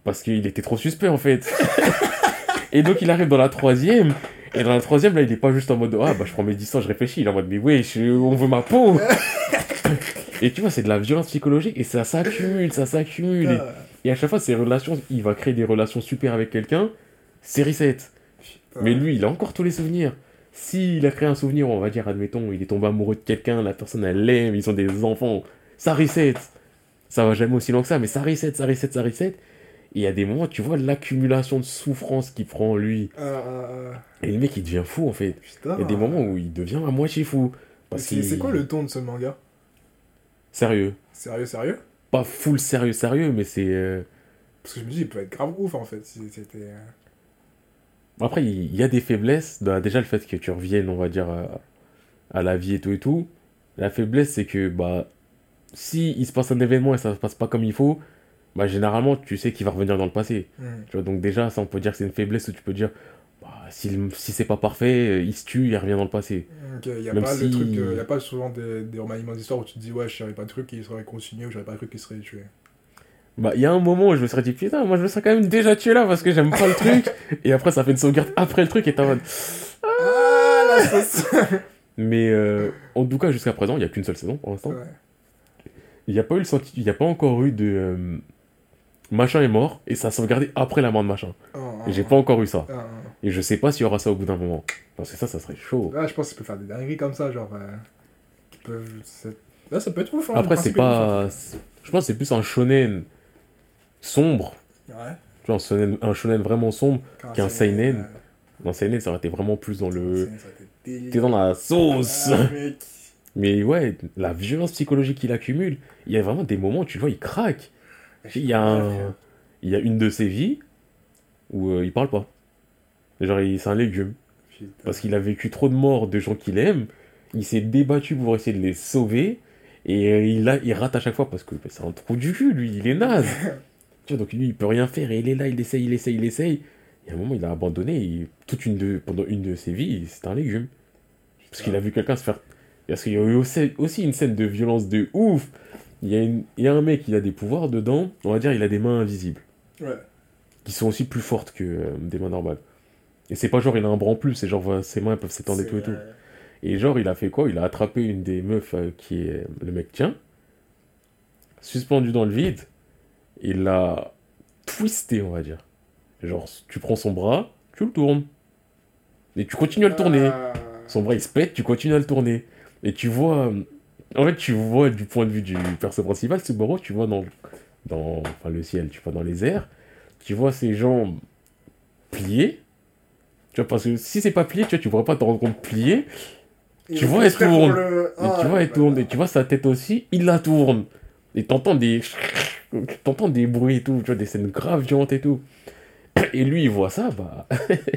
Parce qu'il était trop suspect en fait. et donc il arrive dans la troisième. Et dans la troisième, là, il est pas juste en mode Ah bah je prends mes distances, je réfléchis. Il est en mode Mais je- on veut ma peau. et tu vois, c'est de la violence psychologique et ça s'accumule, ça s'accumule. Et, et à chaque fois, ces relations, il va créer des relations super avec quelqu'un, c'est reset. Mais lui, il a encore tous les souvenirs. S'il a créé un souvenir, on va dire, admettons, il est tombé amoureux de quelqu'un, la personne elle l'aime, ils ont des enfants, ça reset. Ça va jamais aussi loin que ça, mais ça reset, ça reset, ça reset. Et il y a des moments, tu vois l'accumulation de souffrance qu'il prend en lui. Ah, ah, ah. Et le mec, il devient fou en fait. Putain. Il y a des moments où il devient à moitié fou. C'est quoi le ton de ce manga? Sérieux. Sérieux, sérieux? Pas full sérieux, sérieux, mais c'est. euh, Parce que je me dis, il peut être grave ouf en fait. Si c'était. euh, Après, il y a des faiblesses. Bah, déjà, le fait que tu reviennes, on va dire, à, à la vie et tout et tout. La faiblesse, c'est que, bah, si il se passe un événement et ça se passe pas comme il faut, bah, généralement, tu sais qu'il va revenir dans le passé. hmm. Tu vois, donc déjà, ça, on peut dire que c'est une faiblesse où tu peux dire, bah, si, si c'est pas parfait, euh, il se tue, il revient dans le passé. Il y a pas si- euh, a souvent des, des remaniements d'histoire où tu te dis, ouais, j'avais pas de truc qui serait continué ou j'avais pas de truc qui serait tué. Bah, il y a un moment où je me serais dit, putain, moi, je me serais quand même déjà tué là parce que j'aime pas le truc. Et après, ça fait une sauvegarde après le truc et t'es en mode. Ah, la sauce Mais, euh, en tout cas, jusqu'à présent, il y a qu'une seule saison pour l'instant. Ouais. Il n'y a pas eu le senti... il y a pas encore eu de euh, machin est mort et ça a sauvegardé après la mort de machin. Ah, Et j'ai pas encore eu ça. ah, ah. Et je sais pas s'il y aura ça au bout d'un moment. Parce que ça, ça serait chaud. Là, je pense qu'il peut faire des dingueries comme ça, genre. euh, peuvent. Là, ça peut être ouf. hein, Après, c'est pas. Je pense que c'est plus un shonen sombre. hein. Ouais. Tu vois, un shonen, un shonen vraiment sombre. Qu'un seinen. euh, Dans seinen, ça aurait été vraiment plus dans le. T'es dans la sauce. Ah, mec. Mais ouais, la violence psychologique qu'il accumule, il y a vraiment des moments où tu vois, il craque. Il y a, un- il y a une de ses vies où euh, il parle pas. Genre, c'est un légume. Putain. Parce qu'il a vécu trop de morts de gens qu'il aime. Il s'est débattu pour essayer de les sauver. Et euh, il, a, il rate à chaque fois parce que bah, c'est un trou du cul, lui, il est naze. tu vois, donc lui, il peut rien faire. Et il est là, il essaye, il essaye, il essaye. Et à un moment, il a abandonné. Et toute une de, pendant une de ses vies, c'était un légume. Parce qu'il a vu quelqu'un se faire. Parce qu'il y a eu aussi, aussi une scène de violence de ouf. Il y, a une- il y a un mec, il a des pouvoirs dedans. On va dire, il a des mains invisibles. Ouais. Qui sont aussi plus fortes que euh, des mains normales. Et c'est pas genre, il a un bras en plus. C'est genre, voilà, ses mains elles peuvent s'étendre et tout et tout. C'est, Et genre, il a fait quoi? Il a attrapé une des meufs euh, qui est le mec tient, suspendu dans le vide, il l'a twisté, on va dire. Genre, tu prends son bras, tu le tournes. Et tu continues à le tourner. Ah. Son bras il se pète, tu continues à le tourner. Et tu vois. euh, En fait, tu vois du point de vue du perso principal, Subaru, tu vois dans, dans enfin, le ciel, tu vois dans les airs, tu vois ses jambes pliées, Tu vois, parce que si c'est pas plié, tu vois, tu pourrais pas te rendre compte plié. Tu vois, fait elle tourne. le- Et Ah, tu vois, elle tourne. Et tu vois, sa tête aussi, il la tourne. Et t'entends des. T'entends des bruits et tout, tu vois, des scènes graves, violentes et tout. Et lui, il voit ça, bah.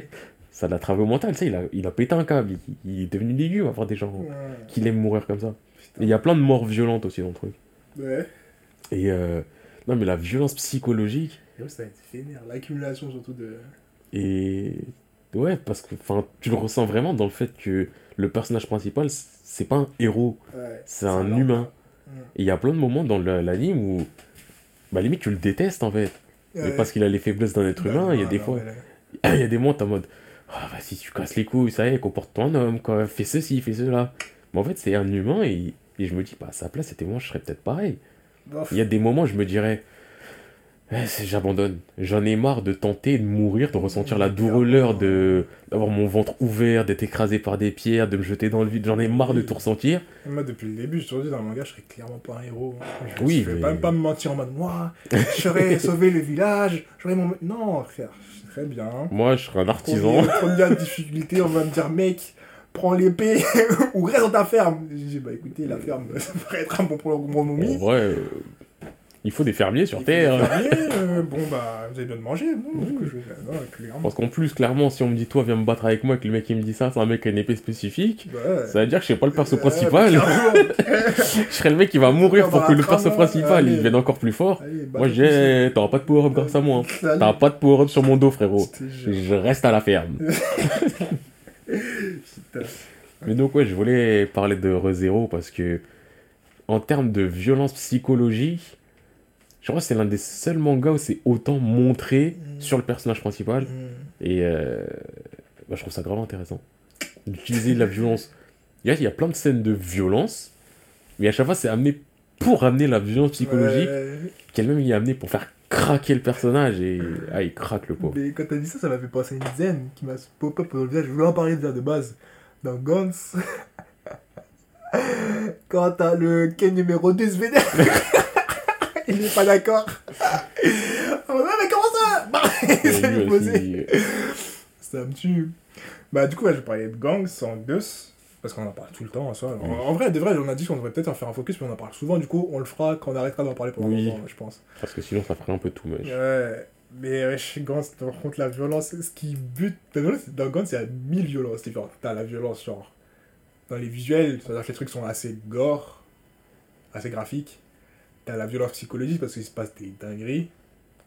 ça l'a travaillé au mental, tu sais, il a, il a pété un câble. Il, il est devenu légume à voir des gens Ouais. qui aiment mourir comme ça. Et il y a plein de morts violentes aussi dans le truc. Ouais. Et. euh, Non, mais la violence psychologique. Et ouais, ça va être vénère. L'accumulation surtout de. Et. Ouais, parce que tu le ressens vraiment dans le fait que le personnage principal, c'est pas un héros, Ouais. c'est un lent. humain. Mm. Et il y a plein de moments dans l'anime où, bah limite tu le détestes en fait. Ouais. parce qu'il a les faiblesses d'un être Bah, humain, il y a des fois, il y a des moments t'es en mode, ah vas-y tu casses les couilles, ça y est, comporte-toi en homme, quoi, fais ceci, fais cela. Mais en fait c'est un humain et, et je me dis, bah à sa place c'était moi, je serais peut-être pareil. Il y a des moments où je me dirais, j'abandonne. J'en ai marre de tenter de mourir, de ressentir la douleur, de d'avoir mon ventre ouvert, d'être écrasé par des pierres, de me jeter dans le vide. J'en ai marre de tout ressentir. Moi, depuis le début, je te dis, dans le manga, je serais clairement pas un héros. Je, Oui, je vais mais- pas, pas me mentir en mode, moi, je serais sauvé le village, j'aurais mon. Non, frère, très bien. Moi, je serais un artisan. Première, difficulté, on va me dire, mec, prends l'épée ou reste dans ta ferme. J'ai dit, bah écoutez, la ferme, ça pourrait être un bon pour mon En momie. vrai, euh, il faut des fermiers sur Il Terre. des fermiers, euh, bon, bah, vous avez besoin de manger. Non, je vais- non, clairement. Parce qu'en plus, clairement, si on me dit, toi, viens me battre avec moi, et que le mec il me dit ça, c'est un mec qui a une épée spécifique, ça veut dire que je sais pas le perso Ouais, principal. clairement. je serais le mec qui va mourir pour que le perso principal il devienne encore plus fort. Allez, bah, Moi, j'ai. T'auras pas de power-up grâce à moi. hein. T'auras pas de power-up sur mon dos, frérot. Je reste à la ferme. Mais donc, ouais, je voulais parler de ReZero parce que, en termes de violence psychologique, je crois que c'est l'un des seuls mangas où c'est autant montré Mm. sur le personnage principal. Mm. Et euh, bah, je trouve ça grave intéressant. D'utiliser de la violence. Il y, a, il y a plein de scènes de violence, mais à chaque fois, c'est amené pour amener la violence psychologique, Ouais. qu'elle-même il est amené pour faire craquer le personnage. Et ah, il craque le pauvre. Mais quand t'as dit ça, ça m'a fait penser à une scène qui m'a pop-up dans le visage. Je voulais en parler déjà de base. Dans Guns. quand t'as le Ken numéro 2 se vénère. Il est pas d'accord. Oh, ouais, mais comment ça Bah, C'est lui posé. Ça me tue. Bah, du coup, ouais, je parlais de Gangs en deux. Parce qu'on en parle tout le temps en soi. En, en vrai, de vrai, on a dit qu'on devrait peut-être en faire un focus, mais on en parle souvent. Du coup, on le fera quand on arrêtera d'en parler pendant Oui. longtemps, je pense. parce que sinon, ça ferait un peu tout much. Ouais, mais chez Gans, par contre, la violence, ce qui bute. Dans Gans, il y a mille violences différentes. T'as la violence, genre. Dans les visuels, c'est-à-dire que les trucs sont assez gore, assez graphiques. T'as la violence psychologique parce qu'il se passe des dingueries.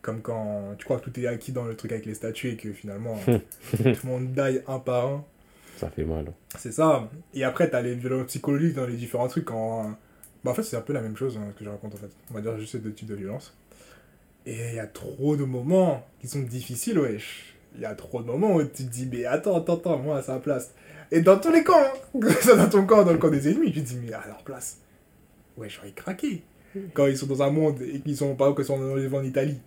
Comme quand tu crois que tout est acquis dans le truc avec les statues et que finalement tout le monde die un par un. Ça fait mal. C'est ça. Et après, t'as les violences psychologiques dans les différents trucs. Quand... Bah, en fait, c'est un peu la même chose hein, que je raconte en fait. On va dire juste ces deux types de violences. Et il y a trop de moments qui sont difficiles, wesh. Il y a trop de moments où tu te dis, mais attends, attends, attends, moi à sa place. Et dans tous les camps, hein. dans ton camp, dans le camp des ennemis, tu te dis, mais à leur place, ouais, j'aurais craqué. Quand ils sont dans un monde et qu'ils sont, exemple, qu'ils sont en Italie,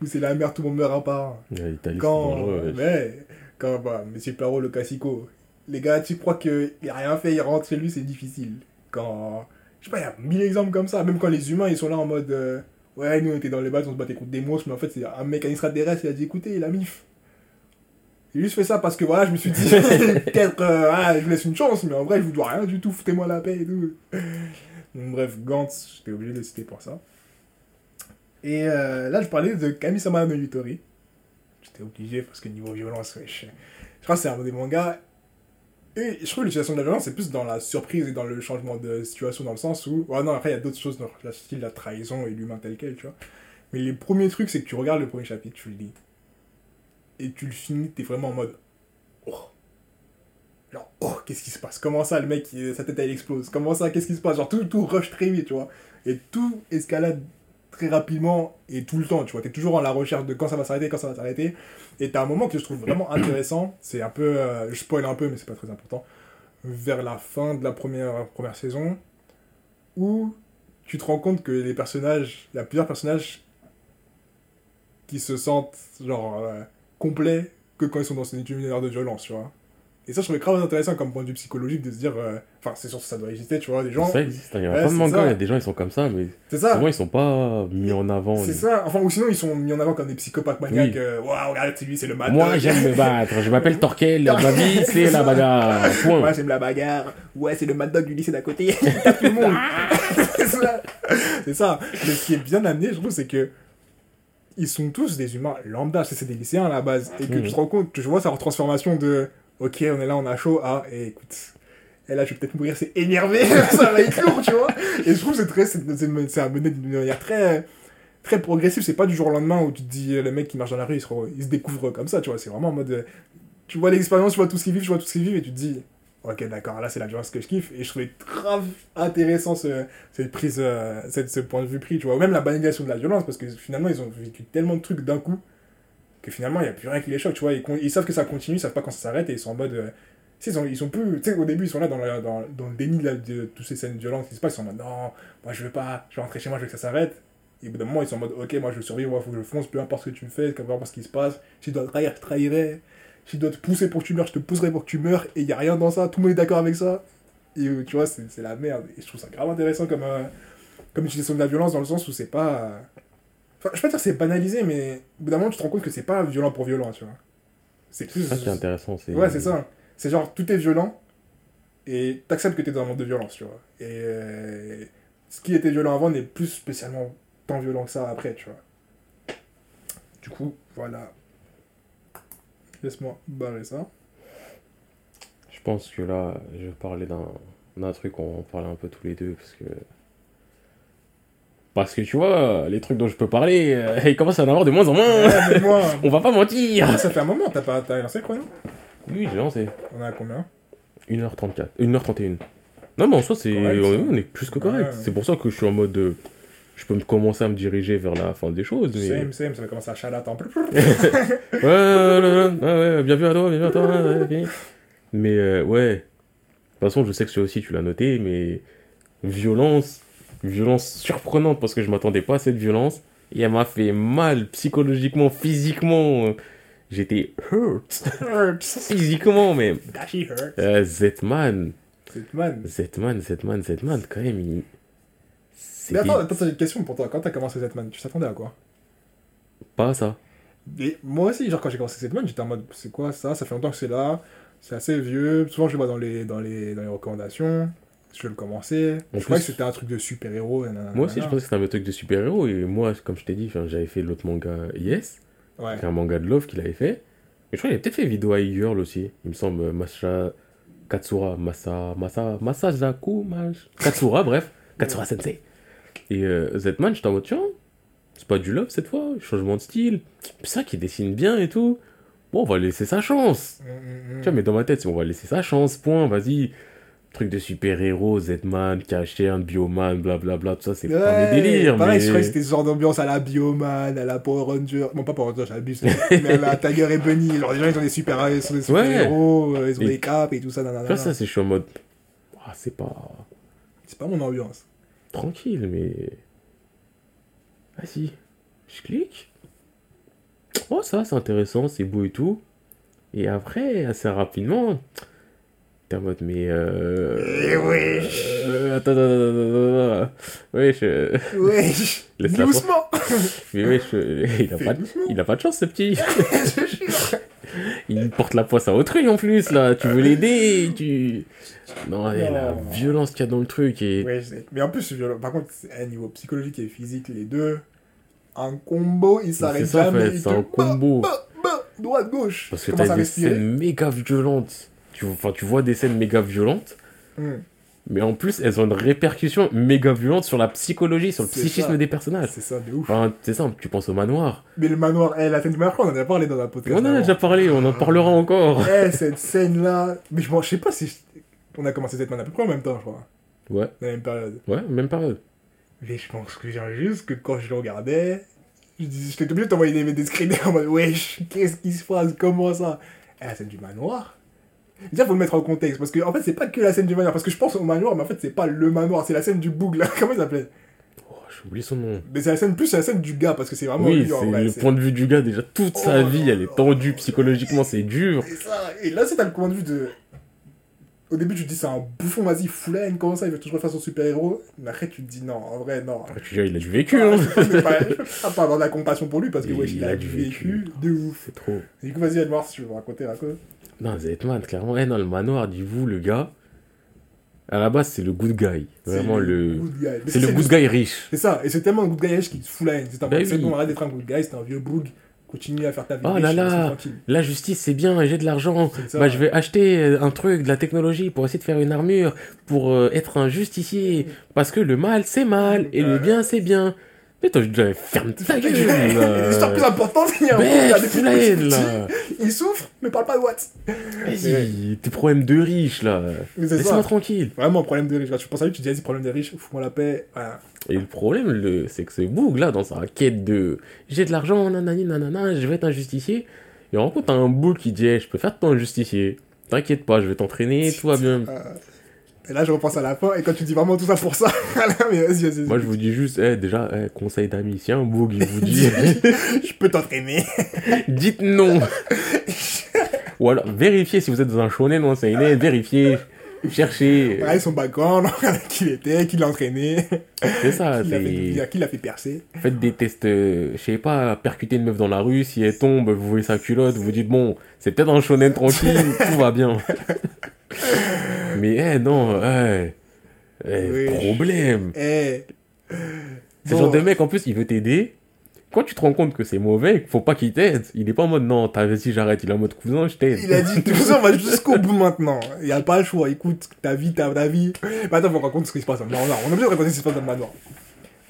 où c'est la mer, tout le monde meurt un par un. Ouais, Quand, ouais. ouais, quand bah, Monsieur Perrault, le classico, les gars, tu crois qu'il a rien fait, il rentre chez lui, c'est difficile. Quand, je sais pas, il y a mille exemples comme ça, même quand les humains, ils sont là en mode, euh, ouais, nous on était dans les bases, on se battait contre des monstres, mais en fait, c'est un mec, un extraterrestre, il a dit, écoutez, la mif. J'ai juste fait ça parce que voilà, je me suis dit, peut-être, euh, ah, je vous laisse une chance, mais en vrai, je vous dois rien du tout, foutez-moi la paix et tout. Bref, Gantz, j'étais obligé de le citer pour ça. Et euh, là, je parlais de Kami-sama no Yutori. J'étais obligé parce que niveau violence, ouais, je, je crois que c'est un des mangas. Et je trouve que l'utilisation de la violence, c'est plus dans la surprise et dans le changement de situation, dans le sens où. Ouais, non, après, il y a d'autres choses, dans le style la trahison et l'humain tel quel, tu vois. Mais les premiers trucs, c'est que tu regardes le premier chapitre, tu le lis. Et tu le finis, t'es vraiment en mode. Oh. Genre, oh, qu'est-ce qui se passe? Comment ça, le mec, sa tête, elle explose? Comment ça, qu'est-ce qui se passe? Genre, tout, tout rush très vite, tu vois. Et tout escalade très rapidement et tout le temps, tu vois. T'es toujours en la recherche de quand ça va s'arrêter, quand ça va s'arrêter. Et t'as un moment que je trouve vraiment intéressant. C'est un peu. euh, je spoil un peu, mais c'est pas très important. Vers la fin de la première, première saison, où tu te rends compte que les personnages. Il y a plusieurs personnages qui se sentent, genre, euh, complets que quand ils sont dans un univers de violence, tu vois. Et ça, je trouvais grave intéressant comme point de vue psychologique de se dire. euh, Enfin, c'est sûr que ça doit exister, tu vois, des gens. Ça existe, il y a Ouais, plein de mangas, il y a des gens, ils sont comme ça, mais C'est ça. souvent, ils sont pas mis en avant. C'est ça. Enfin, ou sinon, ils sont mis en avant comme des psychopathes maniaques. euh, Waouh, regarde, c'est lui, c'est le matin. Moi, j'aime me battre. Je m'appelle Torquel. Ma vie, c'est la bagarre. Point. Moi, j'aime la bagarre. Ouais, c'est le mad dog du lycée d'à côté. Tape tout le monde. c'est ça. C'est ça. Mais ce qui est bien amené, je trouve, c'est que ils sont tous des humains lambda. C'est des lycéens à la base. Et que tu te rends compte, je vois sa transformation de OK, on est là, on a chaud. Ah, et écoute. Et là, je vais peut-être mourir, c'est énervé. ça va être lourd, tu vois. Et je trouve que c'est très. C'est d'une manière très. Très progressif, c'est pas du jour au lendemain où tu te dis le mec qui marche dans la rue, il se, il découvre comme ça, tu vois. C'est vraiment en mode. tu vois l'expérience, tu vois tout ce qu'ils vivent, tu vois tout ce qu'ils vivent et tu te dis, ok, d'accord, là c'est la violence que je kiffe. Et je trouvais grave intéressant ce, cette prise, euh, cette, ce point de vue pris, tu vois. Ou même la banalisation de la violence, parce que finalement ils ont vécu tellement de trucs d'un coup que finalement il n'y a plus rien qui les choque, tu vois. Ils, savent que ça continue, ils savent pas quand ça s'arrête et ils sont en mode. euh, tu ils, sont, plus. Tu sais, au début ils sont là dans, le- dans, le déni de, de toutes ces scènes violentes qui se passent, ils sont en mode non, moi je veux pas, je vais rentrer chez moi, je veux que ça s'arrête. Et au bout d'un moment, ils sont en mode, ok, moi je veux survivre, moi faut que je fonce, peu importe ce que tu me fais, peu importe ce qui se passe. Si je dois trahir, je trahirai. Si je dois te pousser pour que tu meurs, je te pousserai pour que tu meurs. Et il n'y a rien dans ça, tout le monde est d'accord avec ça. Et euh, tu vois, c'est la merde. Et je trouve ça grave intéressant comme, euh, comme utilisation de la violence dans le sens où c'est pas. Enfin, je vais pas dire que c'est banalisé, mais au bout d'un moment, tu te rends compte que c'est pas violent pour violent, tu vois. C'est plus. Ça qui est intéressant. c'est- Ouais, c'est ça. C'est genre, tout est violent et t'acceptes que t'es dans un monde de violence, tu vois. Et euh, ce qui était violent avant n'est plus spécialement tant violent que ça après, tu vois. Du coup, voilà. Laisse-moi barrer ça. Je pense que là, je vais parler d'un d'un truc, on en parler un peu tous les deux, parce que... Parce que tu vois, les trucs dont je peux parler, euh, ils commencent à en avoir de moins en moins. Ouais, mais moi, On va pas mentir. ça fait un moment, t'as pas t'as lancé le chrono? Oui, j'ai lancé. On est à combien? 1h34. 1h31. Non, mais en soi, c'est... On, est plus que correct. Ouais. C'est pour ça que je suis en mode... de- Je peux me commencer à me diriger vers la fin des choses, mais... Same, same, ça va commencer à chalat en plus. Ouais, ouais, ouais, ouais, ouais, bien vu à toi, bien vu à toi. Mais euh, ouais. De toute façon, je sais que toi aussi tu l'as noté, mais violence, violence surprenante parce que je m'attendais pas à cette violence. Et elle m'a fait mal psychologiquement, physiquement. J'étais hurt. Physiquement même. Hurt. Euh, Zetman. C'est man. Zetman, Zetman, Zetman, quand même, il. Mais attends, attends, j'ai une question pour toi. Quand t'as commencé Zetman, tu t'attendais à quoi? Pas ça. Et moi aussi, genre quand j'ai commencé cette man, j'étais en mode c'est quoi ça? Ça fait longtemps que c'est là, c'est assez vieux. Souvent je le vois dans les, dans les, dans les recommandations. Je vais le commencer. En je plus- que c'était un truc de super-héros. Moi aussi, je pensais que c'était un truc de super-héros. Et moi, comme je t'ai dit, j'avais fait l'autre manga Yes. Ouais. C'est un manga de Love qu'il avait fait. Et je crois qu'il avait peut-être fait vidéo à Girl aussi. Il me semble, euh, Masha Katsura, Masa, Masa, Masazaku, Mash... Katsura, bref. Katsura Sensei. Et euh, Zetman, j'étais en mode, tiens, c'est pas du Love cette fois, changement de style. C'est ça qui dessine bien et tout. Bon, on va laisser sa chance. Mm, mm, mm. Tu vois, mais dans ma tête, on va laisser sa chance, point, vas-y. Truc de super-héros, Zetman, Kachern, Bioman, blablabla, tout ça, c'est pas Ouais, mes délires. Pareil, mais... je que c'était ce genre d'ambiance à la Bioman, à la Power Ranger. Bon, pas Power Ranger, j'abuse. mais à la Tiger et Bunny. Genre, les gens, ils ont des ils sont des super-héros, euh, ils ont Et- des capes et tout ça. Nanana. vois, ça, c'est je suis en mode. Ah, c'est pas. C'est pas mon ambiance. tranquille, mais. Vas-y, je clique. Oh, ça, c'est intéressant, c'est beau et tout. Et après, assez rapidement, t'es en mode, mais. Euh... Wesh. euh, attends, attends, attends, attends. Ouais, Laisse la doucement. Mais ouais, je... il, a pas de... il a pas de chance, ce petit. Il porte la poisse à autrui en plus, là. Tu veux l'aider, tu. Non, et la Non. violence qu'il y a dans le truc. Et... Ouais. Mais en plus, c'est violent. Par contre, c'est à un niveau psychologique et physique, les deux, un combo, il C'est s'arrête ça, en jamais. fait, c'est un combo. Bah, bah, droite, gauche. Parce que t'as des scènes méga violentes. Tu, tu vois des scènes méga violentes, Hmm. mais en plus, elles ont une répercussion méga violente sur la psychologie, sur le psychisme ça. des personnages. C'est ça, de ouf. Enfin, c'est ça, tu penses au manoir. Mais le manoir, eh, la scène du manoir, on en a parlé dans la podcast. On en a déjà parlé, on en parlera encore. Eh, cette scène-là. Mais je, m'en- je sais pas si. je- On a commencé cette man à peu près en même temps, je crois. Ouais, Dans la même période. ouais, même période. Mais je pense que j'ai juste que quand je le regardais, je dis- j'étais obligé de t'envoyer des, des screens en mode wesh, qu'est-ce qui se passe, comment ça? Eh, la scène du manoir Déjà, faut le mettre en contexte, parce que en fait, c'est pas que la scène du manoir, parce que je pense au manoir, mais en fait, c'est pas le manoir, c'est la scène du boug là, comment il s'appelait? Oh, J'ai oublié son nom. Mais c'est la scène plus c'est la scène du gars parce que c'est vraiment Oui, c'est le point de vue du gars. Déjà, toute sa Oh vie, elle est tendue psychologiquement, c'est dur. Et ça, et là c'est t'as le point de vue de. Au début tu te dis c'est un bouffon, vas-y, fout la haine, comment ça, il veut toujours faire son super héros. Mais après tu te dis non, en vrai non. Après, tu dis, il a du vécu, Ah, hein. pas, pas avoir de la compassion pour lui parce que wesh, il, il a, du vécu. de ouf. C'est trop. Du coup vas-y Edouard si tu veux me raconter raconte. Non, Zetman, clairement. Eh non, le manoir, dis-vous, le gars. À la base, c'est le good guy. Vraiment C'est le. good guy. Mais C'est le good guy riche. C'est ça, et c'est tellement un good guy riche qui te fout la haine. C'est un Bah bon, arrête d'être un good guy, c'est un vieux boug. Continue à faire ta vie. Oh là là. c'est tranquille. La justice, c'est bien, j'ai de l'argent. Bah, je vais acheter euh, un truc, de la technologie pour essayer de faire une armure, pour euh, être un justicier. Parce que le mal, c'est mal, et le Ouais. bien, c'est bien. Mais toi, je dirais, ferme ta gueule. L'histoire plus importante, il y a un haine, là. Il souffre, mais parle pas de what. Vas-y, tes problèmes de riches, là. Laisse-moi tranquille. Vraiment, problème de riche. Quand tu penses à lui, tu dis, vas-y, problème de riche, fous-moi la paix. Voilà. Et le problème, le, c'est que ce boug là, dans sa quête de j'ai de l'argent, nanani, nanana, je vais être un justicier, il rencontre un boug qui dit je peux faire de toi un justicier. T'inquiète pas, je vais t'entraîner, tout va bien. Et là, je repense à la fin, et quand tu dis vraiment tout ça pour ça, mais vas-y, vas-y. Moi, je vous dis juste, eh, déjà, eh, conseil d'amis, si un boug il vous dit je peux t'entraîner. dites non. Ou alors, vérifiez si vous êtes dans un shonen ou un seinen, vérifiez, cherchez. Regardez son background, qui il était, qui l'a entraîné, C'est ça, qui l'a fait, qui fait percer. Faites des tests, euh, je sais pas, percuter une meuf dans la rue, si elle tombe, vous voyez sa culotte, vous vous dites, bon, c'est peut-être un shonen tranquille, tout va bien. Mais, eh, non, eh, eh, Oui. problème. Eh. C'est Bon. genre de mec, en plus, il veut t'aider. Quand tu te rends compte que c'est mauvais, faut pas qu'il t'aide, il est pas en mode, non, t'as vas-y, j'arrête, il est en mode cousin, je t'aide. Il a dit, tout ça, on va jusqu'au bout maintenant. Il n'y a pas le choix. Écoute, ta vie, ta, ta vie. Mais attends, faut qu'on raconte ce qui se passe dans le manoir. On est obligé de raconter ce qui se passe dans le manoir.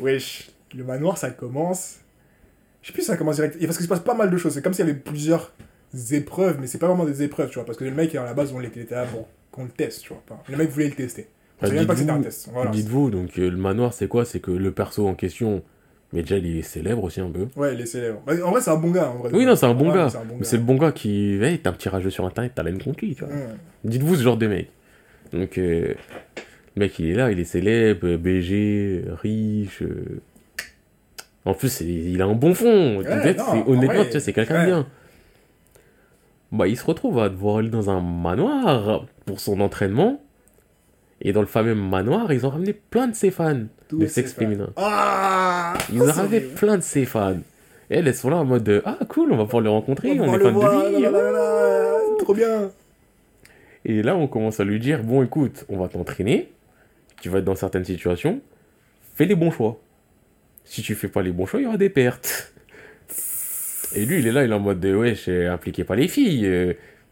Wesh, le manoir, ça commence. Je sais plus si ça commence direct. Et parce qu'il se passe pas mal de choses. C'est comme s'il y avait plusieurs épreuves, mais c'est pas vraiment des épreuves, tu vois. Parce que le mec, à la base, on l'était là pour qu'on le teste, tu vois. pas. Le mec voulait le tester. On Bah, savait même pas que c'était un dites-vous- test. Voilà. Dites-vous, donc, euh, le manoir, c'est quoi? C'est que le perso en question, mais déjà, il est célèbre aussi un peu. Ouais, les célèbres. Bah, en vrai, c'est un bon gars. En vrai. Oui, non, c'est un bon gars. C'est un bon Mais gars. c'est le bon gars qui, hey, t'as un petit rageux sur internet, t'as la tu vois. Ouais. Dites-vous ce genre de mec. Donc, euh, le mec, il est là, il est célèbre, BG, riche. euh. En plus, il a un bon fond. Ouais, non, honnêtement, vrai, tu vois, c'est quelqu'un de bien. Bah, il se retrouve à devoir aller dans un manoir pour son entraînement. Et dans le fameux manoir, ils ont ramené plein de ses fans de sexe fans. féminin. Ah Ils ramené horrible. plein de ses fans. Et elles, elles sont là en mode de, Ah, cool, on va pouvoir le rencontrer, On est le fan voir, de lui. Trop bien. Et là, on commence à lui dire Bon, écoute, on va t'entraîner. Tu vas être dans certaines situations. Fais les bons choix. Si tu fais pas les bons choix, il y aura des pertes. Et lui, il est là, il est en mode de Wesh, euh, impliquez pas les filles.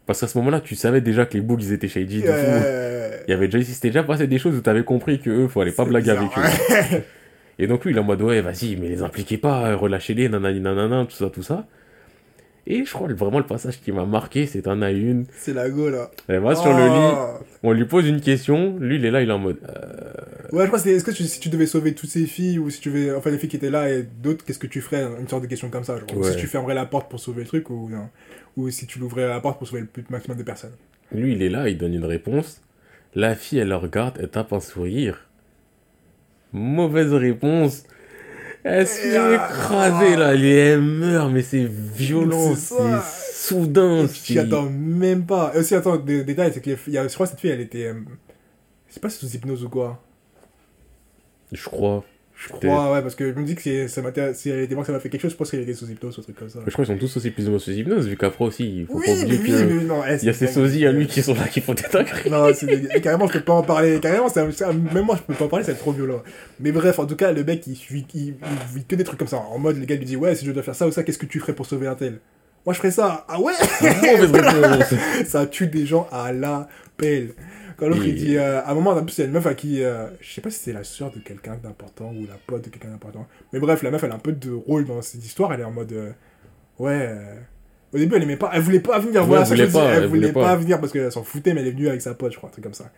Euh, Parce qu'à ce moment-là, tu savais déjà que les bougs, ils étaient shady. Euh, il y avait déjà, il s'était déjà passé des choses où t'avais compris que eux, fallait pas blaguer bizarre. avec eux. Et donc, lui, il est en mode Ouais, vas-y, mais les impliquez pas, relâchez-les, nanani, nanana, tout ça, tout ça. Et je crois vraiment le passage qui m'a marqué, c'est un à une. C'est la go là. Elle va sur le lit, Oh. on lui pose une question, lui il est là, il est en mode euh, Ouais, je crois que c'est est-ce que tu, si tu devais sauver toutes ces filles ou si tu veux. Enfin, les filles qui étaient là et d'autres, qu'est-ce que tu ferais Une sorte de question comme ça. Genre, Ou Ouais. Si tu fermerais la porte pour sauver le truc ou non. Ou si tu l'ouvrais la porte pour sauver le plus maximum de personnes. Lui il est là, il donne une réponse. La fille elle le regarde, elle tape un sourire. Mauvaise réponse. Elle se fait Ah. écraser là, elle, meurt, mais c'est violent, C'est soudain. Tu c'est- attends même pas. Et aussi, attends, des détails, c'est que y a- je crois que cette fille, elle était. euh, Je sais pas si c'est sous hypnose ou quoi? Je crois. Je crois, ouais, parce que je me dis que si, ça si elle était morte, ça m'a fait quelque chose, je pense qu'elle était sous hypnose ou un truc comme ça. Je crois qu'ils sont tous aussi plus ou moins sous hypnose, vu qu'après aussi, il faut Oui, pas mais oublier oui, que. mais non. elle, Il y a ces sosies à lui qui sont là, qui font des dingueries. Non, carrément, je peux pas en parler. Carrément, c'est- même moi, je peux pas en parler, c'est trop violent. Mais bref, en tout cas, le mec, il suit il, il vit que des trucs comme ça. En mode, le gars lui dit, ouais, si je dois faire ça ou ça, qu'est-ce que tu ferais pour sauver un tel? Moi, je ferais ça. Ah ouais? Réponse. Ça tue des gens à la pelle. Quand l'autre, Et- il dit, euh, à un moment, en plus, il y a une meuf à qui, euh, je sais pas si c'est la soeur de quelqu'un d'important ou la pote de quelqu'un d'important. Mais bref, la meuf, elle a un peu de rôle dans cette histoire. Elle est en mode, euh, ouais. Au début, elle aimait pas, elle voulait pas venir. Voilà, ça je dis, pas, elle elle voulait voulait pas pas. venir parce qu'elle s'en foutait, mais elle est venue avec sa pote, je crois, un truc comme ça.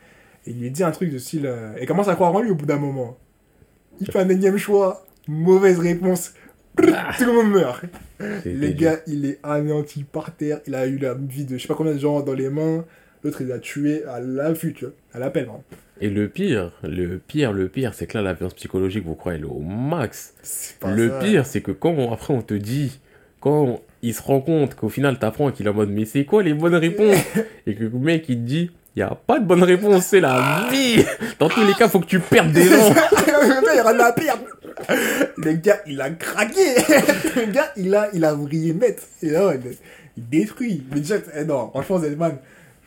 Et il lui dit un truc de style, elle commence à croire en lui au bout d'un moment. Il fait un énième choix, mauvaise réponse. Tout le monde meurt. Les gars, il est anéanti par terre. Il a eu la vie de je sais pas combien de gens dans les mains. L'autre, il a tué à l'affût, tu vois. À l'appel, pardon. Et le pire, le pire, le pire, c'est que là, la violence psychologique, vous croyez, elle est au max. Le ça. pire, c'est que quand on- après on te dit, quand il se rend compte qu'au final t'apprends qu'il est en mode mais c'est quoi les bonnes réponses Et que le mec il te dit, il n'y a pas de bonne réponse, c'est la vie Dans tous les cas, faut que tu perdes des gens le gars, il a rien à perdre. Le gars, il a craqué. Le gars, il a, il a vrillé net. Et là, il détruit. Mais déjà, eh non, franchement, Zedman,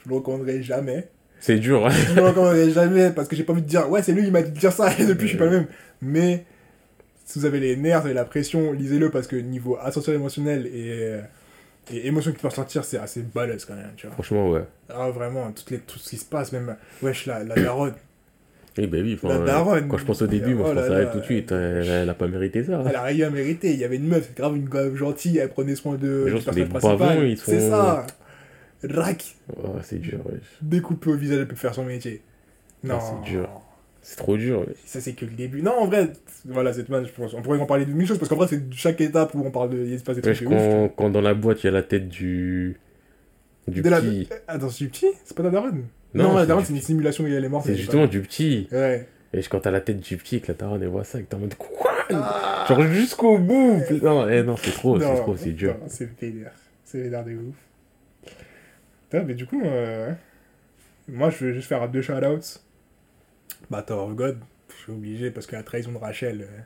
je le recommanderais jamais. C'est dur, hein. Je le recommanderais jamais parce que j'ai pas envie de dire, ouais, c'est lui, il m'a dit de dire ça et depuis, je suis pas le même. Mais si vous avez les nerfs, vous avez la pression, lisez-le parce que niveau ascenseur émotionnel et, et émotion qu'il peut ressentir, c'est assez balèze quand même, tu vois. Franchement, ouais. Ah, vraiment, toutes les, tout ce qui se passe, même, wesh, la, la daronne. Eh ben oui, enfin, La daronne. quand je pense au début, moi Oh je pense à elle tout de suite, elle, elle a pas mérité ça. Elle a rien mérité. Il y avait une meuf, c'est grave une meuf gentille, elle prenait soin de Les gens sont des bavons, ils C'est sont- ça. Rac, Oh, c'est dur, ouais. découpé au visage, elle peut faire son métier. Non. Ah, c'est dur. C'est trop dur, ouais. Ça, c'est que le début. Non, en vrai, voilà, cette man, je pense. On pourrait en parler de mille choses parce qu'en vrai, c'est chaque étape où on parle de. Il se passe des trucs de ouf. quand, quand dans la boîte il y a la tête du. du De la- petit. Attends, c'est du petit? C'est pas ta daronne? Non, Non, la daronne, c'est une simulation où elle est morte. C'est justement du petit. pas- Ouais. Et quand t'as la tête du petit et que la daronne elle voit ça et que t'es en mode quoi? Ah. Genre jusqu'au bout Non, eh, non c'est trop, c'est Non, trop, c'est dur. non, C'est vénère. C'est vénère de ouf. Mais du coup, euh, moi, je vais juste faire deux shout-outs. Bah, of God, je suis obligé parce que la trahison de Rachel. euh,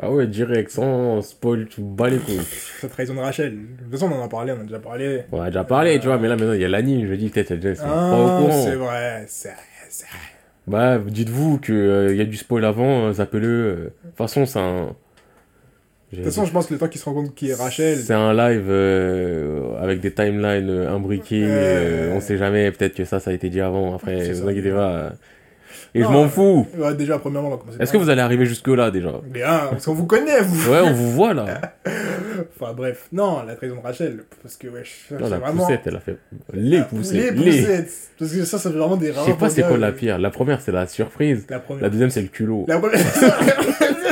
Ah ouais, direct, sans spoil, tu bats les couilles. La trahison de Rachel. De toute façon, on en a parlé, on a déjà parlé. On a déjà parlé, tu vois, mais là maintenant il y a l'anime, je dis peut-être elle est pas au Ah, courant. c'est vrai, c'est c'est vrai. Bah, dites-vous qu'il y a du spoil avant, euh, zappez-le. euh. De toute façon, c'est un. De toute façon, je pense que le temps qu'il se rend compte qui est Rachel. C'est un live euh, avec des timelines euh, imbriquées. Euh, on sait jamais, peut-être que ça, ça a été dit avant. Après, ça. vous inquiétez pas. Euh. Et je Non, m'en fous. Ouais, déjà, premièrement, on va commencer. Est-ce que vous allez arriver jusque-là déjà? Hein, parce qu'on vous connaît, vous Ouais, on vous voit là. Enfin, bref. Non, la trahison de Rachel. Parce que, wesh, Non, c'est la vraiment. poussette, elle a fait. Les La- poussettes. Les poussettes. Parce que ça, ça fait vraiment des Je rares. sais pas c'est quoi la pire. La première, c'est la surprise. La première. La deuxième, c'est le culot. La première.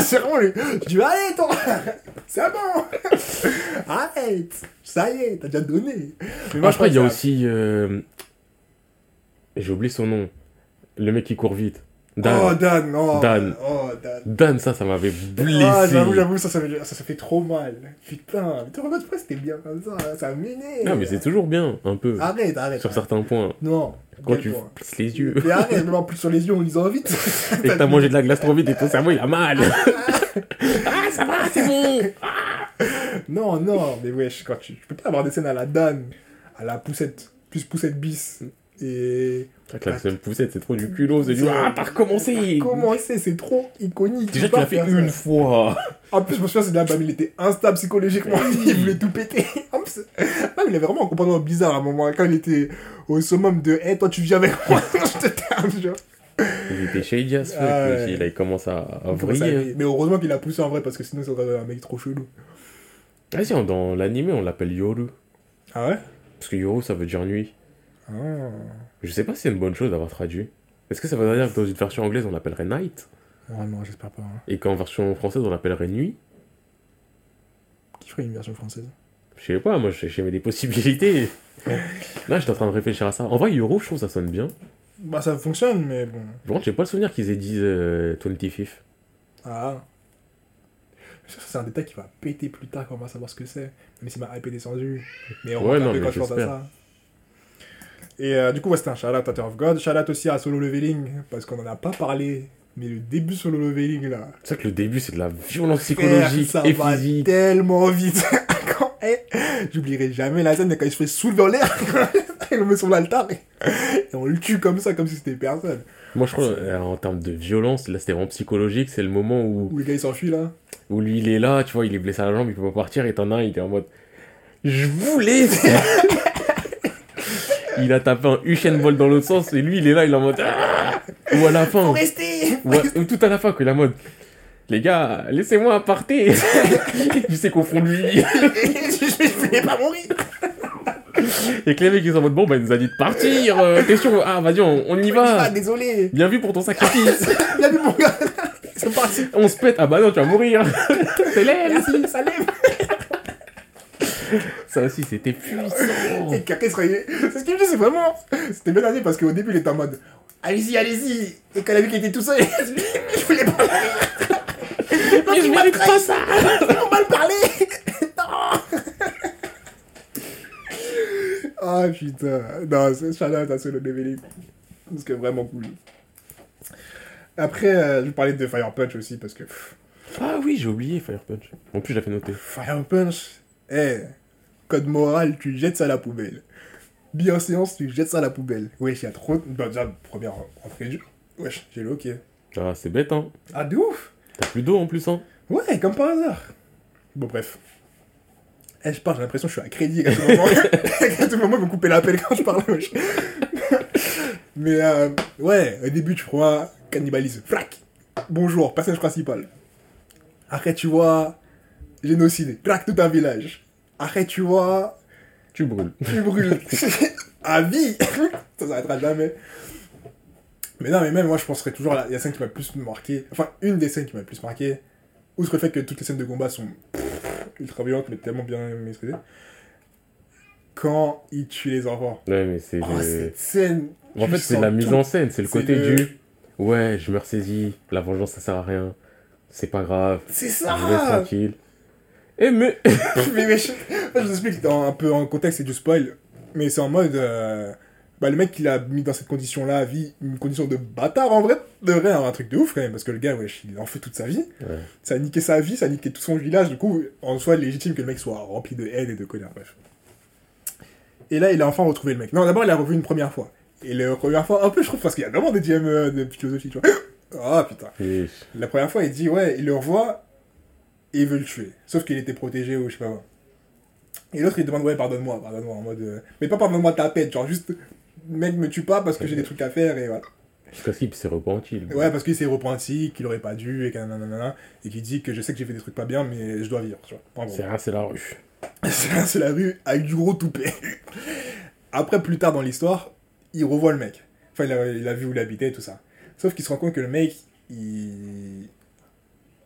c'est vraiment le. Je dis, allez, toi C'est bon Arrête Ça y est, t'as déjà donné. Mais Moi, je crois qu'il y a aussi. euh, J'ai oublié son nom. Le mec qui court vite. Dan. Oh, Dan, oh. Dan. Oh, Dan. Dan, ça, ça m'avait blessé. Ah, j'avoue, j'avoue, ça, ça, fait, ça, ça fait trop mal. Putain, mais tu regardes pourquoi c'était bien comme ça Ça m'énerve. non, mais c'est toujours bien, un peu. Arrête, arrête. sur arrête. certains points. Non. Quand tu point plisses les yeux. Mais arrête, même en plus sur les yeux en lisant vite. Et que t'as mangé de la glace trop vite et ton cerveau il a mal. ah, ça va, c'est bon. Non, non, mais wesh, quand tu, tu peux pas avoir des scènes à la Dan, à la poussette, plus poussette bis. Et. La seule poussette, c'est trop du culot. C'est du. Ah, t'as recommencé. Comment c'est C'est trop iconique. Déjà, tu l'as fait une fois. En plus, je me souviens, c'est là, bah, il était instable psychologiquement. il voulait tout péter. En plus, non, il avait vraiment un comportement bizarre à un moment. Quand il était au summum de Hé, toi, tu viens avec moi, je te termine, tu vois. Il était shady as fuck, il commence à, à vriller. Mais heureusement qu'il a poussé en vrai, parce que sinon, ça aurait un mec trop chelou. Ah, si, dans l'anime, on l'appelle Yoru. Ah ouais? Parce que Yoru, ça veut dire nuit. Ah. Je sais pas si c'est une bonne chose d'avoir traduit. Est-ce que ça veut dire que dans une version anglaise, on l'appellerait night? Non, j'espère pas. hein. Et qu'en version française, on l'appellerait nuit? Qui ferait une version française? Je sais pas, moi, j'ai des possibilités. Là, j'étais en train de réfléchir à ça. En vrai, Yoru, je trouve que ça sonne bien. Bah, ça fonctionne, mais bon. Par contre, j'ai pas le souvenir qu'ils aient dit euh, 25th. Ah. Ça, c'est un détail qui va péter plus tard quand on va savoir ce que c'est. Même si ma hype est descendue. Mais on Ouais, va non, taper mais quand je pense à j'espère. ça. Et euh, du coup, ouais, c'était un shout-out à Tower of God. Shout-out aussi à Solo Leveling, parce qu'on en a pas parlé. Mais le début Solo Leveling, là. C'est vrai que le début, c'est de la violence psychologique ça et va physique. tellement vite. quand, eh, J'oublierai jamais la scène quand il se fait soulever en l'air. il le met sur l'altar. Et, et on le tue comme ça, comme si c'était personne. Moi, je crois, euh, en termes de violence, là, c'était vraiment psychologique. C'est le moment où, Où le gars il s'enfuit là. où lui, il est là, tu vois, il est blessé à la jambe, il peut pas partir, et t'en as un, il est en mode Je voulais Il a tapé un Usain Bolt dans l'autre sens, et lui, il est là, il est en mode Ah Ou à la fin, Restez ou, à- ou tout à la fin, qu'il est en mode Les gars, laissez-moi partir. Tu sais qu'au fond de lui, Je voulais pas mourir. Et que les mecs, ils sont en mode Bon, bah, il nous a dit de partir, euh, question, ah, vas-y, on, on y Ah, va désolé. Bien vu pour ton sacrifice. Il a vu mon gars. C'est parti. On se pète, ah bah non, tu vas mourir. C'est Merci, ça lève Ça aussi, c'était puissant. Et. C'est ce qu'il me dit, c'est vraiment. C'était bien dernier parce qu'au début il était en mode Allez-y, allez-y. Et quand il a vu qu'il était tout seul, je voulais pas. Mais je mérite pas ça On va le parler Non Ah putain. Non, c'est Shout-out à Solo Leveling. Parce que vraiment cool. Après, euh, je vais parler de Fire Punch aussi parce que. Ah oui, j'ai oublié Fire Punch. En plus, je l'avais noté. Fire Punch, eh, code moral, tu jettes ça à la poubelle. Bienséance, tu jettes ça à la poubelle. Wesh, il y a trop. Bah, déjà, première entrée de jeu. Wesh, j'ai le hockey. Ah, c'est bête, hein. Ah, de ouf T'as plus d'eau en plus, hein. Ouais, comme par hasard. Bon, bref. Eh, je parle, j'ai l'impression que je suis à crédit à tout moment. à tout moment, ils vont couper l'appel quand je parle. wesh. Mais, euh, ouais, au début, tu vois, cannibalisme. Frac Bonjour, personnage principal. Après, tu vois, génocide. Crac tout un village. Après, tu vois, Tu brûles. tu brûles. à vie Ça s'arrêtera jamais. Mais non, mais même moi, je penserais toujours à la, scène qui m'a le plus marqué. Enfin, une des scènes qui m'a le plus marqué. Outre le fait que toutes les scènes de combat sont ultra violentes, mais tellement bien maîtrisées. Quand il tue les enfants. Ouais, mais c'est. Oh, le- cette scène. En fait, c'est la mise en scène. C'est le côté le- du. Ouais, je me ressaisis. La vengeance, ça sert à rien. C'est pas grave. C'est Je ça tranquille. Eh, mais. mais, mais je, vous explique dans, un peu en contexte, c'est du spoil. Mais c'est en mode. euh, bah, le mec qui l'a mis dans cette condition-là vie une condition de bâtard en vrai, de vrai, un truc de ouf quand même. Parce que le gars, wesh, il en fait toute sa vie. Ouais. Ça a niqué sa vie, ça a niqué tout son village. Du coup, en soi, légitime que le mec soit rempli de haine et de colère. Bref. Et là, il a enfin retrouvé le mec. Non, d'abord, il l'a revu une première fois. Et la première fois, un peu, je trouve, parce qu'il y a vraiment des DM euh, de philosophie, tu vois. Ah, putain. Et- La première fois, il dit, ouais, il le revoit et il veut le tuer. Sauf qu'il était protégé ou je sais pas quoi. Et l'autre, il demande, ouais, pardonne-moi, pardonne-moi, en mode. euh, Mais pas pardonne-moi ta peine, genre juste, mec, me tue pas parce que j'ai des trucs à faire et voilà. Jusqu'à ce qu'il s'est repenti. Ouais, parce qu'il s'est repenti, qu'il aurait pas dû et et qu'il dit que je sais que j'ai fait des trucs pas bien, mais je dois vivre, tu vois. C'est rien, c'est la rue. C'est c'est la rue avec du gros toupet. Après, plus tard dans l'histoire, il revoit le mec. Enfin, il a, il a vu où il habitait et tout ça. Sauf qu'il se rend compte que le mec, il.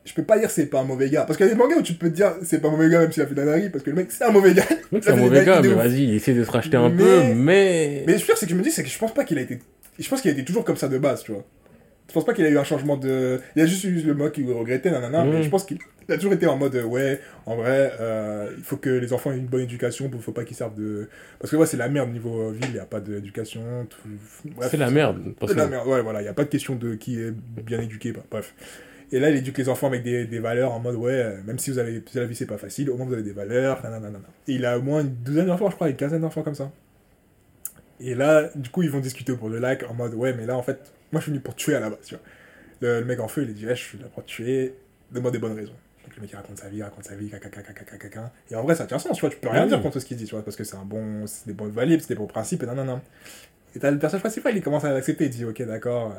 Je peux pas dire c'est pas un mauvais gars. Parce qu'il y a des mangas où tu peux te dire c'est pas un mauvais gars même s'il a fait d'annerie, parce que le mec c'est un mauvais gars. Mec, c'est un mauvais gars, de mais vas-y, il essaie de se racheter un Mais- peu, mais. Mais le pire, c'est que je me dis, c'est que je pense pas qu'il a été. Je pense qu'il a été toujours comme ça de base, tu vois. Je pense pas qu'il a eu un changement de. Il a juste eu le mot qu'il regrettait, nanana, Mm. mais je pense qu'il a toujours été en mode, ouais, en vrai, euh, il faut que les enfants aient une bonne éducation, il faut pas qu'ils servent de. Parce que ouais, c'est la merde niveau ville, il n'y a pas d'éducation. tout- C'est la merde. C'est de la merde, ouais, voilà, il n'y a pas de question de qui est bien éduqué, bah, bref. Et là, il éduque les enfants avec des, des valeurs en mode, ouais, euh, même si vous avez, si la vie c'est pas facile, au moins vous avez des valeurs, nanana. Et il a au moins une douzaine d'enfants, je crois, une quinzaine d'enfants comme ça. Et là, du coup, ils vont discuter au bord de lac en mode, ouais, mais là, en fait, moi je suis venu pour tuer à la base, tu vois. Le, le mec en feu, il dit, ouais, je suis là pour tuer, donne-moi des bonnes raisons. Donc le mec il raconte sa vie, raconte sa vie, caca, caca, caca, caca. Et en vrai, ça tient sens, tu vois, tu peux rien Oui. dire contre ce qu'il dit, tu vois, parce que c'est un bon, c'est des bons valides, c'est des bons principes, et nanana. Et t'as le personnage principal, il commence à l'accepter, il dit, ok, d'accord,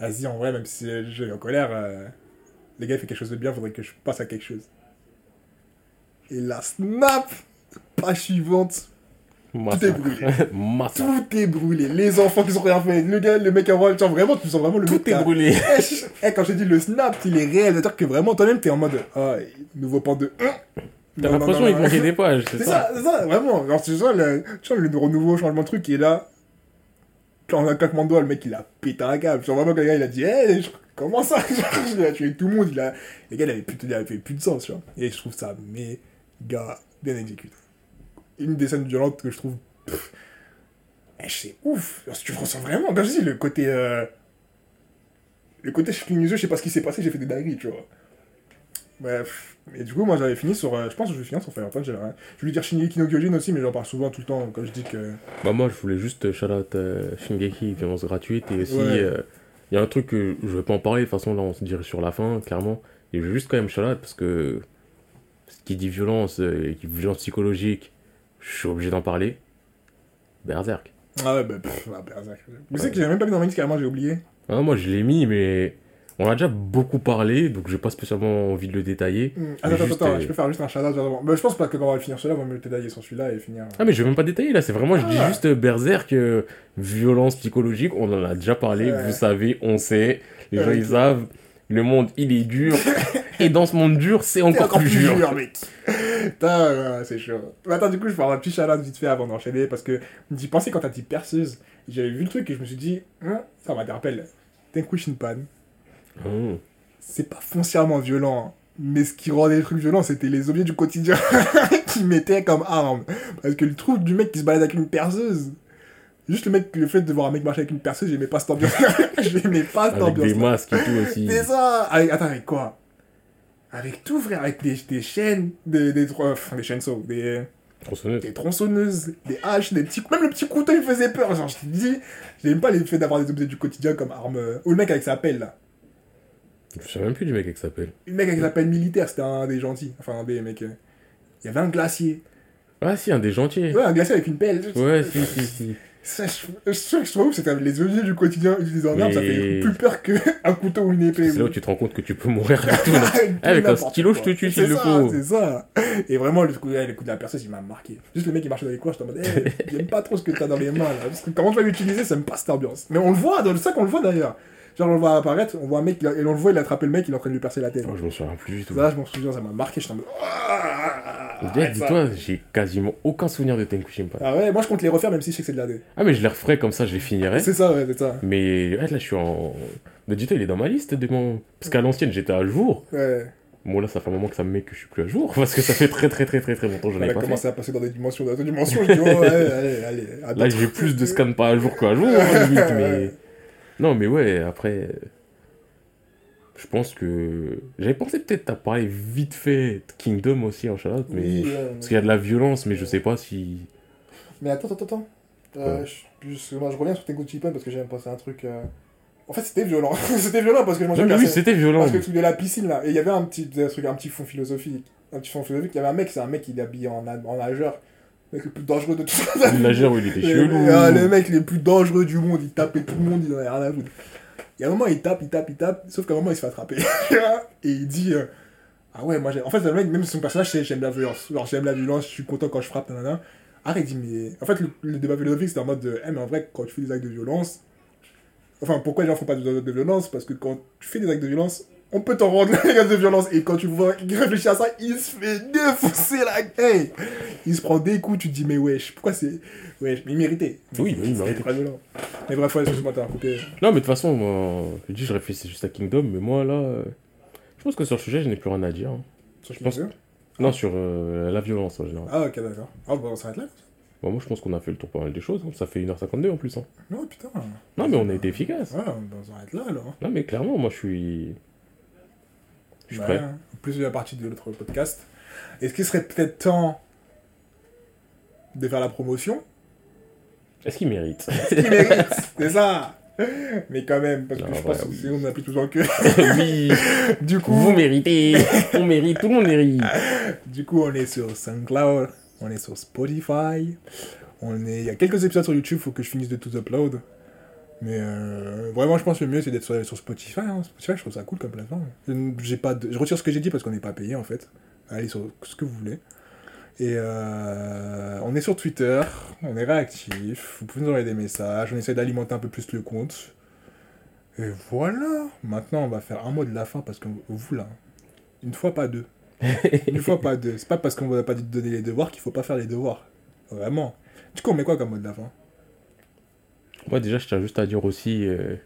euh, vas-y, en vrai, même si je suis en colère, euh, les gars, il fait quelque chose de bien, faudrait que je passe à quelque chose. Et la snap, page suivante, Tout est brûlé. Tout est brûlé. Les enfants qui sont rien fait, le gars, le mec en rôle, genre vraiment, tu sens vraiment le mec Tout qui est brûlé. Eh, je- eh, quand j'ai dit le snap, il est réel, c'est-à-dire que vraiment, toi-même, t'es en mode, ah, nouveau pan de 1. T'as l'impression qu'il manquait des pages, c'est C'est ça c'est ça, vraiment. Genre, tu sens le, tu sens le renouveau, changement de truc qui est là. En un claquement de doigts, le mec, il a pété un câble. Genre, vraiment, quand le gars, il a dit, hé, comment ça? Genre, Il a tué tout le monde, il a... Le gars, il avait plus, il avait plus de sens, tu vois. Et je trouve ça méga bien exécuté. Une des scènes violentes que je trouve... pff, eh, c'est ouf. Genre, tu ressens vraiment, je dis, le côté... euh, Le côté, je cligne les yeux, je sais pas ce qui s'est passé, j'ai fait des dingueries, tu vois. Bref. Et du coup, moi, j'avais fini sur... euh, je pense que je vais finir sur Fire Punch, j'avais rien. Je voulais dire Shingeki no Kyojin aussi, mais j'en parle souvent tout le temps quand je dis que... Bah moi je voulais juste shout out euh, Shingeki, violence gratuite et aussi il Ouais. y a un truc que je vais pas en parler, de toute façon là on se dirait sur la fin clairement, et je veux juste quand même shout out parce que ce qui dit violence, euh, et qui violence psychologique, je suis obligé d'en parler. Berserk. Ah ouais, bah, pff, ah, Berserk. Vous savez que j'ai même pas mis dans ma liste, carrément, j'ai oublié. Ah, moi je l'ai mis mais on a déjà beaucoup parlé donc j'ai pas spécialement envie de le détailler. Mais Attends, attends, juste, attends, euh, je peux faire juste un shout-out. Bah, je pense pas que quand on va finir celui-là, on va me le détailler sur celui-là et finir. Ah mais je vais même pas détailler là, c'est vraiment, je dis Ah. juste euh, Berserk, euh, violence psychologique, on en a déjà parlé, Ouais. vous savez, on sait, les gens ils savent, le monde il est dur, Et dans ce monde dur, c'est C'est encore, plus dur. mec. Putain, ouais, c'est chaud. Mais attends, du coup, je vais avoir un petit shout vite fait avant d'enchaîner parce que j'y pensais quand t'as dit perceuse. J'avais vu le truc et je me suis dit, hein, ça m'interpelle. Tenku Shinpan, Hum. c'est pas foncièrement violent. hein. Mais ce qui rendait les trucs violents, c'était les objets du quotidien qu'ils mettaient comme arme. Parce que le truc du mec qui se balade avec une perceuse. Juste le mec, le fait de voir un mec marcher avec une perceuse, j'aimais pas cette ambiance. j'aimais pas cette Avec ambiance. des masques et tout aussi. C'est ça avec, Attends, avec quoi? Avec tout, frère. Avec des, des chaînes, des, des, enfin, des chaînes sauts, des, Tronçonneuse. des tronçonneuses, des haches, des petits... Même le petit couteau, il faisait peur. Genre, je te dis, j'aime pas les faits d'avoir des objets du quotidien comme arme. Ou le mec avec sa pelle, là. Je sais même plus du mec qui s'appelle. Le mec avec sa pelle militaire, c'était un des gentils. Enfin, un des mecs... euh, Il y avait un glacier. Ah si, un des gentils. Ouais, un glacier avec une pelle. Ouais, si, si, si. Ça, je, je, je trouve que c'était les objets du quotidien utilisés en ça fait plus peur qu'un couteau ou une épée. C'est là où tu te rends compte que tu peux mourir avec tout. là. Avec un stylo, quoi. je te tue C'est s'il le ça, faut. C'est ça. Et vraiment, le coup, ouais, le coup de la perceuse, il m'a marqué. Juste le mec qui marchait dans les coins, j'étais en mode, hey, j'aime pas trop ce que t'as dans les mains là. Parce que comment tu vas l'utiliser, ça me passe cette ambiance. Mais on le voit, dans le sac, on le voit d'ailleurs. Genre, on le voit apparaître, on voit un mec, il a- et on le voit, il a attrapé le mec, il est en train de lui percer la tête. Oh, je m'en souviens plus du tout. Ça, je m'en souviens, ça m'a marqué, j'étais en mode, ah, ça. Dis-toi, j'ai quasiment aucun souvenir de Tenku Shinpan. Ah ouais, moi je compte les refaire, même si je sais que c'est de la D. Ah, mais je les referai comme ça, je les finirai. C'est ça, ouais, c'est ça. Mais ouais, là, je suis en. Le dis-toi, il est dans ma liste de mon. Parce qu'à l'ancienne, j'étais à jour. Ouais. Bon, là, ça fait un moment que ça me met que je suis plus à jour. Parce que ça fait très, très, très, très, très longtemps que je On n'ai a pas fait. commencé à passer dans des dimensions, dans d'autres dimensions, je dis, oh, allez, allez. Là, j'ai plus de scans pas à jour qu'à jour, limite, mais. Non, mais ouais, après. Je pense que. J'avais pensé peut-être à parler vite fait de Kingdom aussi en Charlotte, mais. Oui, ouais, Parce qu'il y a de la violence, mais je sais pas si. Mais attends, attends, attends. Euh, Ouais. je, je- moi, je reviens sur Tengu Chippen parce que j'aime penser à un truc. euh, En fait, c'était violent. c'était violent parce que je mangeais oui, c'était violent. Parce que le truc de la piscine là, et il y avait un petit, un truc, un petit fond philosophique. Un petit fond philosophique. Il y avait un mec, c'est un mec qui est habillé en nageur. Le mec le plus dangereux de tout Le nageur, il était chelou. ah, le mec le plus dangereux du monde, il tapait tout le monde, il en avait rien à foutre. Il y a un moment, il tape, il tape, il tape, sauf qu'à un moment, il se fait attraper. et il dit euh, Ah ouais, moi, j'ai- en fait, le mec, même son personnage, c'est j'aime la violence. Genre, j'aime la violence, je suis content quand je frappe, nanana. Arrête, il dit Mais. En fait, le, le débat philosophique, c'était en mode de, Eh, mais en vrai, quand tu fais des actes de violence. Enfin, pourquoi les gens font pas de, de violence? Parce que quand tu fais des actes de violence, on peut t'en rendre les actes de violence. Et quand tu vois qu'il réfléchit à ça, il se fait défoncer la gueule. Il se prend des coups, tu te dis, mais wesh, pourquoi c'est. Wesh, mais il méritait. Oui, oui, il méritait. Très violent. Mais bref, ouais, excuse-moi, t'as coupé. Non, mais de toute façon, moi, je dis, je réfléchis juste à Kingdom, mais moi, là, euh, je pense que sur le sujet, je n'ai plus rien à dire. hein. Je pense- Non, sur euh, la violence en général. Ah, ok, d'accord. Ah, bon, on s'arrête là Bon, moi, je pense qu'on a fait le tour pas mal des choses. hein. Ça fait 1h52 en plus. hein. Non, putain. Non, mais on a été efficace. Ouais, on s'arrête là alors. Non, mais clairement, moi, je suis. Je Ouais. Plus de la partie de l'autre podcast. Est-ce qu'il serait peut-être temps de faire la promotion? Est-ce qu'il mérite? Il mérite, c'est ça mais quand même, parce que Non, je pense que oui. on a plus besoin que. Oui, Du coup, vous méritez. On mérite, tout le monde mérite. Du coup, on est sur SoundCloud, on est sur Spotify, on est... il y a quelques épisodes sur YouTube, faut que je finisse de tout upload. Mais euh, vraiment, je pense que le mieux, c'est d'être sur, Spotify. hein. Spotify, je trouve ça cool comme plateforme. Pas de- je retire ce que j'ai dit parce qu'on n'est pas payé, en fait. Allez sur ce que vous voulez. Et euh, on est sur Twitter, on est réactif, vous pouvez nous envoyer des messages, on essaie d'alimenter un peu plus le compte. Et voilà, maintenant on va faire un mot de la fin parce que vous là, une fois pas deux. Une fois pas deux. C'est pas parce qu'on va pas donner les devoirs qu'il faut pas faire les devoirs. Vraiment. Du coup, on met quoi comme mot de la fin? Moi, déjà, je tiens juste à dire aussi. euh,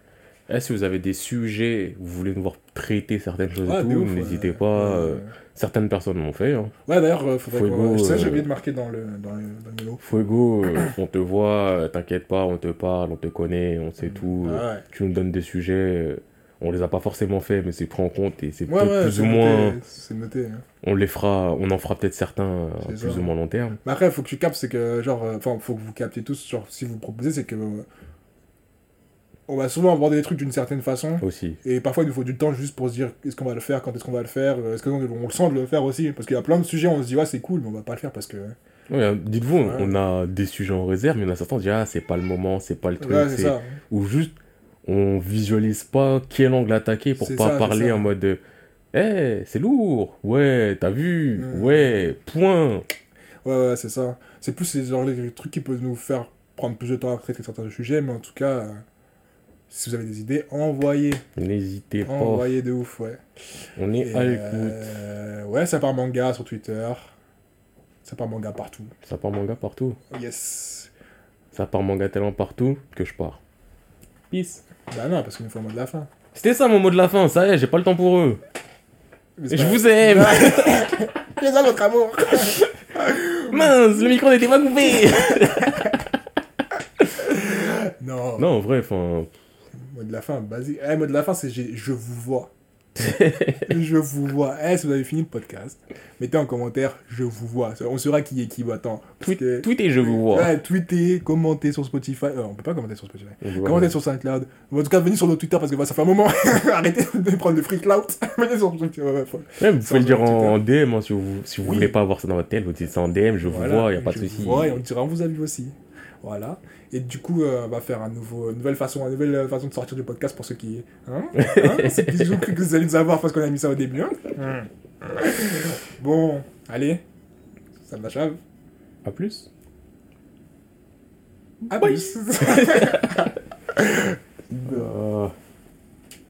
eh, si vous avez des sujets, vous voulez nous voir traiter certaines choses Ouais, et tout, n'hésitez pas. Euh, certaines personnes l'ont fait. Hein. Ouais, d'ailleurs, euh, faudrait Fuego, qu'on. Ça, j'ai euh, oublié de marquer dans le, dans le, dans le. Fuego, on te voit, t'inquiète pas, on te parle, on te connaît, on sait tout. euh, Ah ouais. Tu nous donnes des sujets, on les a pas forcément fait, mais c'est pris en compte et c'est Ouais, peut-être ouais, plus ou moins. noté, C'est noté. hein. On les fera, on en fera peut-être certains à plus ça. ou moins long terme. Mais après, faut que tu captes, c'est que, genre, enfin, faut que vous captiez tous, genre, si vous proposez, c'est que. euh, on va souvent aborder les trucs d'une certaine façon. Aussi. Et parfois, il nous faut du temps juste pour se dire est-ce qu'on va le faire, quand est-ce qu'on va le faire, euh, est-ce qu'on on le sent de le faire aussi? Parce qu'il y a plein de sujets, on se dit ouais, c'est cool, mais on va pas le faire parce que. Ouais, hein, Dites-vous, on- Ouais. on a des sujets en réserve, mais il y en a certains qui disent ah c'est pas le moment, c'est pas le truc, Ouais, c'est ça. ou juste on visualise pas quel angle attaquer pour pas ça, parler en mode de, Eh, c'est lourd, ouais, t'as vu, ouais, point. Ouais, ouais, c'est ça. C'est plus les, genre, les trucs qui peuvent nous faire prendre plus de temps à traiter certains sujets, mais en tout cas, Si vous avez des idées, envoyez. N'hésitez pas. Envoyez de ouf, ouais. On est Et, à l'écoute. euh, ouais, ça part manga sur Twitter. Ça part manga partout. Ça part manga partout. Yes. Ça part manga tellement partout que je pars. Peace. Bah non, parce qu'il nous faut le mot de la fin. C'était ça mon mot de la fin, ça y est, j'ai pas le temps pour eux. Je pas- vous aime. C'est ça votre amour. Mince, le micro n'était pas coupé. non. non, en vrai, enfin. Mot de la fin, basique. Eh, mot de la fin, c'est je vous vois. je vous vois. Eh, si vous avez fini le podcast, mettez en commentaire je vous vois. On saura qui est qui. Bah, attends. Tweet, que- tweetez, je vous vois. Ouais, tweetez, commentez sur Spotify. Euh, on peut pas commenter sur Spotify. Voit. Commentez sur SoundCloud. Ou en tout cas, venez sur notre Twitter parce que bah, ça fait un moment. Arrêtez de prendre le free clout. venez sur Twitter. ouais, ouais, faut- Ouais, vous pouvez le dire en, DM hein, si vous, si vous Oui. voulez pas avoir ça dans votre tête. Vous dites ça en DM, je Voilà, vous vois, y a pas de souci. et on dira on vous a vu aussi. Voilà. Et du coup, euh, on va faire un nouveau, une nouvelle façon, une nouvelle façon de sortir du podcast pour ceux qui, hein, hein ceux qui ont cru que vous allez nous avoir parce qu'on a mis ça au début. hein. Bon, allez, ça m'achève. À plus. À plus. Ah.